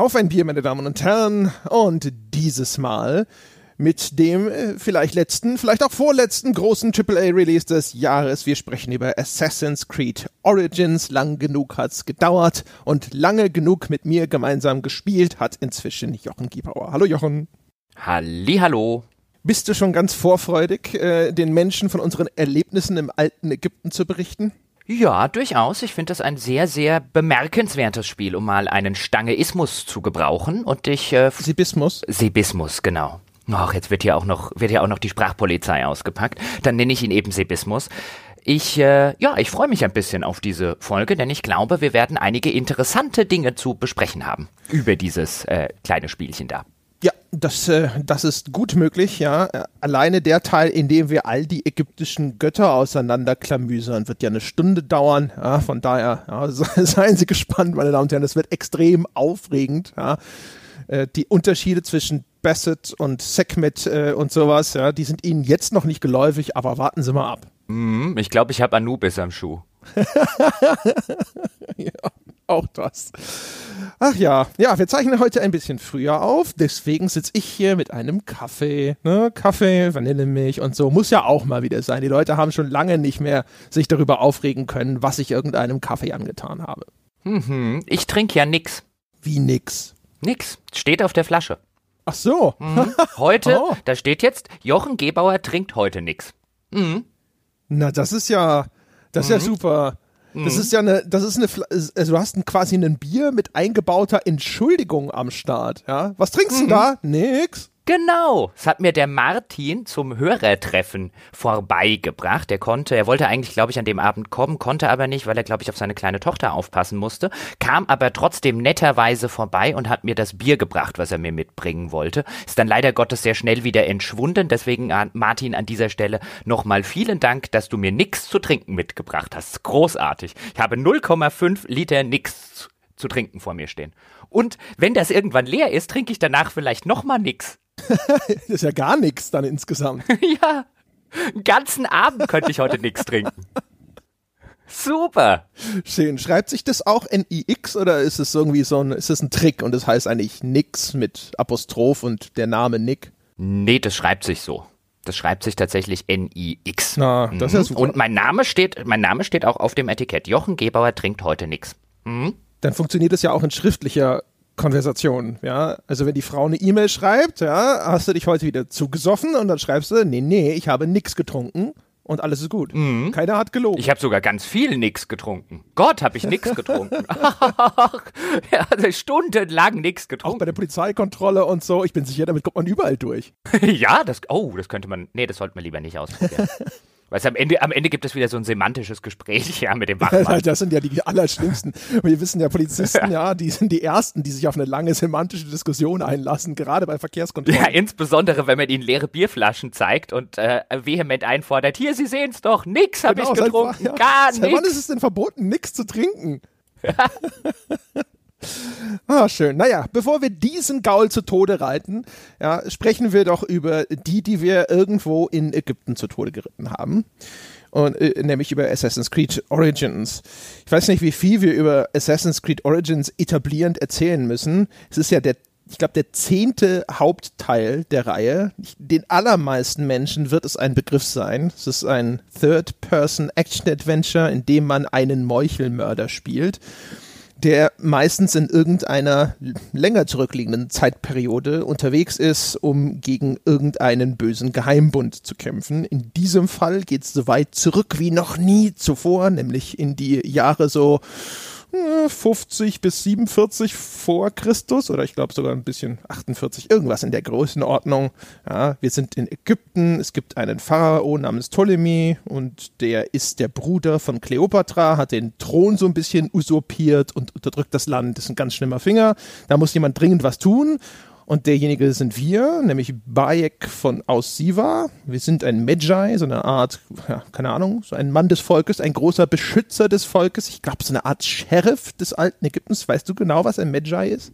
Auf ein Bier, meine Damen und Herren. Und dieses Mal mit dem äh, vielleicht letzten, vielleicht auch vorletzten großen AAA-Release des Jahres. Wir sprechen über Assassin's Creed Origins. Lang genug hat's gedauert und lange genug mit mir gemeinsam gespielt hat inzwischen Jochen Giebauer. Hallo Jochen. Hallo. Bist du schon ganz vorfreudig, äh, den Menschen von unseren Erlebnissen im alten Ägypten zu berichten? Ja, durchaus. Ich finde das ein sehr, sehr bemerkenswertes Spiel, um mal einen Stangeismus zu gebrauchen. Und ich. Äh, Sibismus? Sibismus, genau. Ach, jetzt wird hier auch noch, wird hier auch noch die Sprachpolizei ausgepackt. Dann nenne ich ihn eben Sebismus. Ich, äh, ja, ich freue mich ein bisschen auf diese Folge, denn ich glaube, wir werden einige interessante Dinge zu besprechen haben über dieses äh, kleine Spielchen da. Ja, das, äh, das ist gut möglich, ja. Alleine der Teil, in dem wir all die ägyptischen Götter auseinanderklamüsern, wird ja eine Stunde dauern. Ja, von daher, ja, seien Sie gespannt, meine Damen und Herren. Das wird extrem aufregend, ja. Äh, die Unterschiede zwischen Bassett und Sekhmet äh, und sowas, ja, die sind Ihnen jetzt noch nicht geläufig, aber warten Sie mal ab. Mm, ich glaube, ich habe Anubis am Schuh. ja, auch das. Ach ja, ja, wir zeichnen heute ein bisschen früher auf, deswegen sitze ich hier mit einem Kaffee, ne? Kaffee, Vanillemilch und so. Muss ja auch mal wieder sein. Die Leute haben schon lange nicht mehr sich darüber aufregen können, was ich irgendeinem Kaffee angetan habe. Mhm, ich trinke ja nix. Wie nix? Nix. Steht auf der Flasche. Ach so. Mhm. Heute, oh. da steht jetzt, Jochen Gebauer trinkt heute nix. Mhm. Na, das ist ja, das ist ja mhm. super. Das mhm. ist ja eine, das ist eine, also du hast ein, quasi ein Bier mit eingebauter Entschuldigung am Start, ja? Was trinkst du mhm. da? Nix. Genau, das hat mir der Martin zum Hörertreffen vorbeigebracht. Er konnte, er wollte eigentlich, glaube ich, an dem Abend kommen, konnte aber nicht, weil er, glaube ich, auf seine kleine Tochter aufpassen musste, kam aber trotzdem netterweise vorbei und hat mir das Bier gebracht, was er mir mitbringen wollte. Ist dann leider Gottes sehr schnell wieder entschwunden, deswegen Martin an dieser Stelle nochmal vielen Dank, dass du mir nichts zu trinken mitgebracht hast. Großartig. Ich habe 0,5 Liter nix zu trinken vor mir stehen. Und wenn das irgendwann leer ist, trinke ich danach vielleicht nochmal nix. das ist ja gar nichts dann insgesamt. ja, einen ganzen Abend könnte ich heute nichts trinken. Super. Schön. Schreibt sich das auch N-I-X oder ist es irgendwie so ein, ist es ein Trick und das heißt eigentlich nix mit Apostroph und der Name Nick? Nee, das schreibt sich so. Das schreibt sich tatsächlich N-I-X. Na, das ist ja mhm. super. Und mein Name steht, mein Name steht auch auf dem Etikett. Jochen Gebauer trinkt heute nix. Mhm. Dann funktioniert das ja auch in schriftlicher Konversation, ja. Also wenn die Frau eine E-Mail schreibt, ja, hast du dich heute wieder zugesoffen und dann schreibst du, nee, nee, ich habe nichts getrunken und alles ist gut. Mhm. Keiner hat gelogen. Ich habe sogar ganz viel nix getrunken. Gott, habe ich nix getrunken. ja, also stundenlang nix getrunken. Auch bei der Polizeikontrolle und so. Ich bin sicher, damit kommt man überall durch. ja, das, oh, das könnte man, nee, das sollte man lieber nicht ausprobieren. Weil am Ende, am Ende gibt es wieder so ein semantisches Gespräch ja, mit dem Wachmann. das sind ja die allerschlimmsten. Wir wissen ja, Polizisten, ja, die sind die Ersten, die sich auf eine lange semantische Diskussion einlassen, gerade bei Verkehrskontrollen. Ja, insbesondere, wenn man ihnen leere Bierflaschen zeigt und äh, vehement einfordert, hier, Sie sehen es doch, nix habe genau, ich getrunken, ja, gar nichts. Wann ist es denn verboten, nix zu trinken? Ah, schön. Naja, bevor wir diesen Gaul zu Tode reiten, ja, sprechen wir doch über die, die wir irgendwo in Ägypten zu Tode geritten haben. Und, äh, nämlich über Assassin's Creed Origins. Ich weiß nicht, wie viel wir über Assassin's Creed Origins etablierend erzählen müssen. Es ist ja der ich glaube, der zehnte Hauptteil der Reihe. Den allermeisten Menschen wird es ein Begriff sein. Es ist ein Third-Person-Action-Adventure, in dem man einen Meuchelmörder spielt der meistens in irgendeiner länger zurückliegenden Zeitperiode unterwegs ist, um gegen irgendeinen bösen Geheimbund zu kämpfen. In diesem Fall geht es so weit zurück wie noch nie zuvor, nämlich in die Jahre so 50 bis 47 vor Christus oder ich glaube sogar ein bisschen 48, irgendwas in der Größenordnung. Ja, wir sind in Ägypten, es gibt einen Pharao namens Ptolemy und der ist der Bruder von Kleopatra, hat den Thron so ein bisschen usurpiert und unterdrückt das Land. Das ist ein ganz schlimmer Finger. Da muss jemand dringend was tun und derjenige sind wir, nämlich Bayek von aus Siva. Wir sind ein Medjai, so eine Art, ja, keine Ahnung, so ein Mann des Volkes, ein großer Beschützer des Volkes. Ich glaube, so eine Art Sheriff des alten Ägyptens. Weißt du genau, was ein Medjai ist?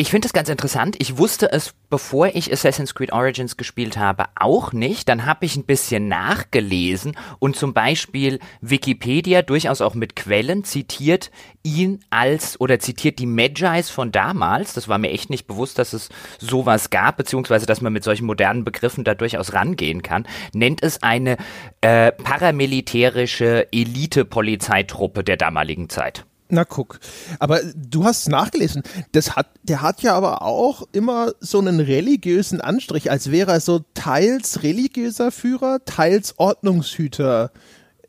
Ich finde es ganz interessant. Ich wusste es, bevor ich Assassin's Creed Origins gespielt habe, auch nicht. Dann habe ich ein bisschen nachgelesen und zum Beispiel Wikipedia durchaus auch mit Quellen zitiert ihn als oder zitiert die Magis von damals. Das war mir echt nicht bewusst, dass es sowas gab, beziehungsweise dass man mit solchen modernen Begriffen da durchaus rangehen kann. Nennt es eine äh, paramilitärische Elite-Polizeitruppe der damaligen Zeit. Na guck, aber du hast nachgelesen. Das hat, der hat ja aber auch immer so einen religiösen Anstrich, als wäre er so teils religiöser Führer, teils Ordnungshüter.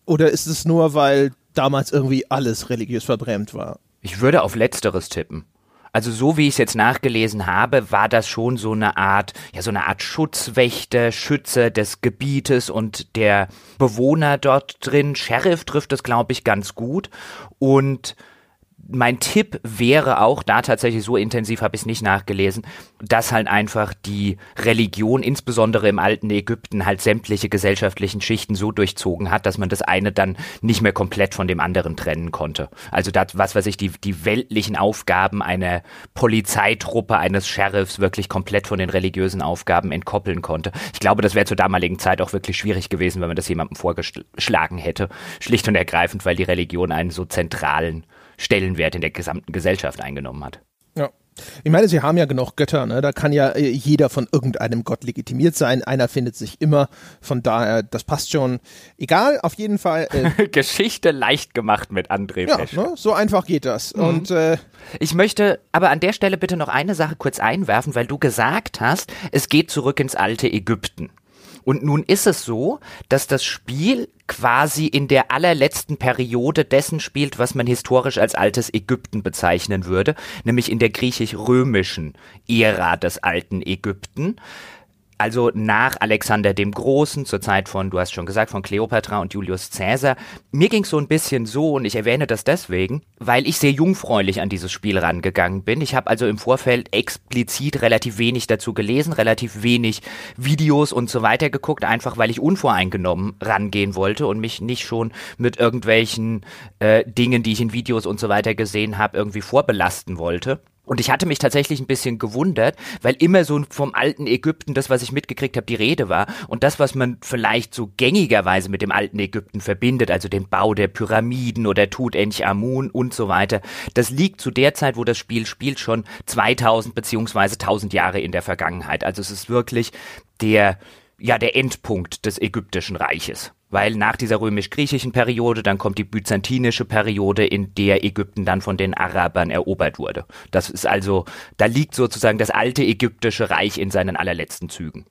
Oder ist es nur, weil damals irgendwie alles religiös verbrämt war? Ich würde auf Letzteres tippen. Also so wie ich es jetzt nachgelesen habe, war das schon so eine Art, ja, so eine Art Schutzwächter, Schütze des Gebietes und der Bewohner dort drin. Sheriff trifft das, glaube ich, ganz gut. Und mein Tipp wäre auch, da tatsächlich so intensiv habe ich es nicht nachgelesen, dass halt einfach die Religion, insbesondere im alten Ägypten, halt sämtliche gesellschaftlichen Schichten so durchzogen hat, dass man das eine dann nicht mehr komplett von dem anderen trennen konnte. Also das, was weiß ich, die, die weltlichen Aufgaben einer Polizeitruppe, eines Sheriffs wirklich komplett von den religiösen Aufgaben entkoppeln konnte. Ich glaube, das wäre zur damaligen Zeit auch wirklich schwierig gewesen, wenn man das jemandem vorgeschlagen hätte. Schlicht und ergreifend, weil die Religion einen so zentralen Stellenwert in der gesamten Gesellschaft eingenommen hat. Ja. Ich meine, sie haben ja genug Götter, ne? Da kann ja äh, jeder von irgendeinem Gott legitimiert sein. Einer findet sich immer. Von daher, das passt schon. Egal, auf jeden Fall. Äh, Geschichte leicht gemacht mit André ja, ne? So einfach geht das. Mhm. Und äh, ich möchte aber an der Stelle bitte noch eine Sache kurz einwerfen, weil du gesagt hast, es geht zurück ins alte Ägypten. Und nun ist es so, dass das Spiel quasi in der allerletzten Periode dessen spielt, was man historisch als altes Ägypten bezeichnen würde, nämlich in der griechisch-römischen Ära des alten Ägypten also nach Alexander dem Großen, zur Zeit von, du hast schon gesagt, von Kleopatra und Julius Caesar. Mir ging es so ein bisschen so, und ich erwähne das deswegen, weil ich sehr jungfräulich an dieses Spiel rangegangen bin. Ich habe also im Vorfeld explizit relativ wenig dazu gelesen, relativ wenig Videos und so weiter geguckt, einfach weil ich unvoreingenommen rangehen wollte und mich nicht schon mit irgendwelchen äh, Dingen, die ich in Videos und so weiter gesehen habe, irgendwie vorbelasten wollte. Und ich hatte mich tatsächlich ein bisschen gewundert, weil immer so vom alten Ägypten das, was ich mitgekriegt habe, die Rede war. Und das, was man vielleicht so gängigerweise mit dem alten Ägypten verbindet, also den Bau der Pyramiden oder Tutanchamun und so weiter, das liegt zu der Zeit, wo das Spiel spielt, schon 2000 beziehungsweise 1000 Jahre in der Vergangenheit. Also es ist wirklich der, ja, der Endpunkt des ägyptischen Reiches weil nach dieser römisch-griechischen Periode, dann kommt die byzantinische Periode, in der Ägypten dann von den Arabern erobert wurde. Das ist also, da liegt sozusagen das alte ägyptische Reich in seinen allerletzten Zügen.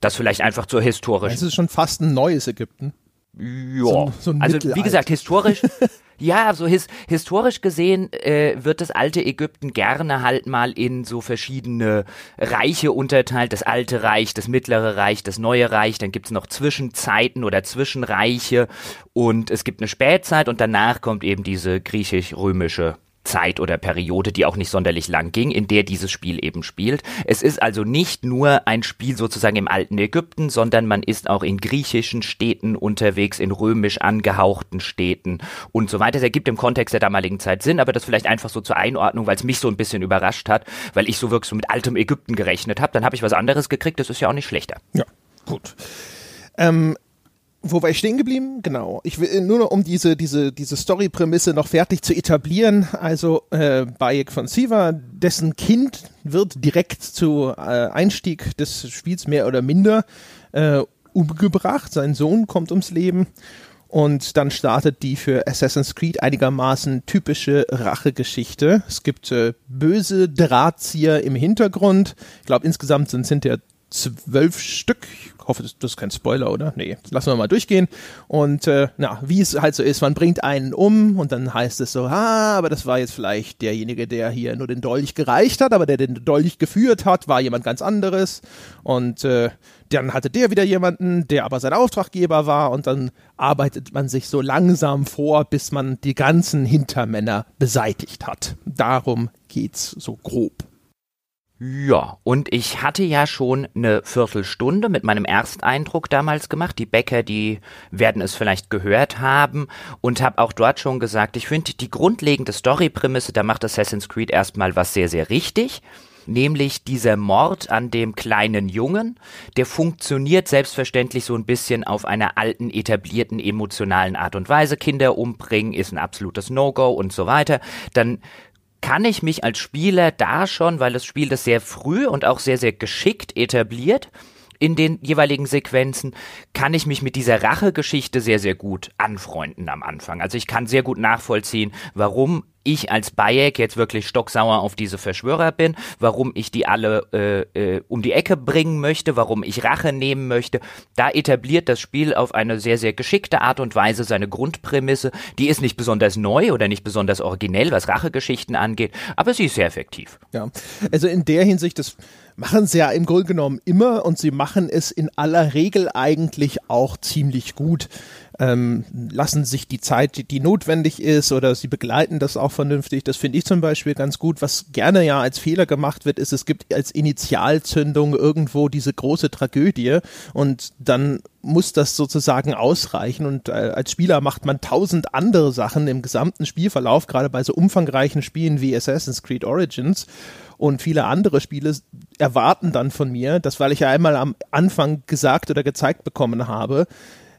Das vielleicht einfach zur historischen. Es ist schon fast ein neues Ägypten. Ja, so, so also wie gesagt, historisch, ja, so his, historisch gesehen äh, wird das alte Ägypten gerne halt mal in so verschiedene Reiche unterteilt. Das alte Reich, das mittlere Reich, das neue Reich. Dann gibt's noch Zwischenzeiten oder Zwischenreiche und es gibt eine Spätzeit und danach kommt eben diese griechisch-römische Zeit oder Periode, die auch nicht sonderlich lang ging, in der dieses Spiel eben spielt. Es ist also nicht nur ein Spiel sozusagen im alten Ägypten, sondern man ist auch in griechischen Städten unterwegs, in römisch angehauchten Städten und so weiter. Es ergibt im Kontext der damaligen Zeit Sinn, aber das vielleicht einfach so zur Einordnung, weil es mich so ein bisschen überrascht hat, weil ich so wirklich so mit altem Ägypten gerechnet habe. Dann habe ich was anderes gekriegt, das ist ja auch nicht schlechter. Ja, gut. Ähm, wo war ich stehen geblieben? Genau. Ich will nur noch, um diese, diese, diese Story-Prämisse noch fertig zu etablieren. Also äh, Bayek von Siva, dessen Kind wird direkt zu äh, Einstieg des Spiels mehr oder minder äh, umgebracht. Sein Sohn kommt ums Leben. Und dann startet die für Assassin's Creed einigermaßen typische Rachegeschichte. Es gibt äh, böse Drahtzieher im Hintergrund. Ich glaube, insgesamt sind es hinterher zwölf Stück. Ich hoffe, das, ist kein Spoiler, oder? Nee, lassen wir mal durchgehen. Und äh, na, wie es halt so ist, man bringt einen um und dann heißt es so, ah, aber das war jetzt vielleicht derjenige, der hier nur den Dolch gereicht hat, aber der den Dolch geführt hat, war jemand ganz anderes. Und äh, dann hatte der wieder jemanden, der aber sein Auftraggeber war und dann arbeitet man sich so langsam vor, bis man die ganzen Hintermänner beseitigt hat. Darum geht's so grob. Ja, und ich hatte ja schon eine Viertelstunde mit meinem Ersteindruck damals gemacht. Die Bäcker, die werden es vielleicht gehört haben und habe auch dort schon gesagt, ich finde die grundlegende Storyprämisse, da macht Assassin's Creed erstmal was sehr, sehr richtig. nämlich dieser Mord an dem kleinen Jungen, der funktioniert selbstverständlich so ein bisschen auf einer alten, etablierten, emotionalen Art und Weise. Kinder umbringen ist ein absolutes No-Go und so weiter. Dann kann ich mich als Spieler da schon, weil das Spiel das sehr früh und auch sehr, sehr geschickt etabliert, in den jeweiligen Sequenzen, kann ich mich mit dieser Rachegeschichte sehr, sehr gut anfreunden am Anfang. Also ich kann sehr gut nachvollziehen, warum ich als Bayek jetzt wirklich stocksauer auf diese Verschwörer bin, warum ich die alle äh, äh, um die Ecke bringen möchte, warum ich Rache nehmen möchte. Da etabliert das Spiel auf eine sehr, sehr geschickte Art und Weise seine Grundprämisse. Die ist nicht besonders neu oder nicht besonders originell, was Rachegeschichten angeht, aber sie ist sehr effektiv. Ja, also in der Hinsicht, das machen sie ja im Grunde genommen immer und sie machen es in aller Regel eigentlich auch ziemlich gut. Ähm, lassen sich die Zeit, die, die notwendig ist, oder sie begleiten das auch vernünftig. Das finde ich zum Beispiel ganz gut. Was gerne ja als Fehler gemacht wird, ist, es gibt als Initialzündung irgendwo diese große Tragödie und dann muss das sozusagen ausreichen und äh, als Spieler macht man tausend andere Sachen im gesamten Spielverlauf, gerade bei so umfangreichen Spielen wie Assassin's Creed Origins und viele andere Spiele erwarten dann von mir, dass weil ich ja einmal am Anfang gesagt oder gezeigt bekommen habe,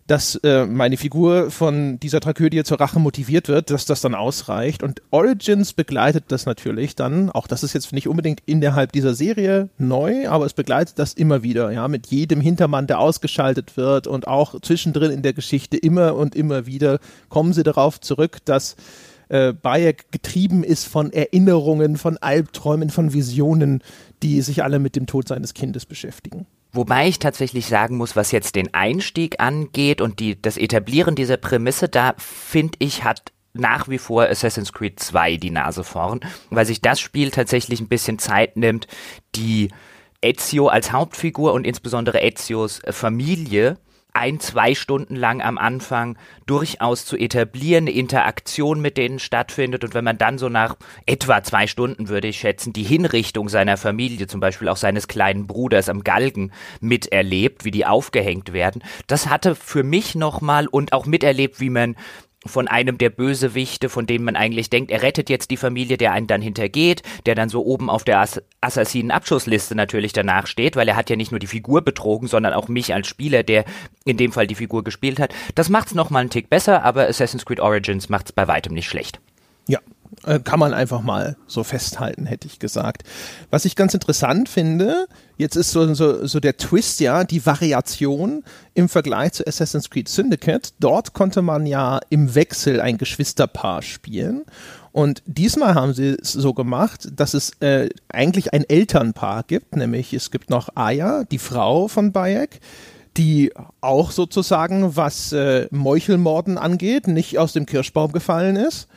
dass äh, meine Figur von dieser Tragödie zur Rache motiviert wird, dass das dann ausreicht. Und Origins begleitet das natürlich dann, auch das ist jetzt nicht unbedingt innerhalb dieser Serie neu, aber es begleitet das immer wieder, ja, mit jedem Hintermann, der ausgeschaltet wird und auch zwischendrin in der Geschichte immer und immer wieder kommen sie darauf zurück, dass äh, Bayek getrieben ist von Erinnerungen, von Albträumen, von Visionen, die sich alle mit dem Tod seines Kindes beschäftigen. Wobei ich tatsächlich sagen muss, was jetzt den Einstieg angeht und die, das Etablieren dieser Prämisse, da finde ich, hat nach wie vor Assassin's Creed 2 die Nase vorn, weil sich das Spiel tatsächlich ein bisschen Zeit nimmt, die Ezio als Hauptfigur und insbesondere Ezios Familie ein, zwei Stunden lang am Anfang durchaus zu etablieren, eine Interaktion mit denen stattfindet. Und wenn man dann so nach etwa zwei Stunden, würde ich schätzen, die Hinrichtung seiner Familie, zum Beispiel auch seines kleinen Bruders am Galgen miterlebt, wie die aufgehängt werden, das hatte für mich nochmal und auch miterlebt, wie man von einem der Bösewichte, von dem man eigentlich denkt, er rettet jetzt die Familie, der einen dann hintergeht, der dann so oben auf der Ass Assassinen-Abschussliste natürlich danach steht, weil er hat ja nicht nur die Figur betrogen, sondern auch mich als Spieler, der in dem Fall die Figur gespielt hat. Das macht's nochmal einen Tick besser, aber Assassin's Creed Origins macht's bei weitem nicht schlecht. Ja, kann man einfach mal so festhalten, hätte ich gesagt. Was ich ganz interessant finde, jetzt ist so, so, so der Twist, ja, die Variation im Vergleich zu Assassin's Creed Syndicate. Dort konnte man ja im Wechsel ein Geschwisterpaar spielen. Und diesmal haben sie es so gemacht, dass es äh, eigentlich ein Elternpaar gibt, nämlich es gibt noch Aya, die Frau von Bayek, die auch sozusagen, was äh, Meuchelmorden angeht, nicht aus dem Kirschbaum gefallen ist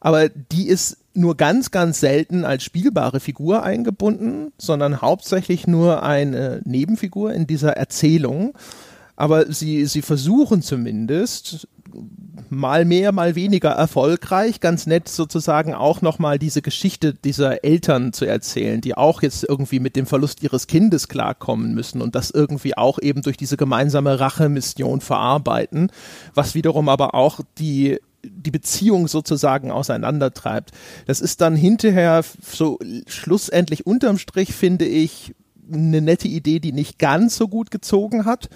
aber die ist nur ganz, ganz selten als spielbare Figur eingebunden, sondern hauptsächlich nur eine Nebenfigur in dieser Erzählung. Aber sie, sie versuchen zumindest, mal mehr, mal weniger erfolgreich, ganz nett sozusagen auch nochmal diese Geschichte dieser Eltern zu erzählen, die auch jetzt irgendwie mit dem Verlust ihres Kindes klarkommen müssen und das irgendwie auch eben durch diese gemeinsame Rachemission verarbeiten, was wiederum aber auch die die Beziehung sozusagen auseinandertreibt. Das ist dann hinterher so schlussendlich unterm Strich, finde ich, eine nette Idee, die nicht ganz so gut gezogen hat.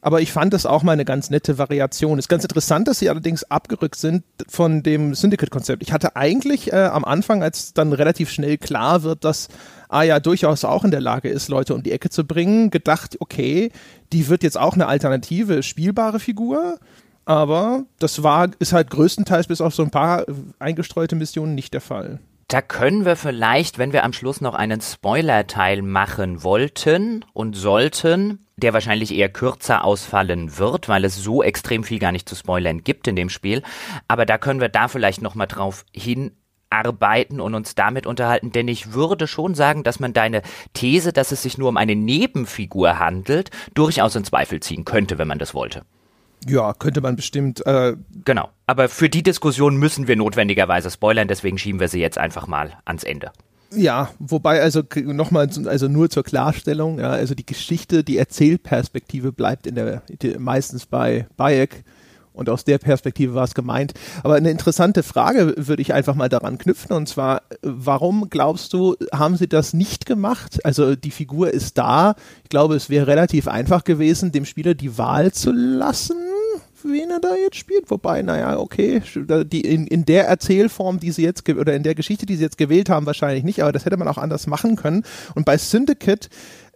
Aber ich fand das auch mal eine ganz nette Variation. Ist ganz interessant, dass sie allerdings abgerückt sind von dem Syndicate-Konzept. Ich hatte eigentlich äh, am Anfang, als dann relativ schnell klar wird, dass Aya durchaus auch in der Lage ist, Leute um die Ecke zu bringen, gedacht, okay, die wird jetzt auch eine alternative, spielbare Figur aber das war, ist halt größtenteils bis auf so ein paar eingestreute Missionen nicht der Fall. Da können wir vielleicht, wenn wir am Schluss noch einen Spoiler-Teil machen wollten und sollten, der wahrscheinlich eher kürzer ausfallen wird, weil es so extrem viel gar nicht zu spoilern gibt in dem Spiel. Aber da können wir da vielleicht nochmal drauf hinarbeiten und uns damit unterhalten, denn ich würde schon sagen, dass man deine These, dass es sich nur um eine Nebenfigur handelt, durchaus in Zweifel ziehen könnte, wenn man das wollte. Ja, könnte man bestimmt. Äh genau. Aber für die Diskussion müssen wir notwendigerweise spoilern, deswegen schieben wir sie jetzt einfach mal ans Ende. Ja, wobei also nochmal, also nur zur Klarstellung, ja, also die Geschichte, die Erzählperspektive bleibt in der, die, meistens bei Bayek Und aus der Perspektive war es gemeint. Aber eine interessante Frage würde ich einfach mal daran knüpfen. Und zwar, warum glaubst du, haben sie das nicht gemacht? Also die Figur ist da. Ich glaube, es wäre relativ einfach gewesen, dem Spieler die Wahl zu lassen wen er da jetzt spielt. Wobei, naja, okay, die, in, in der Erzählform, die sie jetzt, oder in der Geschichte, die sie jetzt gewählt haben, wahrscheinlich nicht, aber das hätte man auch anders machen können. Und bei Syndicate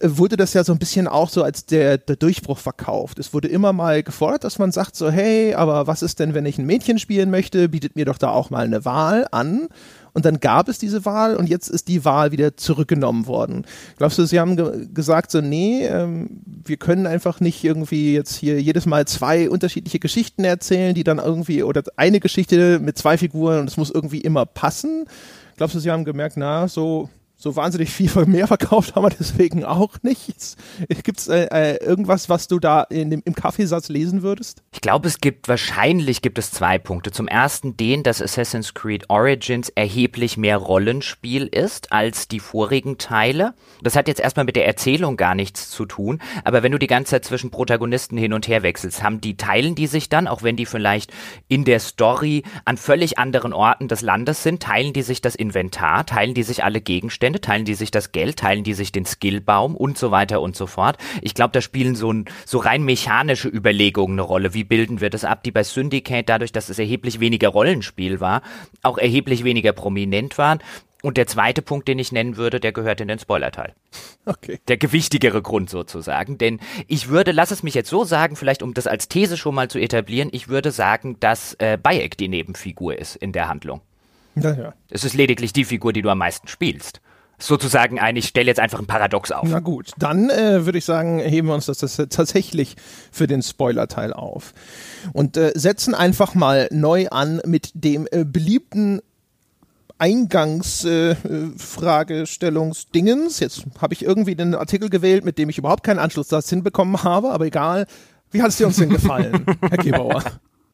wurde das ja so ein bisschen auch so als der, der Durchbruch verkauft. Es wurde immer mal gefordert, dass man sagt so, hey, aber was ist denn, wenn ich ein Mädchen spielen möchte, bietet mir doch da auch mal eine Wahl an. Und dann gab es diese Wahl und jetzt ist die Wahl wieder zurückgenommen worden. Glaubst du, sie haben ge gesagt, so, nee, ähm, wir können einfach nicht irgendwie jetzt hier jedes Mal zwei unterschiedliche Geschichten erzählen, die dann irgendwie, oder eine Geschichte mit zwei Figuren und es muss irgendwie immer passen? Glaubst du, sie haben gemerkt, na, so so wahnsinnig viel mehr verkauft haben wir deswegen auch nicht. Gibt es äh, äh, irgendwas, was du da dem, im Kaffeesatz lesen würdest? Ich glaube, es gibt wahrscheinlich gibt es zwei Punkte. Zum ersten den, dass Assassin's Creed Origins erheblich mehr Rollenspiel ist als die vorigen Teile. Das hat jetzt erstmal mit der Erzählung gar nichts zu tun, aber wenn du die ganze Zeit zwischen Protagonisten hin und her wechselst, haben die teilen die sich dann, auch wenn die vielleicht in der Story an völlig anderen Orten des Landes sind, teilen die sich das Inventar, teilen die sich alle Gegenstände Gegenstände, teilen die sich das Geld, teilen die sich den Skillbaum und so weiter und so fort. Ich glaube, da spielen so, ein, so rein mechanische Überlegungen eine Rolle. Wie bilden wir das ab, die bei Syndicate dadurch, dass es erheblich weniger Rollenspiel war, auch erheblich weniger prominent waren. Und der zweite Punkt, den ich nennen würde, der gehört in den Spoilerteil. Okay. Der gewichtigere Grund sozusagen. Denn ich würde, lass es mich jetzt so sagen, vielleicht um das als These schon mal zu etablieren, ich würde sagen, dass äh, Bayek die Nebenfigur ist in der Handlung. Ja, ja. Es ist lediglich die Figur, die du am meisten spielst sozusagen ein, ich stelle jetzt einfach ein Paradox auf. Na gut, dann äh, würde ich sagen, heben wir uns das, das tatsächlich für den Spoiler-Teil auf. Und äh, setzen einfach mal neu an mit dem äh, beliebten Eingangsfragestellungsdingens. Äh, jetzt habe ich irgendwie den Artikel gewählt, mit dem ich überhaupt keinen Anschlusssatz hinbekommen habe, aber egal. Wie hat es dir uns denn gefallen, Herr Gebauer?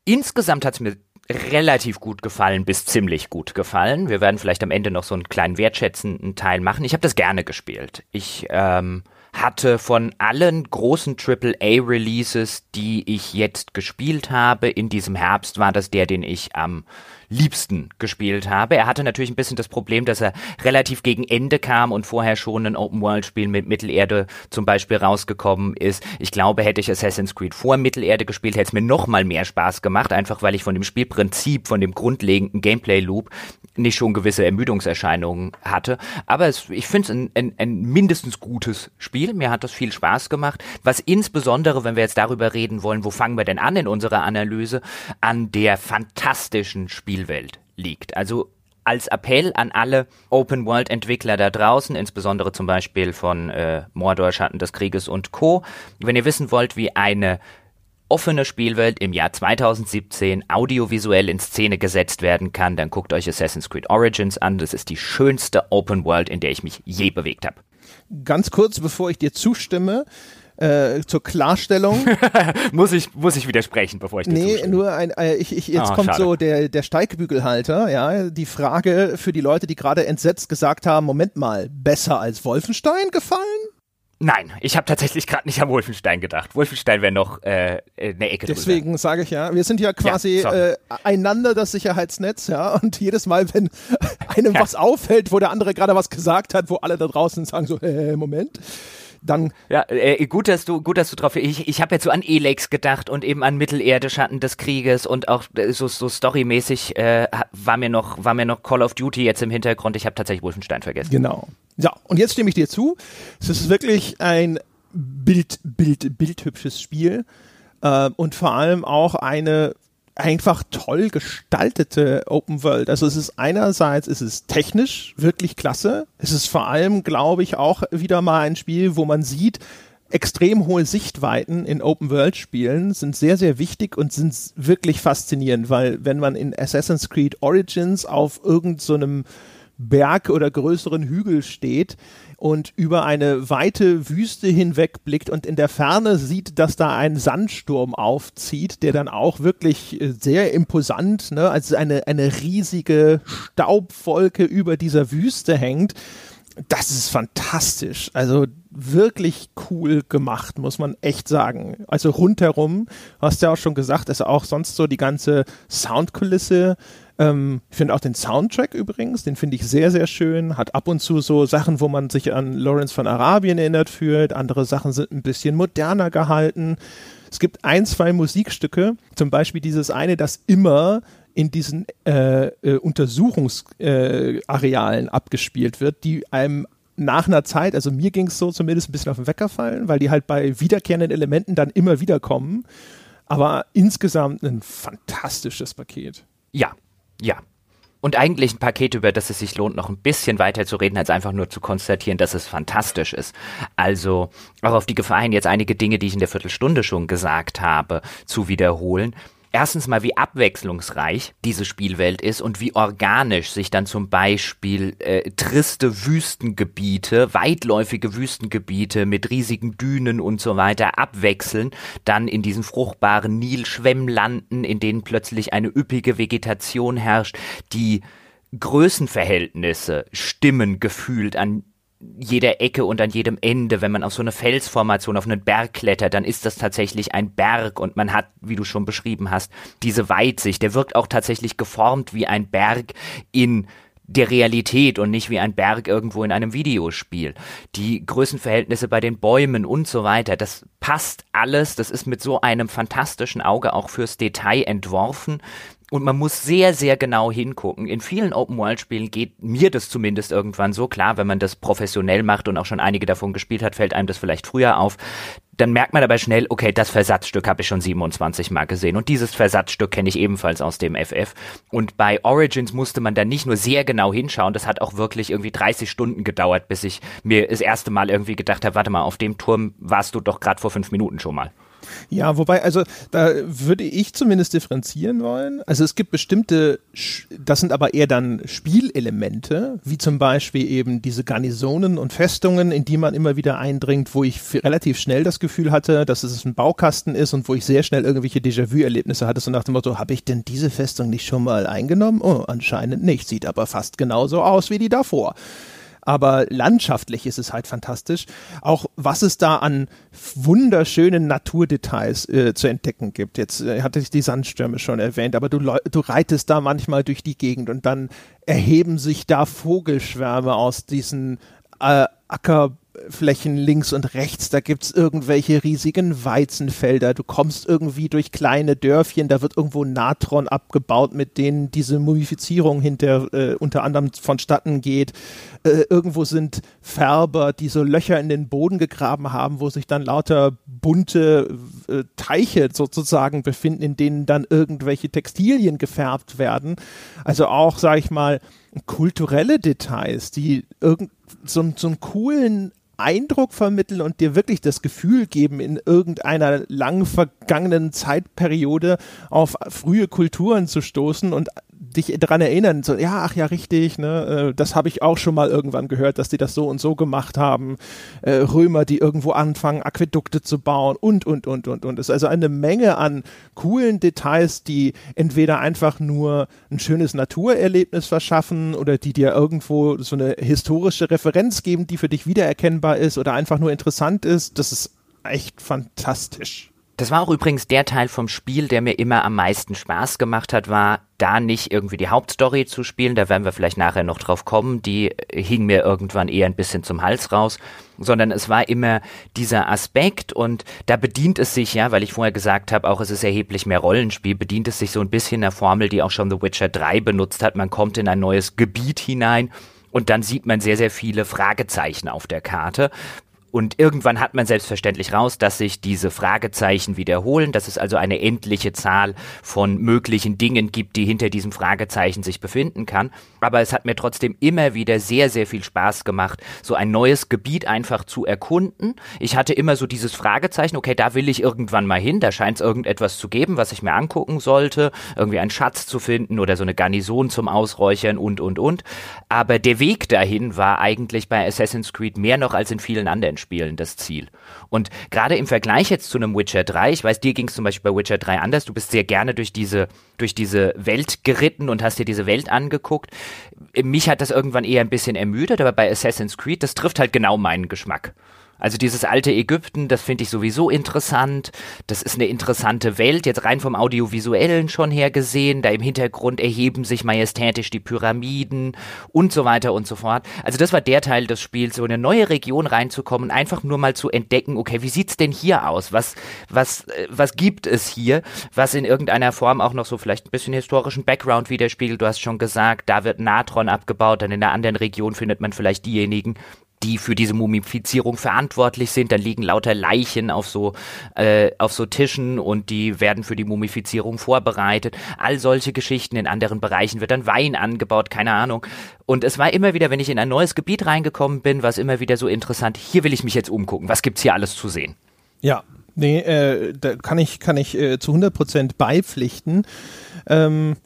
Insgesamt hat es mir relativ gut gefallen bis ziemlich gut gefallen. Wir werden vielleicht am Ende noch so einen kleinen wertschätzenden Teil machen. Ich habe das gerne gespielt. Ich ähm, hatte von allen großen AAA-Releases, die ich jetzt gespielt habe, in diesem Herbst war das der, den ich am liebsten gespielt habe. Er hatte natürlich ein bisschen das Problem, dass er relativ gegen Ende kam und vorher schon ein Open-World-Spiel mit Mittelerde zum Beispiel rausgekommen ist. Ich glaube, hätte ich Assassin's Creed vor Mittelerde gespielt, hätte es mir noch mal mehr Spaß gemacht, einfach weil ich von dem Spielprinzip, von dem grundlegenden Gameplay-Loop nicht schon gewisse Ermüdungserscheinungen hatte. Aber es, ich finde es ein, ein, ein mindestens gutes Spiel. Mir hat das viel Spaß gemacht. Was insbesondere, wenn wir jetzt darüber reden wollen, wo fangen wir denn an in unserer Analyse, an der fantastischen Spielwelt liegt. Also als Appell an alle Open-World-Entwickler da draußen, insbesondere zum Beispiel von äh, Mordor, Schatten des Krieges und Co. Wenn ihr wissen wollt, wie eine offene Spielwelt im Jahr 2017 audiovisuell in Szene gesetzt werden kann, dann guckt euch Assassin's Creed Origins an. Das ist die schönste Open World, in der ich mich je bewegt habe. Ganz kurz, bevor ich dir zustimme, äh, zur Klarstellung. muss ich muss ich widersprechen, bevor ich dir Nee, zustimme. nur ein äh, ich, ich jetzt oh, kommt schade. so der der Steigbügelhalter, ja, die Frage für die Leute, die gerade entsetzt gesagt haben, Moment mal, besser als Wolfenstein gefallen? Nein, ich habe tatsächlich gerade nicht an Wolfenstein gedacht. Wolfenstein wäre noch äh, eine Ecke Deswegen sage ich ja, wir sind ja quasi ja, äh, einander das Sicherheitsnetz, ja. Und jedes Mal, wenn einem ja. was auffällt, wo der andere gerade was gesagt hat, wo alle da draußen sagen so, äh, Moment, dann. Ja, äh, gut, dass du, gut, dass du drauf. Ich, ich habe jetzt so an Elex gedacht und eben an Mittelerde, Schatten des Krieges und auch äh, so, so storymäßig äh, war mir noch, war mir noch Call of Duty jetzt im Hintergrund. Ich habe tatsächlich Wolfenstein vergessen. Genau. Ja, und jetzt stimme ich dir zu. Es ist wirklich ein Bild, Bild, bildhübsches Spiel äh, und vor allem auch eine einfach toll gestaltete Open World. Also es ist einerseits, es ist technisch wirklich klasse. Es ist vor allem, glaube ich, auch wieder mal ein Spiel, wo man sieht, extrem hohe Sichtweiten in Open World Spielen sind sehr, sehr wichtig und sind wirklich faszinierend, weil wenn man in Assassin's Creed Origins auf irgendeinem so Berg oder größeren Hügel steht und über eine weite Wüste hinweg blickt und in der Ferne sieht, dass da ein Sandsturm aufzieht, der dann auch wirklich äh, sehr imposant, ne, als eine, eine riesige Staubwolke über dieser Wüste hängt das ist fantastisch. Also wirklich cool gemacht, muss man echt sagen. Also rundherum, hast du ja auch schon gesagt, ist auch sonst so die ganze Soundkulisse. Ähm, ich finde auch den Soundtrack übrigens, den finde ich sehr, sehr schön. Hat ab und zu so Sachen, wo man sich an Lawrence von Arabien erinnert fühlt. Andere Sachen sind ein bisschen moderner gehalten. Es gibt ein, zwei Musikstücke, zum Beispiel dieses eine, das immer in diesen äh, äh, Untersuchungsarealen äh, abgespielt wird, die einem nach einer Zeit, also mir ging es so zumindest ein bisschen auf den Wecker fallen, weil die halt bei wiederkehrenden Elementen dann immer wieder kommen. Aber insgesamt ein fantastisches Paket. Ja, ja. Und eigentlich ein Paket, über das es sich lohnt, noch ein bisschen weiter zu reden, als einfach nur zu konstatieren, dass es fantastisch ist. Also auch auf die Gefahr hin, jetzt einige Dinge, die ich in der Viertelstunde schon gesagt habe, zu wiederholen erstens mal, wie abwechslungsreich diese Spielwelt ist und wie organisch sich dann zum Beispiel äh, triste Wüstengebiete, weitläufige Wüstengebiete mit riesigen Dünen und so weiter abwechseln, dann in diesen fruchtbaren Nilschwemmlanden, in denen plötzlich eine üppige Vegetation herrscht, die Größenverhältnisse stimmen gefühlt an jeder Ecke und an jedem Ende, wenn man auf so eine Felsformation, auf einen Berg klettert, dann ist das tatsächlich ein Berg und man hat, wie du schon beschrieben hast, diese Weitsicht. Der wirkt auch tatsächlich geformt wie ein Berg in der Realität und nicht wie ein Berg irgendwo in einem Videospiel. Die Größenverhältnisse bei den Bäumen und so weiter, das passt alles. Das ist mit so einem fantastischen Auge auch fürs Detail entworfen. Und man muss sehr, sehr genau hingucken. In vielen Open-World-Spielen geht mir das zumindest irgendwann so klar, wenn man das professionell macht und auch schon einige davon gespielt hat, fällt einem das vielleicht früher auf. Dann merkt man aber schnell, okay, das Versatzstück habe ich schon 27 Mal gesehen und dieses Versatzstück kenne ich ebenfalls aus dem FF. Und bei Origins musste man dann nicht nur sehr genau hinschauen, das hat auch wirklich irgendwie 30 Stunden gedauert, bis ich mir das erste Mal irgendwie gedacht habe, warte mal, auf dem Turm warst du doch gerade vor fünf Minuten schon mal. Ja, wobei, also da würde ich zumindest differenzieren wollen. Also es gibt bestimmte, das sind aber eher dann Spielelemente, wie zum Beispiel eben diese Garnisonen und Festungen, in die man immer wieder eindringt, wo ich relativ schnell das Gefühl hatte, dass es ein Baukasten ist und wo ich sehr schnell irgendwelche Déjà-vu-Erlebnisse hatte, so nach dem Motto, habe ich denn diese Festung nicht schon mal eingenommen? Oh, anscheinend nicht, sieht aber fast genauso aus wie die davor aber landschaftlich ist es halt fantastisch. Auch was es da an wunderschönen Naturdetails äh, zu entdecken gibt. Jetzt äh, hatte ich die Sandstürme schon erwähnt, aber du, du reitest da manchmal durch die Gegend und dann erheben sich da Vogelschwärme aus diesen äh, Acker Flächen links und rechts, da gibt es irgendwelche riesigen Weizenfelder, du kommst irgendwie durch kleine Dörfchen, da wird irgendwo Natron abgebaut, mit denen diese Mumifizierung hinter äh, unter anderem vonstatten geht. Äh, irgendwo sind Färber, die so Löcher in den Boden gegraben haben, wo sich dann lauter bunte äh, Teiche sozusagen befinden, in denen dann irgendwelche Textilien gefärbt werden. Also auch, sag ich mal, kulturelle Details, die irgend so, so einen coolen Eindruck vermitteln und dir wirklich das Gefühl geben, in irgendeiner lang vergangenen Zeitperiode auf frühe Kulturen zu stoßen und dich daran erinnern, so, ja, ach ja, richtig, ne, äh, das habe ich auch schon mal irgendwann gehört, dass die das so und so gemacht haben. Äh, Römer, die irgendwo anfangen, Aquädukte zu bauen und, und, und, und, und. Es ist also eine Menge an coolen Details, die entweder einfach nur ein schönes Naturerlebnis verschaffen oder die dir irgendwo so eine historische Referenz geben, die für dich wiedererkennbar ist oder einfach nur interessant ist. Das ist echt fantastisch. Das war auch übrigens der Teil vom Spiel, der mir immer am meisten Spaß gemacht hat, war da nicht irgendwie die Hauptstory zu spielen, da werden wir vielleicht nachher noch drauf kommen, die hing mir irgendwann eher ein bisschen zum Hals raus, sondern es war immer dieser Aspekt und da bedient es sich ja, weil ich vorher gesagt habe, auch es ist erheblich mehr Rollenspiel, bedient es sich so ein bisschen der Formel, die auch schon The Witcher 3 benutzt hat, man kommt in ein neues Gebiet hinein und dann sieht man sehr, sehr viele Fragezeichen auf der Karte, und irgendwann hat man selbstverständlich raus, dass sich diese Fragezeichen wiederholen, dass es also eine endliche Zahl von möglichen Dingen gibt, die hinter diesem Fragezeichen sich befinden kann. Aber es hat mir trotzdem immer wieder sehr, sehr viel Spaß gemacht, so ein neues Gebiet einfach zu erkunden. Ich hatte immer so dieses Fragezeichen, okay, da will ich irgendwann mal hin, da scheint es irgendetwas zu geben, was ich mir angucken sollte, irgendwie einen Schatz zu finden oder so eine Garnison zum Ausräuchern und, und, und. Aber der Weg dahin war eigentlich bei Assassin's Creed mehr noch als in vielen anderen Spielen das Ziel. Und gerade im Vergleich jetzt zu einem Witcher 3, ich weiß, dir ging es zum Beispiel bei Witcher 3 anders, du bist sehr gerne durch diese, durch diese Welt geritten und hast dir diese Welt angeguckt. Mich hat das irgendwann eher ein bisschen ermüdet, aber bei Assassin's Creed, das trifft halt genau meinen Geschmack. Also dieses alte Ägypten, das finde ich sowieso interessant. Das ist eine interessante Welt, jetzt rein vom Audiovisuellen schon her gesehen. Da im Hintergrund erheben sich majestätisch die Pyramiden und so weiter und so fort. Also das war der Teil des Spiels, so in eine neue Region reinzukommen, einfach nur mal zu entdecken, okay, wie sieht's denn hier aus? Was, was, äh, was gibt es hier, was in irgendeiner Form auch noch so vielleicht ein bisschen historischen Background widerspiegelt? Du hast schon gesagt, da wird Natron abgebaut, dann in einer anderen Region findet man vielleicht diejenigen, die für diese Mumifizierung verantwortlich sind. Dann liegen lauter Leichen auf so, äh, auf so Tischen und die werden für die Mumifizierung vorbereitet. All solche Geschichten. In anderen Bereichen wird dann Wein angebaut, keine Ahnung. Und es war immer wieder, wenn ich in ein neues Gebiet reingekommen bin, war es immer wieder so interessant. Hier will ich mich jetzt umgucken. Was gibt's hier alles zu sehen? Ja, nee, äh, da kann ich, kann ich äh, zu 100 Prozent beipflichten. Ähm,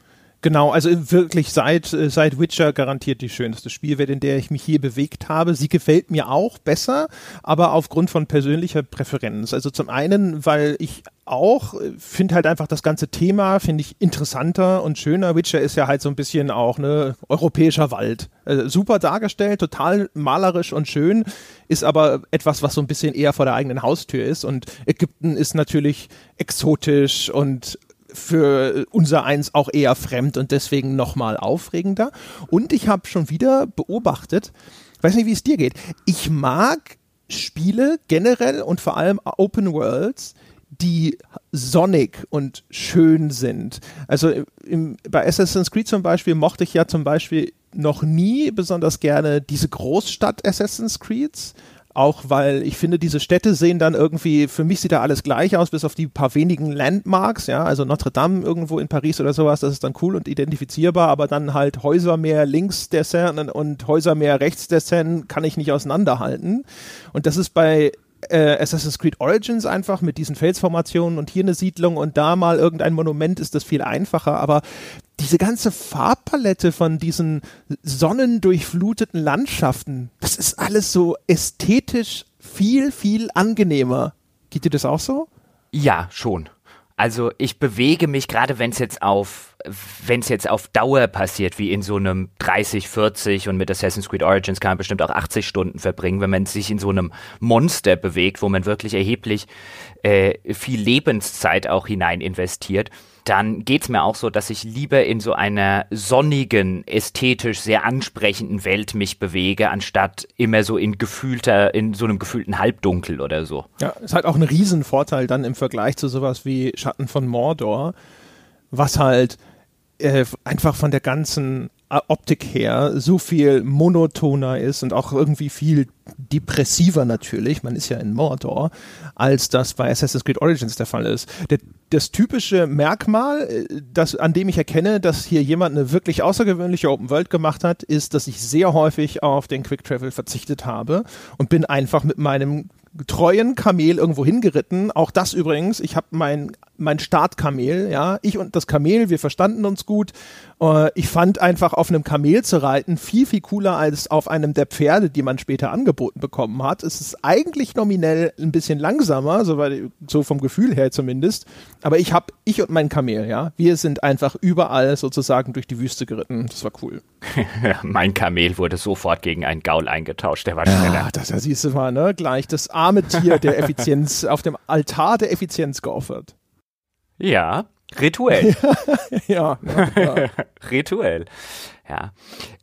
Genau, also wirklich seit, äh, seit Witcher garantiert die schönste Spielwelt, in der ich mich hier bewegt habe. Sie gefällt mir auch besser, aber aufgrund von persönlicher Präferenz. Also zum einen, weil ich auch äh, finde halt einfach das ganze Thema, finde ich interessanter und schöner. Witcher ist ja halt so ein bisschen auch ne europäischer Wald. Also super dargestellt, total malerisch und schön, ist aber etwas, was so ein bisschen eher vor der eigenen Haustür ist. Und Ägypten ist natürlich exotisch und für unser eins auch eher fremd und deswegen nochmal aufregender. Und ich habe schon wieder beobachtet, weiß nicht, wie es dir geht, ich mag Spiele generell und vor allem Open Worlds, die sonnig und schön sind. Also im, bei Assassin's Creed zum Beispiel mochte ich ja zum Beispiel noch nie besonders gerne diese Großstadt Assassin's Creeds, auch weil ich finde, diese Städte sehen dann irgendwie, für mich sieht da alles gleich aus, bis auf die paar wenigen Landmarks, ja, also Notre Dame irgendwo in Paris oder sowas, das ist dann cool und identifizierbar, aber dann halt Häuser mehr links der Seine und Häuser mehr rechts der Seine kann ich nicht auseinanderhalten. Und das ist bei äh, Assassin's Creed Origins einfach mit diesen Felsformationen und hier eine Siedlung und da mal irgendein Monument ist das viel einfacher, aber diese ganze Farbpalette von diesen sonnendurchfluteten Landschaften, das ist alles so ästhetisch viel, viel angenehmer. Geht dir das auch so? Ja, schon. Also ich bewege mich gerade, wenn es jetzt auf, wenn es jetzt auf Dauer passiert, wie in so einem 30, 40 und mit Assassin's Creed Origins kann man bestimmt auch 80 Stunden verbringen, wenn man sich in so einem Monster bewegt, wo man wirklich erheblich äh, viel Lebenszeit auch hinein investiert dann geht's mir auch so, dass ich lieber in so einer sonnigen, ästhetisch sehr ansprechenden Welt mich bewege, anstatt immer so in gefühlter, in so einem gefühlten Halbdunkel oder so. Ja, ist halt auch ein Riesenvorteil dann im Vergleich zu sowas wie Schatten von Mordor, was halt äh, einfach von der ganzen Optik her so viel monotoner ist und auch irgendwie viel depressiver natürlich, man ist ja in Mordor, als das bei Assassin's Creed Origins der Fall ist. Der, das typische Merkmal, äh, das, an dem ich erkenne, dass hier jemand eine wirklich außergewöhnliche Open World gemacht hat, ist, dass ich sehr häufig auf den Quick Travel verzichtet habe und bin einfach mit meinem treuen Kamel irgendwo hingeritten. Auch das übrigens, ich habe mein, mein Startkamel, ja, ich und das Kamel, wir verstanden uns gut. Äh, ich fand einfach auf einem Kamel zu reiten viel, viel cooler als auf einem der Pferde, die man später angeboten bekommen hat. Es ist eigentlich nominell ein bisschen langsamer, so, so vom Gefühl her zumindest. Aber ich habe, ich und mein Kamel, ja, wir sind einfach überall sozusagen durch die Wüste geritten. Das war cool. mein Kamel wurde sofort gegen einen Gaul eingetauscht, der war schneller. Ja, das, das siehst du mal, ne? Gleich das arme Tier der Effizienz auf dem Altar der Effizienz geopfert. Ja, rituell. ja, ja, rituell. Ja.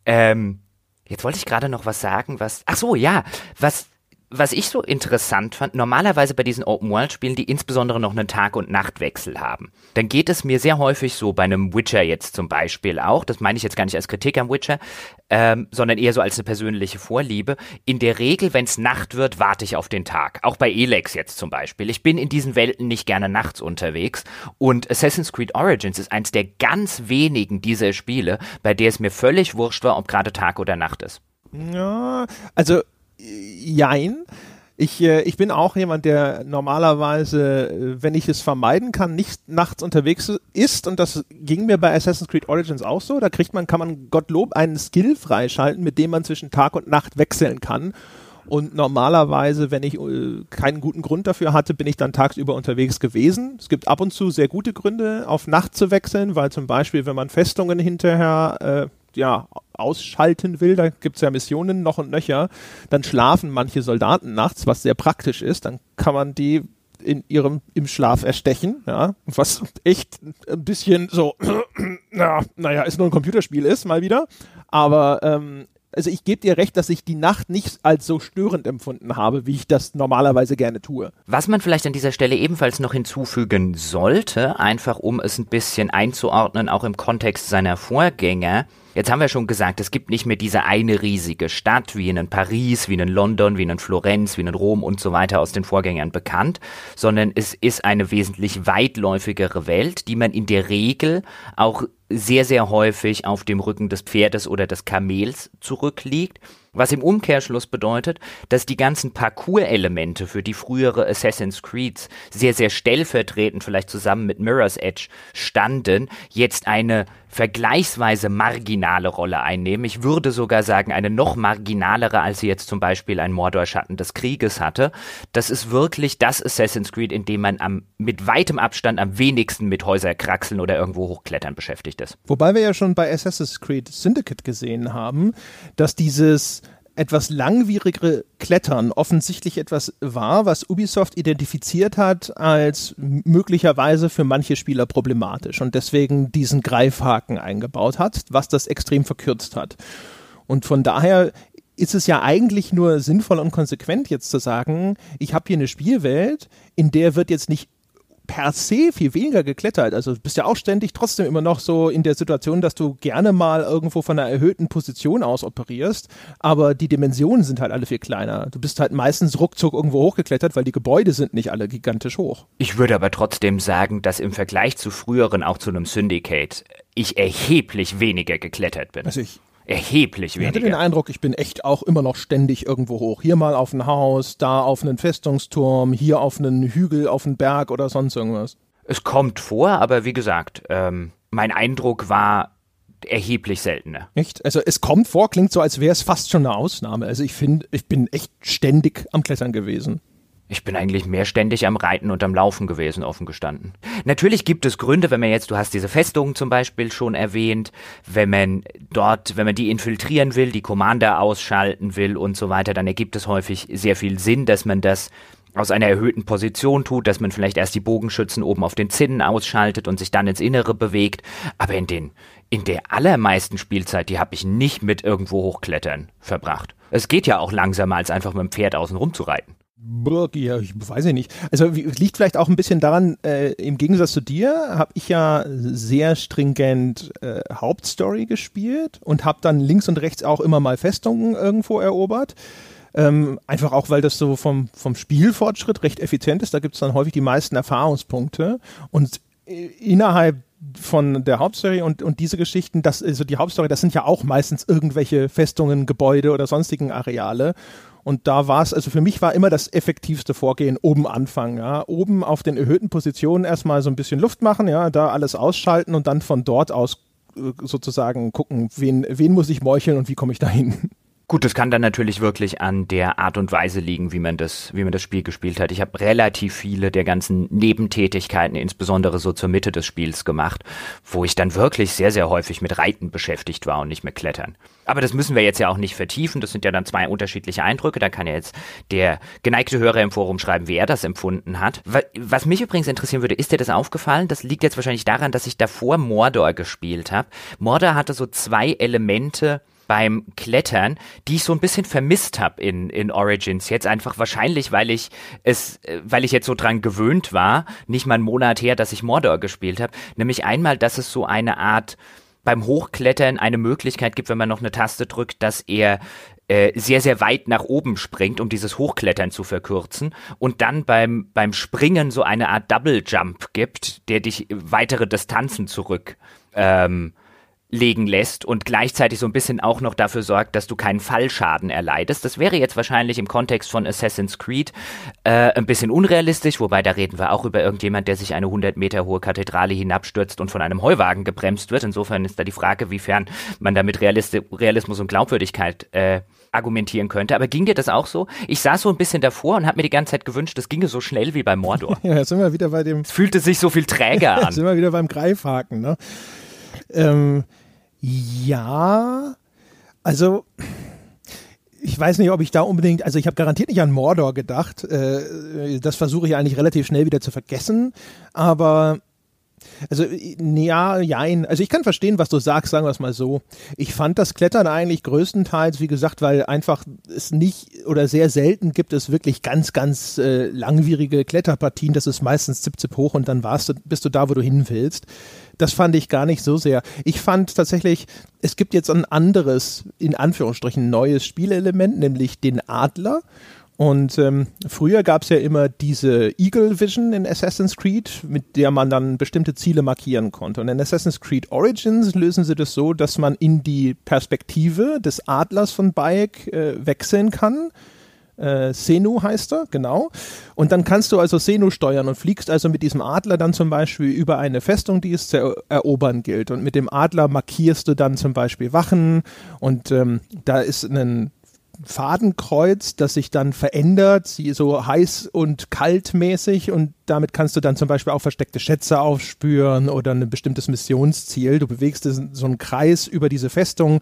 Ähm, jetzt wollte ich gerade noch was sagen, was. Ach so, ja, was was ich so interessant fand, normalerweise bei diesen Open-World-Spielen, die insbesondere noch einen Tag- und Nachtwechsel haben, dann geht es mir sehr häufig so, bei einem Witcher jetzt zum Beispiel auch, das meine ich jetzt gar nicht als Kritik am Witcher, ähm, sondern eher so als eine persönliche Vorliebe. In der Regel, wenn es Nacht wird, warte ich auf den Tag. Auch bei Elex jetzt zum Beispiel. Ich bin in diesen Welten nicht gerne nachts unterwegs und Assassin's Creed Origins ist eins der ganz wenigen dieser Spiele, bei der es mir völlig wurscht war, ob gerade Tag oder Nacht ist. Ja, also jein. Ich, äh, ich bin auch jemand, der normalerweise, äh, wenn ich es vermeiden kann, nicht nachts unterwegs ist. Und das ging mir bei Assassin's Creed Origins auch so. Da kriegt man, kann man Gottlob einen Skill freischalten, mit dem man zwischen Tag und Nacht wechseln kann. Und normalerweise, wenn ich äh, keinen guten Grund dafür hatte, bin ich dann tagsüber unterwegs gewesen. Es gibt ab und zu sehr gute Gründe, auf Nacht zu wechseln, weil zum Beispiel, wenn man Festungen hinterher äh, ja, ausschalten will, da gibt es ja Missionen noch und nöcher, dann schlafen manche Soldaten nachts, was sehr praktisch ist. Dann kann man die in ihrem im Schlaf erstechen, ja, was echt ein bisschen so, na, naja, ist nur ein Computerspiel ist, mal wieder. Aber ähm, also ich gebe dir recht, dass ich die Nacht nicht als so störend empfunden habe, wie ich das normalerweise gerne tue. Was man vielleicht an dieser Stelle ebenfalls noch hinzufügen sollte, einfach um es ein bisschen einzuordnen, auch im Kontext seiner Vorgänger, Jetzt haben wir schon gesagt, es gibt nicht mehr diese eine riesige Stadt wie in Paris, wie in London, wie in Florenz, wie in Rom und so weiter aus den Vorgängern bekannt, sondern es ist eine wesentlich weitläufigere Welt, die man in der Regel auch sehr, sehr häufig auf dem Rücken des Pferdes oder des Kamels zurückliegt. Was im Umkehrschluss bedeutet, dass die ganzen Parcours-Elemente für die frühere Assassin's Creeds sehr, sehr stellvertretend, vielleicht zusammen mit Mirror's Edge, standen, jetzt eine vergleichsweise marginale Rolle einnehmen. Ich würde sogar sagen, eine noch marginalere, als sie jetzt zum Beispiel ein Mordor-Schatten des Krieges hatte. Das ist wirklich das Assassin's Creed, in dem man am, mit weitem Abstand am wenigsten mit Häuserkraxeln oder irgendwo hochklettern beschäftigt ist. Wobei wir ja schon bei Assassin's Creed Syndicate gesehen haben, dass dieses etwas langwierigere Klettern offensichtlich etwas war, was Ubisoft identifiziert hat als möglicherweise für manche Spieler problematisch und deswegen diesen Greifhaken eingebaut hat, was das extrem verkürzt hat. Und von daher ist es ja eigentlich nur sinnvoll und konsequent jetzt zu sagen, ich habe hier eine Spielwelt, in der wird jetzt nicht per se viel weniger geklettert. Also du bist ja auch ständig trotzdem immer noch so in der Situation, dass du gerne mal irgendwo von einer erhöhten Position aus operierst, aber die Dimensionen sind halt alle viel kleiner. Du bist halt meistens ruckzuck irgendwo hochgeklettert, weil die Gebäude sind nicht alle gigantisch hoch. Ich würde aber trotzdem sagen, dass im Vergleich zu früheren, auch zu einem Syndicate, ich erheblich weniger geklettert bin. Also ich erheblich weniger. Ich hatte den Eindruck, ich bin echt auch immer noch ständig irgendwo hoch. Hier mal auf ein Haus, da auf einen Festungsturm, hier auf einen Hügel, auf einen Berg oder sonst irgendwas. Es kommt vor, aber wie gesagt, ähm, mein Eindruck war erheblich seltener. Echt? Also es kommt vor, klingt so, als wäre es fast schon eine Ausnahme. Also ich finde, ich bin echt ständig am Klettern gewesen. Ich bin eigentlich mehr ständig am Reiten und am Laufen gewesen, offen gestanden. Natürlich gibt es Gründe, wenn man jetzt, du hast diese Festungen zum Beispiel schon erwähnt, wenn man dort, wenn man die infiltrieren will, die Commander ausschalten will und so weiter, dann ergibt es häufig sehr viel Sinn, dass man das aus einer erhöhten Position tut, dass man vielleicht erst die Bogenschützen oben auf den Zinnen ausschaltet und sich dann ins Innere bewegt. Aber in den, in der allermeisten Spielzeit, die habe ich nicht mit irgendwo hochklettern verbracht. Es geht ja auch langsamer, als einfach mit dem Pferd außen rum zu reiten. Ja, ich weiß ich nicht. Also liegt vielleicht auch ein bisschen daran, äh, im Gegensatz zu dir habe ich ja sehr stringent äh, Hauptstory gespielt und habe dann links und rechts auch immer mal Festungen irgendwo erobert. Ähm, einfach auch, weil das so vom, vom Spielfortschritt recht effizient ist. Da gibt es dann häufig die meisten Erfahrungspunkte. Und äh, innerhalb von der Hauptstory und, und diese Geschichten, das, also die Hauptstory, das sind ja auch meistens irgendwelche Festungen, Gebäude oder sonstigen Areale. Und da war es, also für mich war immer das effektivste Vorgehen oben anfangen, ja. Oben auf den erhöhten Positionen erstmal so ein bisschen Luft machen, ja, da alles ausschalten und dann von dort aus äh, sozusagen gucken, wen, wen muss ich meucheln und wie komme ich dahin. Gut, das kann dann natürlich wirklich an der Art und Weise liegen, wie man das, wie man das Spiel gespielt hat. Ich habe relativ viele der ganzen Nebentätigkeiten, insbesondere so zur Mitte des Spiels gemacht, wo ich dann wirklich sehr, sehr häufig mit Reiten beschäftigt war und nicht mit Klettern. Aber das müssen wir jetzt ja auch nicht vertiefen. Das sind ja dann zwei unterschiedliche Eindrücke. Da kann ja jetzt der geneigte Hörer im Forum schreiben, wie er das empfunden hat. Was mich übrigens interessieren würde, ist dir das aufgefallen? Das liegt jetzt wahrscheinlich daran, dass ich davor Mordor gespielt habe. Mordor hatte so zwei Elemente, beim Klettern, die ich so ein bisschen vermisst habe in, in Origins jetzt. Einfach wahrscheinlich, weil ich es, äh, weil ich jetzt so dran gewöhnt war, nicht mal einen Monat her, dass ich Mordor gespielt habe. Nämlich einmal, dass es so eine Art beim Hochklettern eine Möglichkeit gibt, wenn man noch eine Taste drückt, dass er äh, sehr, sehr weit nach oben springt, um dieses Hochklettern zu verkürzen und dann beim, beim Springen so eine Art Double Jump gibt, der dich weitere Distanzen zurück ähm, legen lässt und gleichzeitig so ein bisschen auch noch dafür sorgt, dass du keinen Fallschaden erleidest. Das wäre jetzt wahrscheinlich im Kontext von Assassin's Creed äh, ein bisschen unrealistisch, wobei da reden wir auch über irgendjemand, der sich eine 100 Meter hohe Kathedrale hinabstürzt und von einem Heuwagen gebremst wird. Insofern ist da die Frage, wiefern man damit Realist Realismus und Glaubwürdigkeit äh, argumentieren könnte. Aber ging dir das auch so? Ich saß so ein bisschen davor und habe mir die ganze Zeit gewünscht, das ginge so schnell wie bei Mordor. ja, jetzt sind wir wieder bei dem. Es fühlte sich so viel träger an. jetzt sind wir wieder beim Greifhaken, ne? Ähm, ja, also ich weiß nicht, ob ich da unbedingt, also ich habe garantiert nicht an Mordor gedacht. Äh, das versuche ich eigentlich relativ schnell wieder zu vergessen. Aber also ja, jein. Also ich kann verstehen, was du sagst, sagen wir es mal so. Ich fand das Klettern eigentlich größtenteils, wie gesagt, weil einfach es nicht oder sehr selten gibt es wirklich ganz, ganz äh, langwierige Kletterpartien. Das ist meistens zip, zip hoch und dann warst du, bist du da, wo du hin willst. Das fand ich gar nicht so sehr. Ich fand tatsächlich, es gibt jetzt ein anderes, in Anführungsstrichen, neues Spielelement, nämlich den Adler. Und ähm, früher gab es ja immer diese Eagle Vision in Assassin's Creed, mit der man dann bestimmte Ziele markieren konnte. Und in Assassin's Creed Origins lösen sie das so, dass man in die Perspektive des Adlers von Bayek äh, wechseln kann. Äh, Senu heißt er, genau. Und dann kannst du also Senu steuern und fliegst also mit diesem Adler dann zum Beispiel über eine Festung, die es zu erobern gilt. Und mit dem Adler markierst du dann zum Beispiel Wachen und ähm, da ist ein Fadenkreuz, das sich dann verändert, so heiß und kaltmäßig und damit kannst du dann zum Beispiel auch versteckte Schätze aufspüren oder ein bestimmtes Missionsziel. Du bewegst so einen Kreis über diese Festung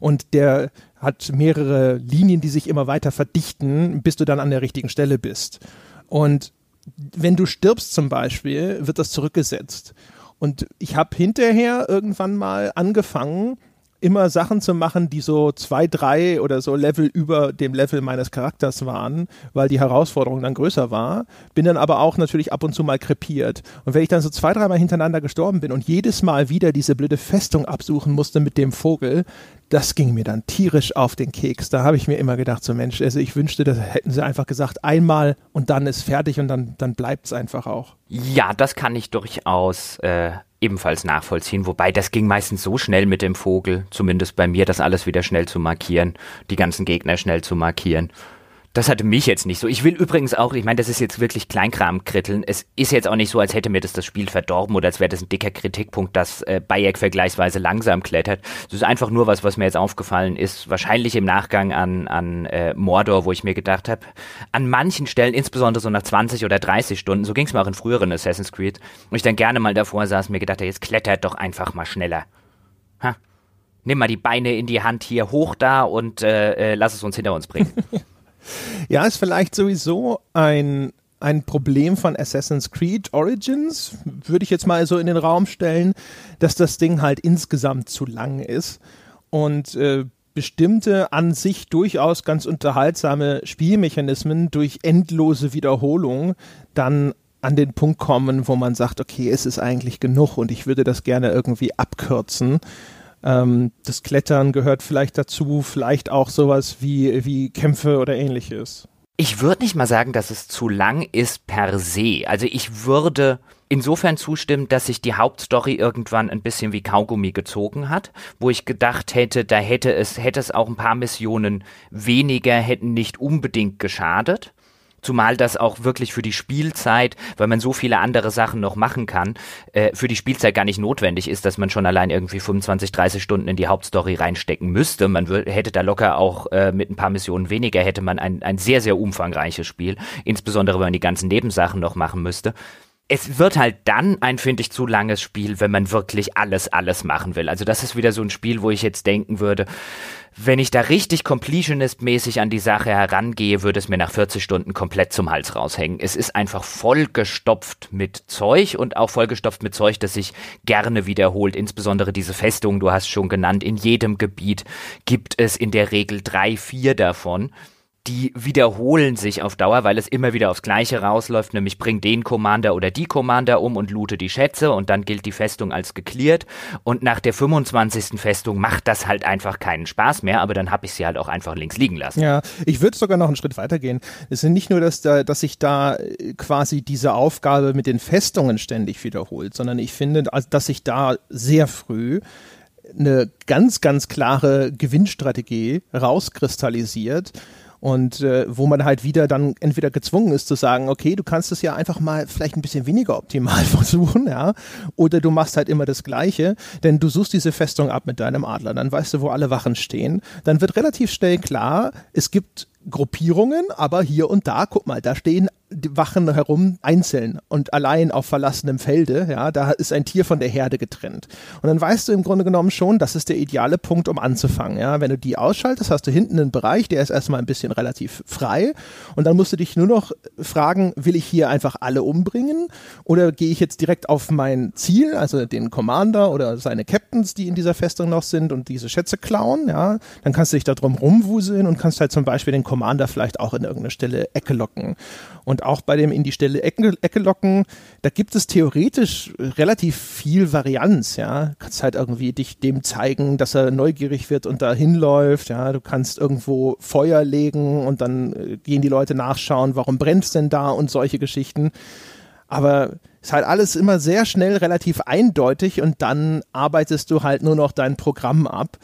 und der hat mehrere Linien, die sich immer weiter verdichten, bis du dann an der richtigen Stelle bist. Und wenn du stirbst zum Beispiel, wird das zurückgesetzt. Und ich habe hinterher irgendwann mal angefangen, immer Sachen zu machen, die so zwei, drei oder so Level über dem Level meines Charakters waren, weil die Herausforderung dann größer war. Bin dann aber auch natürlich ab und zu mal krepiert. Und wenn ich dann so zwei, dreimal hintereinander gestorben bin und jedes Mal wieder diese blöde Festung absuchen musste mit dem Vogel, das ging mir dann tierisch auf den Keks. Da habe ich mir immer gedacht, so Mensch, also ich wünschte, das hätten sie einfach gesagt, einmal und dann ist fertig und dann, dann bleibt es einfach auch. Ja, das kann ich durchaus äh, ebenfalls nachvollziehen, wobei das ging meistens so schnell mit dem Vogel, zumindest bei mir, das alles wieder schnell zu markieren, die ganzen Gegner schnell zu markieren. Das hatte mich jetzt nicht so. Ich will übrigens auch, ich meine, das ist jetzt wirklich Kleinkram-Kritteln. Es ist jetzt auch nicht so, als hätte mir das das Spiel verdorben oder als wäre das ein dicker Kritikpunkt, dass äh, Bayek vergleichsweise langsam klettert. Es ist einfach nur was, was mir jetzt aufgefallen ist. Wahrscheinlich im Nachgang an, an äh, Mordor, wo ich mir gedacht habe, an manchen Stellen, insbesondere so nach 20 oder 30 Stunden, so ging es mir auch in früheren Assassin's Creed, wo ich dann gerne mal davor saß und mir gedacht habe, jetzt klettert doch einfach mal schneller. Ha. Nimm mal die Beine in die Hand hier hoch da und äh, äh, lass es uns hinter uns bringen. Ja, ist vielleicht sowieso ein, ein Problem von Assassin's Creed Origins, würde ich jetzt mal so in den Raum stellen, dass das Ding halt insgesamt zu lang ist und äh, bestimmte an sich durchaus ganz unterhaltsame Spielmechanismen durch endlose Wiederholung dann an den Punkt kommen, wo man sagt, okay, es ist eigentlich genug und ich würde das gerne irgendwie abkürzen. Ähm, das Klettern gehört vielleicht dazu, vielleicht auch sowas wie, wie Kämpfe oder ähnliches. Ich würde nicht mal sagen, dass es zu lang ist per se. Also ich würde insofern zustimmen, dass sich die Hauptstory irgendwann ein bisschen wie Kaugummi gezogen hat, wo ich gedacht hätte, da hätte es, hätte es auch ein paar Missionen weniger, hätten nicht unbedingt geschadet. Zumal das auch wirklich für die Spielzeit, weil man so viele andere Sachen noch machen kann, äh, für die Spielzeit gar nicht notwendig ist, dass man schon allein irgendwie 25, 30 Stunden in die Hauptstory reinstecken müsste. Man hätte da locker auch äh, mit ein paar Missionen weniger, hätte man ein, ein sehr, sehr umfangreiches Spiel, insbesondere wenn man die ganzen Nebensachen noch machen müsste es wird halt dann ein, finde ich, zu langes Spiel, wenn man wirklich alles, alles machen will. Also das ist wieder so ein Spiel, wo ich jetzt denken würde, wenn ich da richtig Completionist-mäßig an die Sache herangehe, würde es mir nach 40 Stunden komplett zum Hals raushängen. Es ist einfach vollgestopft mit Zeug und auch vollgestopft mit Zeug, das sich gerne wiederholt. Insbesondere diese Festung, du hast schon genannt, in jedem Gebiet gibt es in der Regel drei, vier davon die wiederholen sich auf Dauer, weil es immer wieder aufs Gleiche rausläuft, nämlich bring den Commander oder die Commander um und loote die Schätze und dann gilt die Festung als geklärt und nach der 25. Festung macht das halt einfach keinen Spaß mehr, aber dann habe ich sie halt auch einfach links liegen lassen. Ja, ich würde sogar noch einen Schritt weitergehen. Es ist nicht nur, dass, da, dass sich da äh, quasi diese Aufgabe mit den Festungen ständig wiederholt, sondern ich finde, dass sich da sehr früh eine ganz, ganz klare Gewinnstrategie rauskristallisiert und äh, wo man halt wieder dann entweder gezwungen ist zu sagen, okay, du kannst es ja einfach mal vielleicht ein bisschen weniger optimal versuchen, ja, oder du machst halt immer das Gleiche, denn du suchst diese Festung ab mit deinem Adler, dann weißt du, wo alle Wachen stehen, dann wird relativ schnell klar, es gibt Gruppierungen, aber hier und da, guck mal, da stehen die Wachen herum einzeln und allein auf verlassenem Felde, ja, da ist ein Tier von der Herde getrennt. Und dann weißt du im Grunde genommen schon, das ist der ideale Punkt, um anzufangen, ja. Wenn du die ausschaltest, hast du hinten einen Bereich, der ist erstmal ein bisschen relativ frei und dann musst du dich nur noch fragen, will ich hier einfach alle umbringen oder gehe ich jetzt direkt auf mein Ziel, also den Commander oder seine Captains, die in dieser Festung noch sind und diese Schätze klauen, ja. Dann kannst du dich da drum rumwuseln und kannst halt zum Beispiel den Commander vielleicht auch in irgendeine Stelle Ecke locken. Und auch bei dem in die Stelle Ecke, Ecke locken, da gibt es theoretisch relativ viel Varianz, ja. Du kannst halt irgendwie dich dem zeigen, dass er neugierig wird und da hinläuft, ja. Du kannst irgendwo Feuer legen und dann äh, gehen die Leute nachschauen, warum brennt es denn da und solche Geschichten. Aber ist halt alles immer sehr schnell relativ eindeutig und dann arbeitest du halt nur noch dein Programm ab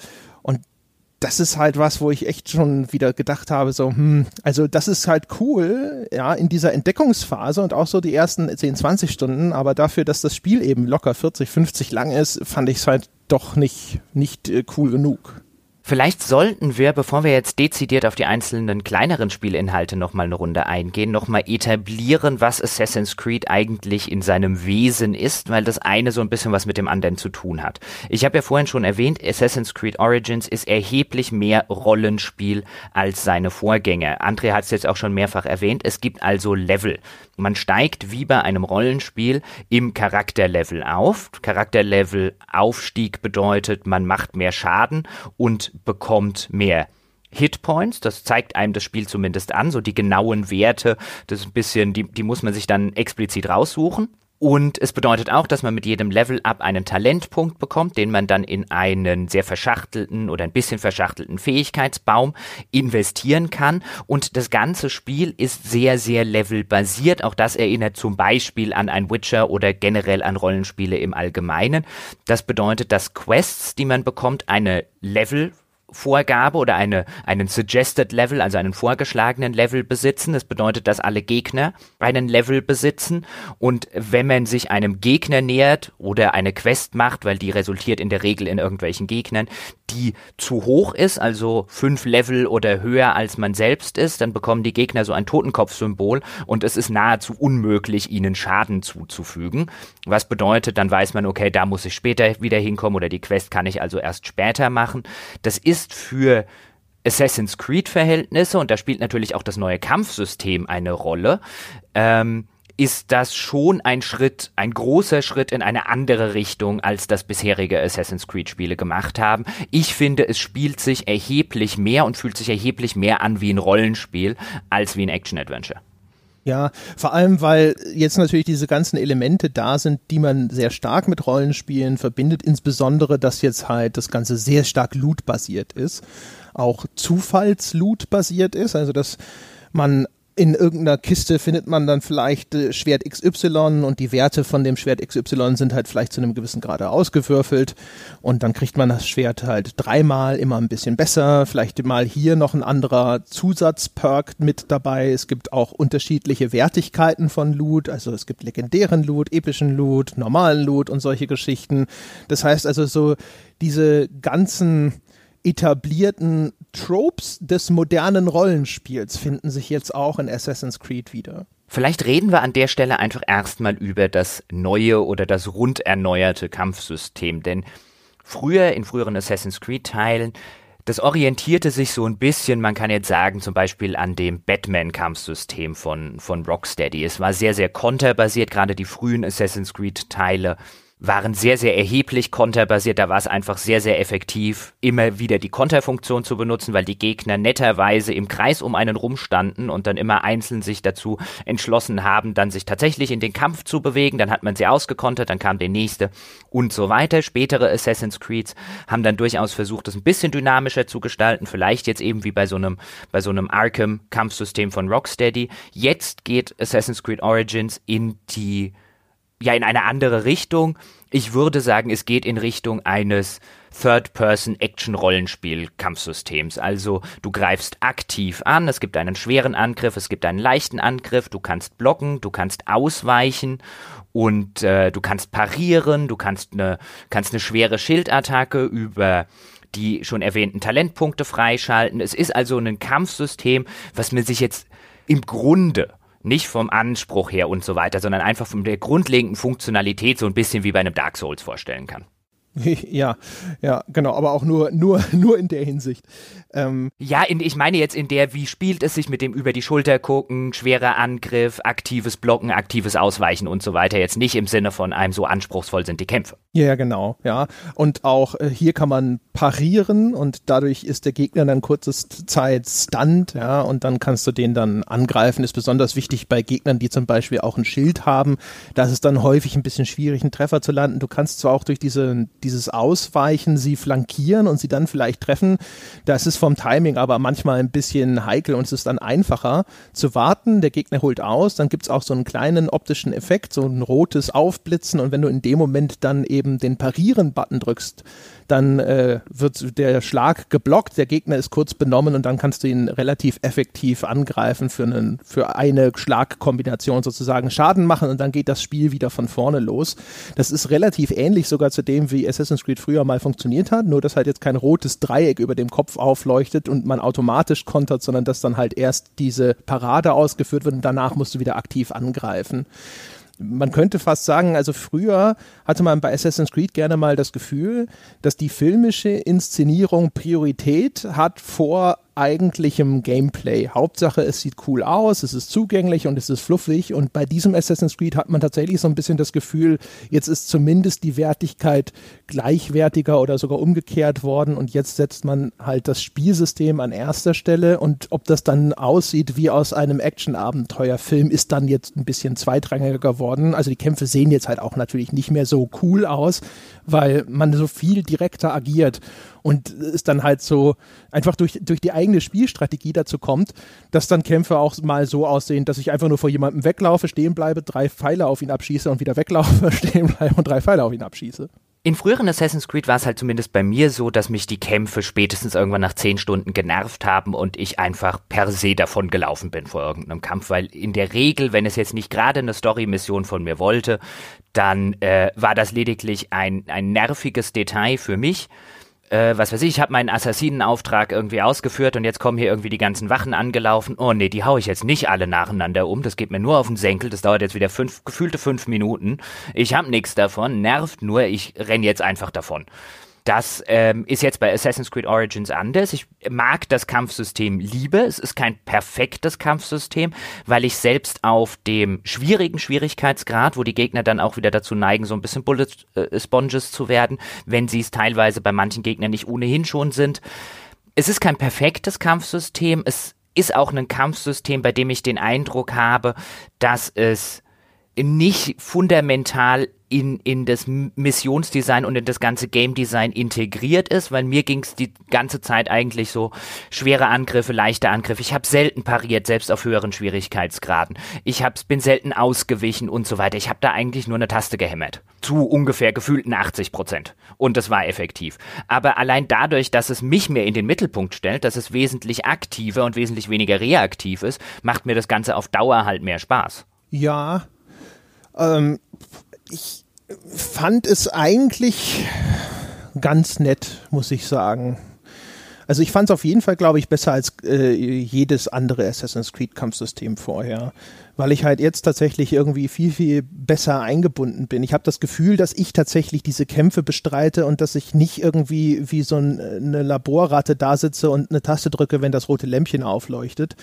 das ist halt was, wo ich echt schon wieder gedacht habe, so, hm, also das ist halt cool, ja, in dieser Entdeckungsphase und auch so die ersten 10, 20 Stunden, aber dafür, dass das Spiel eben locker 40, 50 lang ist, fand ich es halt doch nicht, nicht äh, cool genug. Vielleicht sollten wir, bevor wir jetzt dezidiert auf die einzelnen kleineren Spielinhalte nochmal eine Runde eingehen, nochmal etablieren, was Assassin's Creed eigentlich in seinem Wesen ist, weil das eine so ein bisschen was mit dem anderen zu tun hat. Ich habe ja vorhin schon erwähnt, Assassin's Creed Origins ist erheblich mehr Rollenspiel als seine Vorgänger. André hat es jetzt auch schon mehrfach erwähnt, es gibt also Level. Man steigt wie bei einem Rollenspiel im Charakterlevel auf. Charakterlevel Aufstieg bedeutet, man macht mehr Schaden und bekommt mehr Hitpoints, das zeigt einem das Spiel zumindest an, so die genauen Werte, das ist ein bisschen, die, die muss man sich dann explizit raussuchen. Und es bedeutet auch, dass man mit jedem Level-Up einen Talentpunkt bekommt, den man dann in einen sehr verschachtelten oder ein bisschen verschachtelten Fähigkeitsbaum investieren kann. Und das ganze Spiel ist sehr, sehr levelbasiert. Auch das erinnert zum Beispiel an ein Witcher oder generell an Rollenspiele im Allgemeinen. Das bedeutet, dass Quests, die man bekommt, eine Level Vorgabe oder eine, einen Suggested Level, also einen vorgeschlagenen Level besitzen. Das bedeutet, dass alle Gegner einen Level besitzen. Und wenn man sich einem Gegner nähert oder eine Quest macht, weil die resultiert in der Regel in irgendwelchen Gegnern, die zu hoch ist, also fünf Level oder höher als man selbst ist, dann bekommen die Gegner so ein Totenkopfsymbol und es ist nahezu unmöglich, ihnen Schaden zuzufügen. Was bedeutet, dann weiß man, okay, da muss ich später wieder hinkommen oder die Quest kann ich also erst später machen. Das ist für Assassin's Creed Verhältnisse und da spielt natürlich auch das neue Kampfsystem eine Rolle. Ähm, ist das schon ein Schritt, ein großer Schritt in eine andere Richtung, als das bisherige Assassin's Creed Spiele gemacht haben. Ich finde, es spielt sich erheblich mehr und fühlt sich erheblich mehr an wie ein Rollenspiel als wie ein Action Adventure. Ja, vor allem, weil jetzt natürlich diese ganzen Elemente da sind, die man sehr stark mit Rollenspielen verbindet, insbesondere, dass jetzt halt das Ganze sehr stark loot-basiert ist, auch Zufalls-Loot-basiert ist, also dass man in irgendeiner Kiste findet man dann vielleicht äh, Schwert XY und die Werte von dem Schwert XY sind halt vielleicht zu einem gewissen Grade ausgewürfelt und dann kriegt man das Schwert halt dreimal immer ein bisschen besser, vielleicht mal hier noch ein anderer Zusatzperk mit dabei. Es gibt auch unterschiedliche Wertigkeiten von Loot, also es gibt legendären Loot, epischen Loot, normalen Loot und solche Geschichten. Das heißt also so diese ganzen etablierten Tropes des modernen Rollenspiels finden sich jetzt auch in Assassin's Creed wieder. Vielleicht reden wir an der Stelle einfach erstmal über das neue oder das rund erneuerte Kampfsystem, denn früher in früheren Assassin's Creed Teilen das orientierte sich so ein bisschen, man kann jetzt sagen, zum Beispiel an dem Batman-Kampfsystem von, von Rocksteady. Es war sehr, sehr konterbasiert, gerade die frühen Assassin's Creed-Teile waren sehr, sehr erheblich konterbasiert. Da war es einfach sehr, sehr effektiv, immer wieder die Konterfunktion zu benutzen, weil die Gegner netterweise im Kreis um einen rumstanden und dann immer einzeln sich dazu entschlossen haben, dann sich tatsächlich in den Kampf zu bewegen. Dann hat man sie ausgekontert, dann kam der nächste und so weiter. Spätere Assassin's Creeds haben dann durchaus versucht, das ein bisschen dynamischer zu gestalten. Vielleicht jetzt eben wie bei so einem, bei so einem Arkham-Kampfsystem von Rocksteady. Jetzt geht Assassin's Creed Origins in die ja in eine andere Richtung. Ich würde sagen, es geht in Richtung eines Third-Person-Action-Rollenspiel-Kampfsystems. Also du greifst aktiv an, es gibt einen schweren Angriff, es gibt einen leichten Angriff, du kannst blocken, du kannst ausweichen und äh, du kannst parieren, du kannst eine kannst eine schwere Schildattacke über die schon erwähnten Talentpunkte freischalten. Es ist also ein Kampfsystem, was mir sich jetzt im Grunde nicht vom Anspruch her und so weiter, sondern einfach von der grundlegenden Funktionalität so ein bisschen wie bei einem Dark Souls vorstellen kann. Ja, ja, genau, aber auch nur, nur, nur in der Hinsicht. Ähm, ja, in, ich meine jetzt in der, wie spielt es sich mit dem über die Schulter gucken, schwerer Angriff, aktives Blocken, aktives Ausweichen und so weiter. Jetzt nicht im Sinne von einem so anspruchsvoll sind die Kämpfe. Ja, genau, ja. Und auch äh, hier kann man parieren und dadurch ist der Gegner dann kurzes Zeit stunned, ja, und dann kannst du den dann angreifen. Ist besonders wichtig bei Gegnern, die zum Beispiel auch ein Schild haben. Da ist es dann häufig ein bisschen schwierig, einen Treffer zu landen. Du kannst zwar auch durch diese, dieses Ausweichen sie flankieren und sie dann vielleicht treffen. Das ist vom Timing aber manchmal ein bisschen heikel und es ist dann einfacher zu warten. Der Gegner holt aus, dann gibt es auch so einen kleinen optischen Effekt, so ein rotes Aufblitzen und wenn du in dem Moment dann eben den Parieren-Button drückst, dann äh, wird der Schlag geblockt, der Gegner ist kurz benommen und dann kannst du ihn relativ effektiv angreifen für, einen, für eine Schlagkombination sozusagen Schaden machen und dann geht das Spiel wieder von vorne los. Das ist relativ ähnlich sogar zu dem, wie Assassin's Creed früher mal funktioniert hat, nur dass halt jetzt kein rotes Dreieck über dem Kopf aufleuchtet und man automatisch kontert, sondern dass dann halt erst diese Parade ausgeführt wird und danach musst du wieder aktiv angreifen man könnte fast sagen, also früher hatte man bei Assassin's Creed gerne mal das Gefühl, dass die filmische Inszenierung Priorität hat vor eigentlichem Gameplay. Hauptsache, es sieht cool aus, es ist zugänglich und es ist fluffig. Und bei diesem Assassin's Creed hat man tatsächlich so ein bisschen das Gefühl, jetzt ist zumindest die Wertigkeit gleichwertiger oder sogar umgekehrt worden. Und jetzt setzt man halt das Spielsystem an erster Stelle. Und ob das dann aussieht wie aus einem Action-Abenteuerfilm, ist dann jetzt ein bisschen zweitrangiger geworden. Also die Kämpfe sehen jetzt halt auch natürlich nicht mehr so cool aus, weil man so viel direkter agiert und es dann halt so einfach durch, durch die eigene Spielstrategie dazu kommt, dass dann Kämpfe auch mal so aussehen, dass ich einfach nur vor jemandem weglaufe, stehen bleibe, drei Pfeile auf ihn abschieße und wieder weglaufe, stehen bleibe und drei Pfeile auf ihn abschieße. In früheren Assassin's Creed war es halt zumindest bei mir so, dass mich die Kämpfe spätestens irgendwann nach zehn Stunden genervt haben und ich einfach per se davon gelaufen bin vor irgendeinem Kampf, weil in der Regel, wenn es jetzt nicht gerade eine Story-Mission von mir wollte, dann äh, war das lediglich ein, ein nerviges Detail für mich, äh, was weiß ich, ich habe meinen Assassinenauftrag irgendwie ausgeführt und jetzt kommen hier irgendwie die ganzen Wachen angelaufen. Oh nee, die hau ich jetzt nicht alle nacheinander um. Das geht mir nur auf den Senkel. Das dauert jetzt wieder fünf, gefühlte fünf Minuten. Ich hab nichts davon, nervt nur, ich renn jetzt einfach davon. Das ähm, ist jetzt bei Assassin's Creed Origins anders. Ich mag das Kampfsystem liebe. Es ist kein perfektes Kampfsystem, weil ich selbst auf dem schwierigen Schwierigkeitsgrad, wo die Gegner dann auch wieder dazu neigen, so ein bisschen Bullet äh, Sponges zu werden, wenn sie es teilweise bei manchen Gegnern nicht ohnehin schon sind. Es ist kein perfektes Kampfsystem. Es ist auch ein Kampfsystem, bei dem ich den Eindruck habe, dass es nicht fundamental in, in das Missionsdesign und in das ganze Game Design integriert ist, weil mir ging es die ganze Zeit eigentlich so schwere Angriffe, leichte Angriffe. Ich habe selten pariert, selbst auf höheren Schwierigkeitsgraden. Ich hab's, bin selten ausgewichen und so weiter. Ich habe da eigentlich nur eine Taste gehämmert. Zu ungefähr gefühlten 80 Prozent. Und das war effektiv. Aber allein dadurch, dass es mich mehr in den Mittelpunkt stellt, dass es wesentlich aktiver und wesentlich weniger reaktiv ist, macht mir das Ganze auf Dauer halt mehr Spaß. Ja, ähm, ich fand es eigentlich ganz nett, muss ich sagen. Also ich fand es auf jeden Fall, glaube ich, besser als äh, jedes andere Assassin's Creed Kampfsystem vorher, weil ich halt jetzt tatsächlich irgendwie viel, viel besser eingebunden bin. Ich habe das Gefühl, dass ich tatsächlich diese Kämpfe bestreite und dass ich nicht irgendwie wie so ein, eine Laborratte da sitze und eine Taste drücke, wenn das rote Lämpchen aufleuchtet,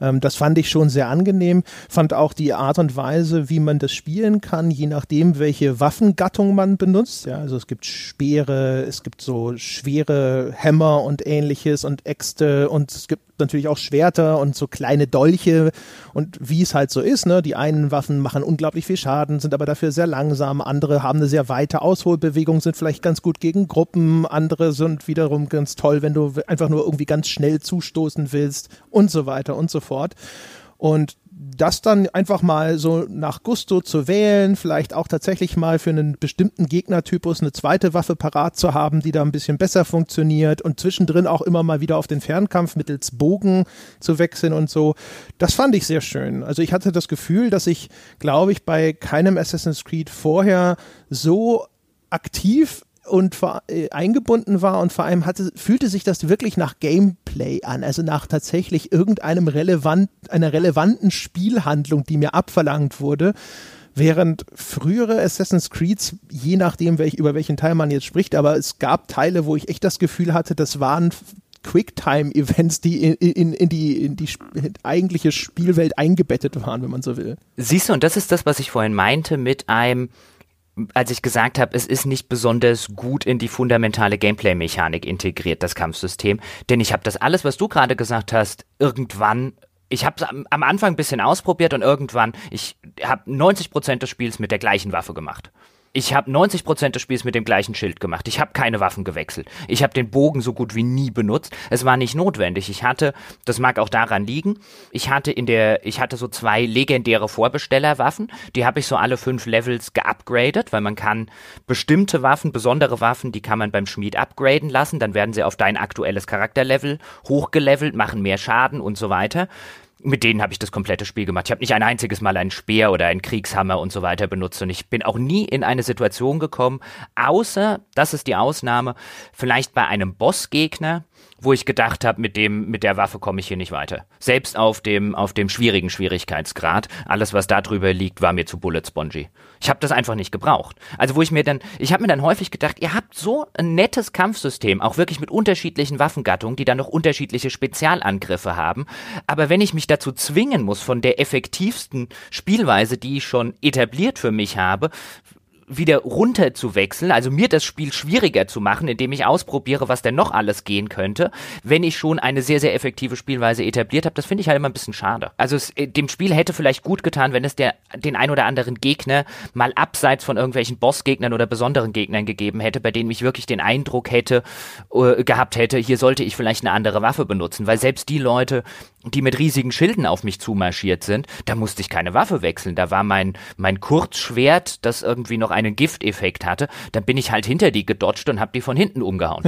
ähm, das fand ich schon sehr angenehm. Fand auch die Art und Weise, wie man das spielen kann, je nachdem, welche Waffengattung man benutzt. Ja, also es gibt Speere, es gibt so schwere Hämmer und ähnliches und Äxte und es gibt natürlich auch Schwerter und so kleine Dolche und wie es halt so ist, ne? Die einen Waffen machen unglaublich viel Schaden, sind aber dafür sehr langsam, andere haben eine sehr weite Ausholbewegung, sind vielleicht ganz gut gegen Gruppen, andere sind wiederum ganz toll, wenn du einfach nur irgendwie ganz schnell zustoßen willst und so weiter und so fort. Und das dann einfach mal so nach Gusto zu wählen, vielleicht auch tatsächlich mal für einen bestimmten Gegnertypus eine zweite Waffe parat zu haben, die da ein bisschen besser funktioniert und zwischendrin auch immer mal wieder auf den Fernkampf mittels Bogen zu wechseln und so. Das fand ich sehr schön. Also ich hatte das Gefühl, dass ich, glaube ich, bei keinem Assassin's Creed vorher so aktiv und äh, eingebunden war und vor allem hatte, fühlte sich das wirklich nach Gameplay an, also nach tatsächlich irgendeinem relevant, einer relevanten Spielhandlung, die mir abverlangt wurde. Während frühere Assassin's Creeds, je nachdem, welch, über welchen Teil man jetzt spricht, aber es gab Teile, wo ich echt das Gefühl hatte, das waren Quicktime-Events, die in, in, in, die, in die eigentliche Spielwelt eingebettet waren, wenn man so will. Siehst du, und das ist das, was ich vorhin meinte mit einem als ich gesagt habe, es ist nicht besonders gut in die fundamentale Gameplay-Mechanik integriert, das Kampfsystem. Denn ich habe das alles, was du gerade gesagt hast, irgendwann ich habe es am, am, Anfang ein bisschen ausprobiert und irgendwann, ich habe 90 Prozent des Spiels mit der gleichen Waffe gemacht. Ich habe 90 Prozent des Spiels mit dem gleichen Schild gemacht. Ich habe keine Waffen gewechselt. Ich habe den Bogen so gut wie nie benutzt. Es war nicht notwendig. Ich hatte, das mag auch daran liegen, ich hatte in der, ich hatte so zwei legendäre Vorbestellerwaffen. Die habe ich so alle fünf Levels geupgradet, weil man kann bestimmte Waffen, besondere Waffen, die kann man beim Schmied upgraden lassen. Dann werden sie auf dein aktuelles Charakterlevel hochgelevelt, machen mehr Schaden und so weiter mit denen habe ich das komplette Spiel gemacht. Ich habe nicht ein einziges Mal einen Speer oder einen Kriegshammer und so weiter benutzt und ich bin auch nie in eine Situation gekommen, außer, das ist die Ausnahme, vielleicht bei einem Bossgegner, wo ich gedacht habe, mit dem, mit der Waffe komme ich hier nicht weiter. Selbst auf dem, auf dem schwierigen Schwierigkeitsgrad, alles was da drüber liegt, war mir zu Bullet Spongy. Ich habe das einfach nicht gebraucht. Also wo ich mir dann, ich habe mir dann häufig gedacht, ihr habt so ein nettes Kampfsystem, auch wirklich mit unterschiedlichen Waffengattungen, die dann noch unterschiedliche Spezialangriffe haben. Aber wenn ich mich dazu zwingen muss, von der effektivsten Spielweise, die ich schon etabliert für mich habe, wieder runter zu wechseln, also mir das Spiel schwieriger zu machen, indem ich ausprobiere, was denn noch alles gehen könnte, wenn ich schon eine sehr, sehr effektive Spielweise etabliert habe, das finde ich halt immer ein bisschen schade. Also es, äh, dem Spiel hätte vielleicht gut getan, wenn es der, den ein oder anderen Gegner mal abseits von irgendwelchen Bossgegnern oder besonderen Gegnern gegeben hätte, bei denen ich wirklich den Eindruck hätte, äh, gehabt hätte, hier sollte ich vielleicht eine andere Waffe benutzen, weil selbst die Leute, die mit riesigen Schilden auf mich zumarschiert sind, da musste ich keine Waffe wechseln. Da war mein, mein Kurzschwert, das irgendwie noch einen Gifteffekt hatte. Dann bin ich halt hinter die gedodged und habe die von hinten umgehauen.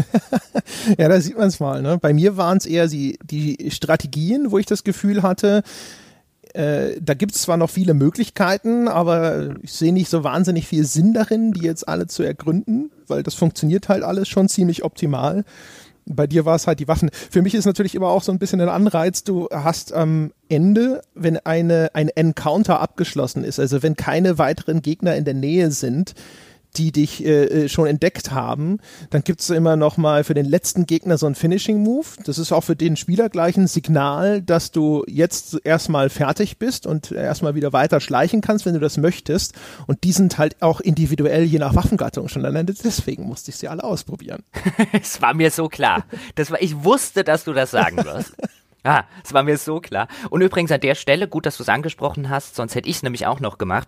ja, da sieht man es mal. Ne? Bei mir waren es eher die, die Strategien, wo ich das Gefühl hatte, äh, da gibt es zwar noch viele Möglichkeiten, aber ich sehe nicht so wahnsinnig viel Sinn darin, die jetzt alle zu ergründen, weil das funktioniert halt alles schon ziemlich optimal bei dir war es halt die Waffen. Für mich ist natürlich immer auch so ein bisschen ein Anreiz, du hast am Ende, wenn eine, ein Encounter abgeschlossen ist, also wenn keine weiteren Gegner in der Nähe sind, die dich äh, äh, schon entdeckt haben. Dann gibt's immer noch mal für den letzten Gegner so ein Finishing Move. Das ist auch für den Spieler gleich ein Signal, dass du jetzt erstmal fertig bist und erstmal wieder weiter schleichen kannst, wenn du das möchtest. Und die sind halt auch individuell je nach Waffengattung schon. Deswegen musste ich sie alle ausprobieren. Es war mir so klar. Das war, ich wusste, dass du das sagen wirst. Ah, es war mir so klar. Und übrigens an der Stelle, gut, dass du es angesprochen hast, sonst hätte ich es nämlich auch noch gemacht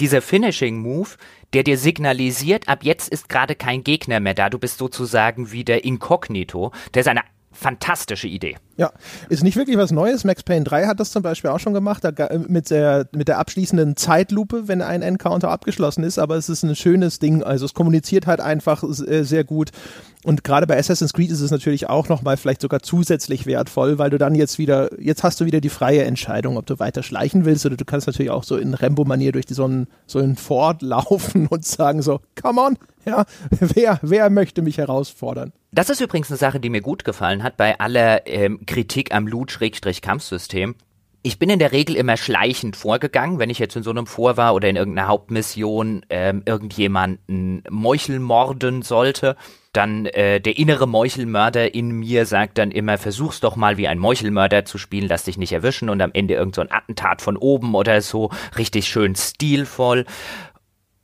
dieser Finishing Move, der dir signalisiert, ab jetzt ist gerade kein Gegner mehr da, du bist sozusagen wieder inkognito, der ist eine fantastische Idee. Ja, ist nicht wirklich was Neues. Max Payne 3 hat das zum Beispiel auch schon gemacht, da, mit, der, mit der abschließenden Zeitlupe, wenn ein Encounter abgeschlossen ist, aber es ist ein schönes Ding. Also es kommuniziert halt einfach äh, sehr gut. Und gerade bei Assassin's Creed ist es natürlich auch nochmal vielleicht sogar zusätzlich wertvoll, weil du dann jetzt wieder, jetzt hast du wieder die freie Entscheidung, ob du weiter schleichen willst oder du kannst natürlich auch so in Rambo-Manier durch die, so einen, so einen Ford laufen und sagen so, come on, ja, wer, wer möchte mich herausfordern? Das ist übrigens eine Sache, die mir gut gefallen hat bei aller ähm, Kritik am Loot-Kampfsystem. Ich bin in der Regel immer schleichend vorgegangen, wenn ich jetzt in so einem Vor war oder in irgendeiner Hauptmission ähm, irgendjemanden Meuchel morden sollte, dann äh, der innere Meuchelmörder in mir sagt dann immer, versuch's doch mal wie ein Meuchelmörder zu spielen, lass dich nicht erwischen und am Ende irgend so ein Attentat von oben oder so, richtig schön stilvoll.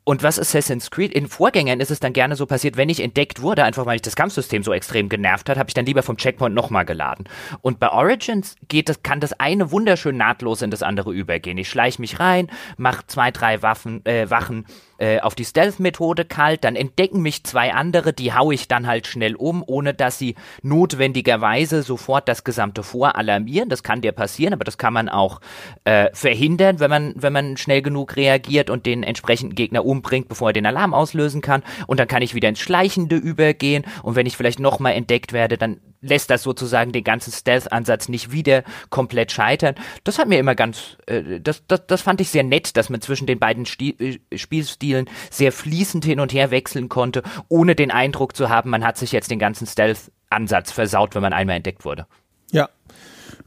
Und was Assassin's Creed, in Vorgängern ist es dann gerne so passiert, wenn ich entdeckt wurde, einfach weil ich das Kampfsystem so extrem genervt hat, habe ich dann lieber vom Checkpoint nochmal geladen. Und bei Origins geht das, kann das eine wunderschön nahtlos in das andere übergehen. Ich schleiche mich rein, mache zwei, drei Waffen, äh, Wachen, äh, auf die Stealth-Methode kalt, dann entdecken mich zwei andere, die haue ich dann halt schnell um, ohne dass sie notwendigerweise sofort das gesamte Vor alarmieren. Das kann dir passieren, aber das kann man auch äh, verhindern, wenn man, wenn man schnell genug reagiert und den entsprechenden Gegner umbringt, bevor er den Alarm auslösen kann. Und dann kann ich wieder ins Schleichende übergehen. Und wenn ich vielleicht nochmal entdeckt werde, dann lässt das sozusagen den ganzen Stealth-Ansatz nicht wieder komplett scheitern. Das hat mir immer ganz, äh, das, das, das fand ich sehr nett, dass man zwischen den beiden Stil, äh, Spielstilen sehr fließend hin und her wechseln konnte, ohne den Eindruck zu haben, man hat sich jetzt den ganzen Stealth-Ansatz versaut, wenn man einmal entdeckt wurde. Ja,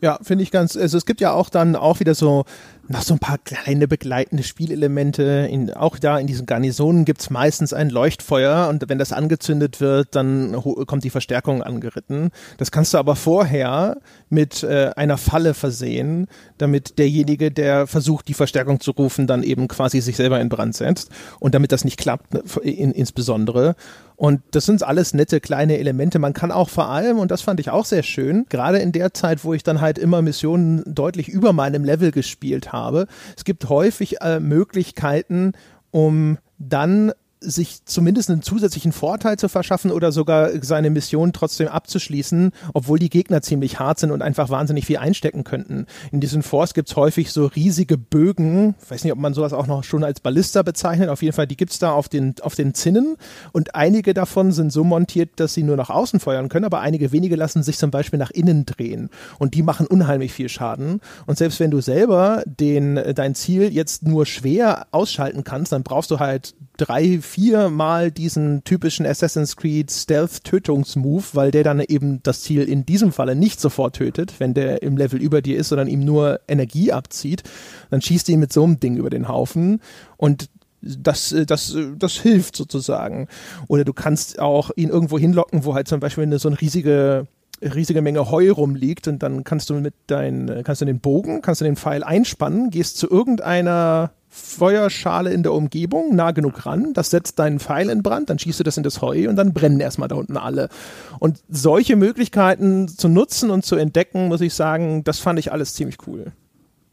ja, finde ich ganz, also es gibt ja auch dann auch wieder so noch so ein paar kleine begleitende Spielelemente. In, auch da in diesen Garnisonen gibt's meistens ein Leuchtfeuer und wenn das angezündet wird, dann kommt die Verstärkung angeritten. Das kannst du aber vorher mit äh, einer Falle versehen, damit derjenige, der versucht, die Verstärkung zu rufen, dann eben quasi sich selber in Brand setzt. Und damit das nicht klappt, ne, in, insbesondere. Und das sind alles nette kleine Elemente. Man kann auch vor allem, und das fand ich auch sehr schön, gerade in der Zeit, wo ich dann halt immer Missionen deutlich über meinem Level gespielt habe, es gibt häufig äh, Möglichkeiten, um dann sich zumindest einen zusätzlichen Vorteil zu verschaffen oder sogar seine Mission trotzdem abzuschließen, obwohl die Gegner ziemlich hart sind und einfach wahnsinnig viel einstecken könnten. In diesen Force gibt's häufig so riesige Bögen, ich weiß nicht, ob man sowas auch noch schon als Ballista bezeichnet, auf jeden Fall, die gibt's da auf den, auf den Zinnen. Und einige davon sind so montiert, dass sie nur nach außen feuern können, aber einige wenige lassen sich zum Beispiel nach innen drehen. Und die machen unheimlich viel Schaden. Und selbst wenn du selber den, dein Ziel jetzt nur schwer ausschalten kannst, dann brauchst du halt drei, vier Mal diesen typischen Assassin's Creed Stealth-Tötungsmove, weil der dann eben das Ziel in diesem Falle nicht sofort tötet, wenn der im Level über dir ist, sondern ihm nur Energie abzieht. Dann schießt ihn mit so einem Ding über den Haufen und das, das, das hilft sozusagen. Oder du kannst auch ihn irgendwo hinlocken, wo halt zum Beispiel eine, so eine riesige riesige Menge Heu rumliegt und dann kannst du mit dein, kannst du den Bogen, kannst du den Pfeil einspannen, gehst zu irgendeiner Feuerschale in der Umgebung, nah genug ran, das setzt deinen Pfeil in Brand, dann schießt du das in das Heu und dann brennen erstmal da unten alle. Und solche Möglichkeiten zu nutzen und zu entdecken, muss ich sagen, das fand ich alles ziemlich cool.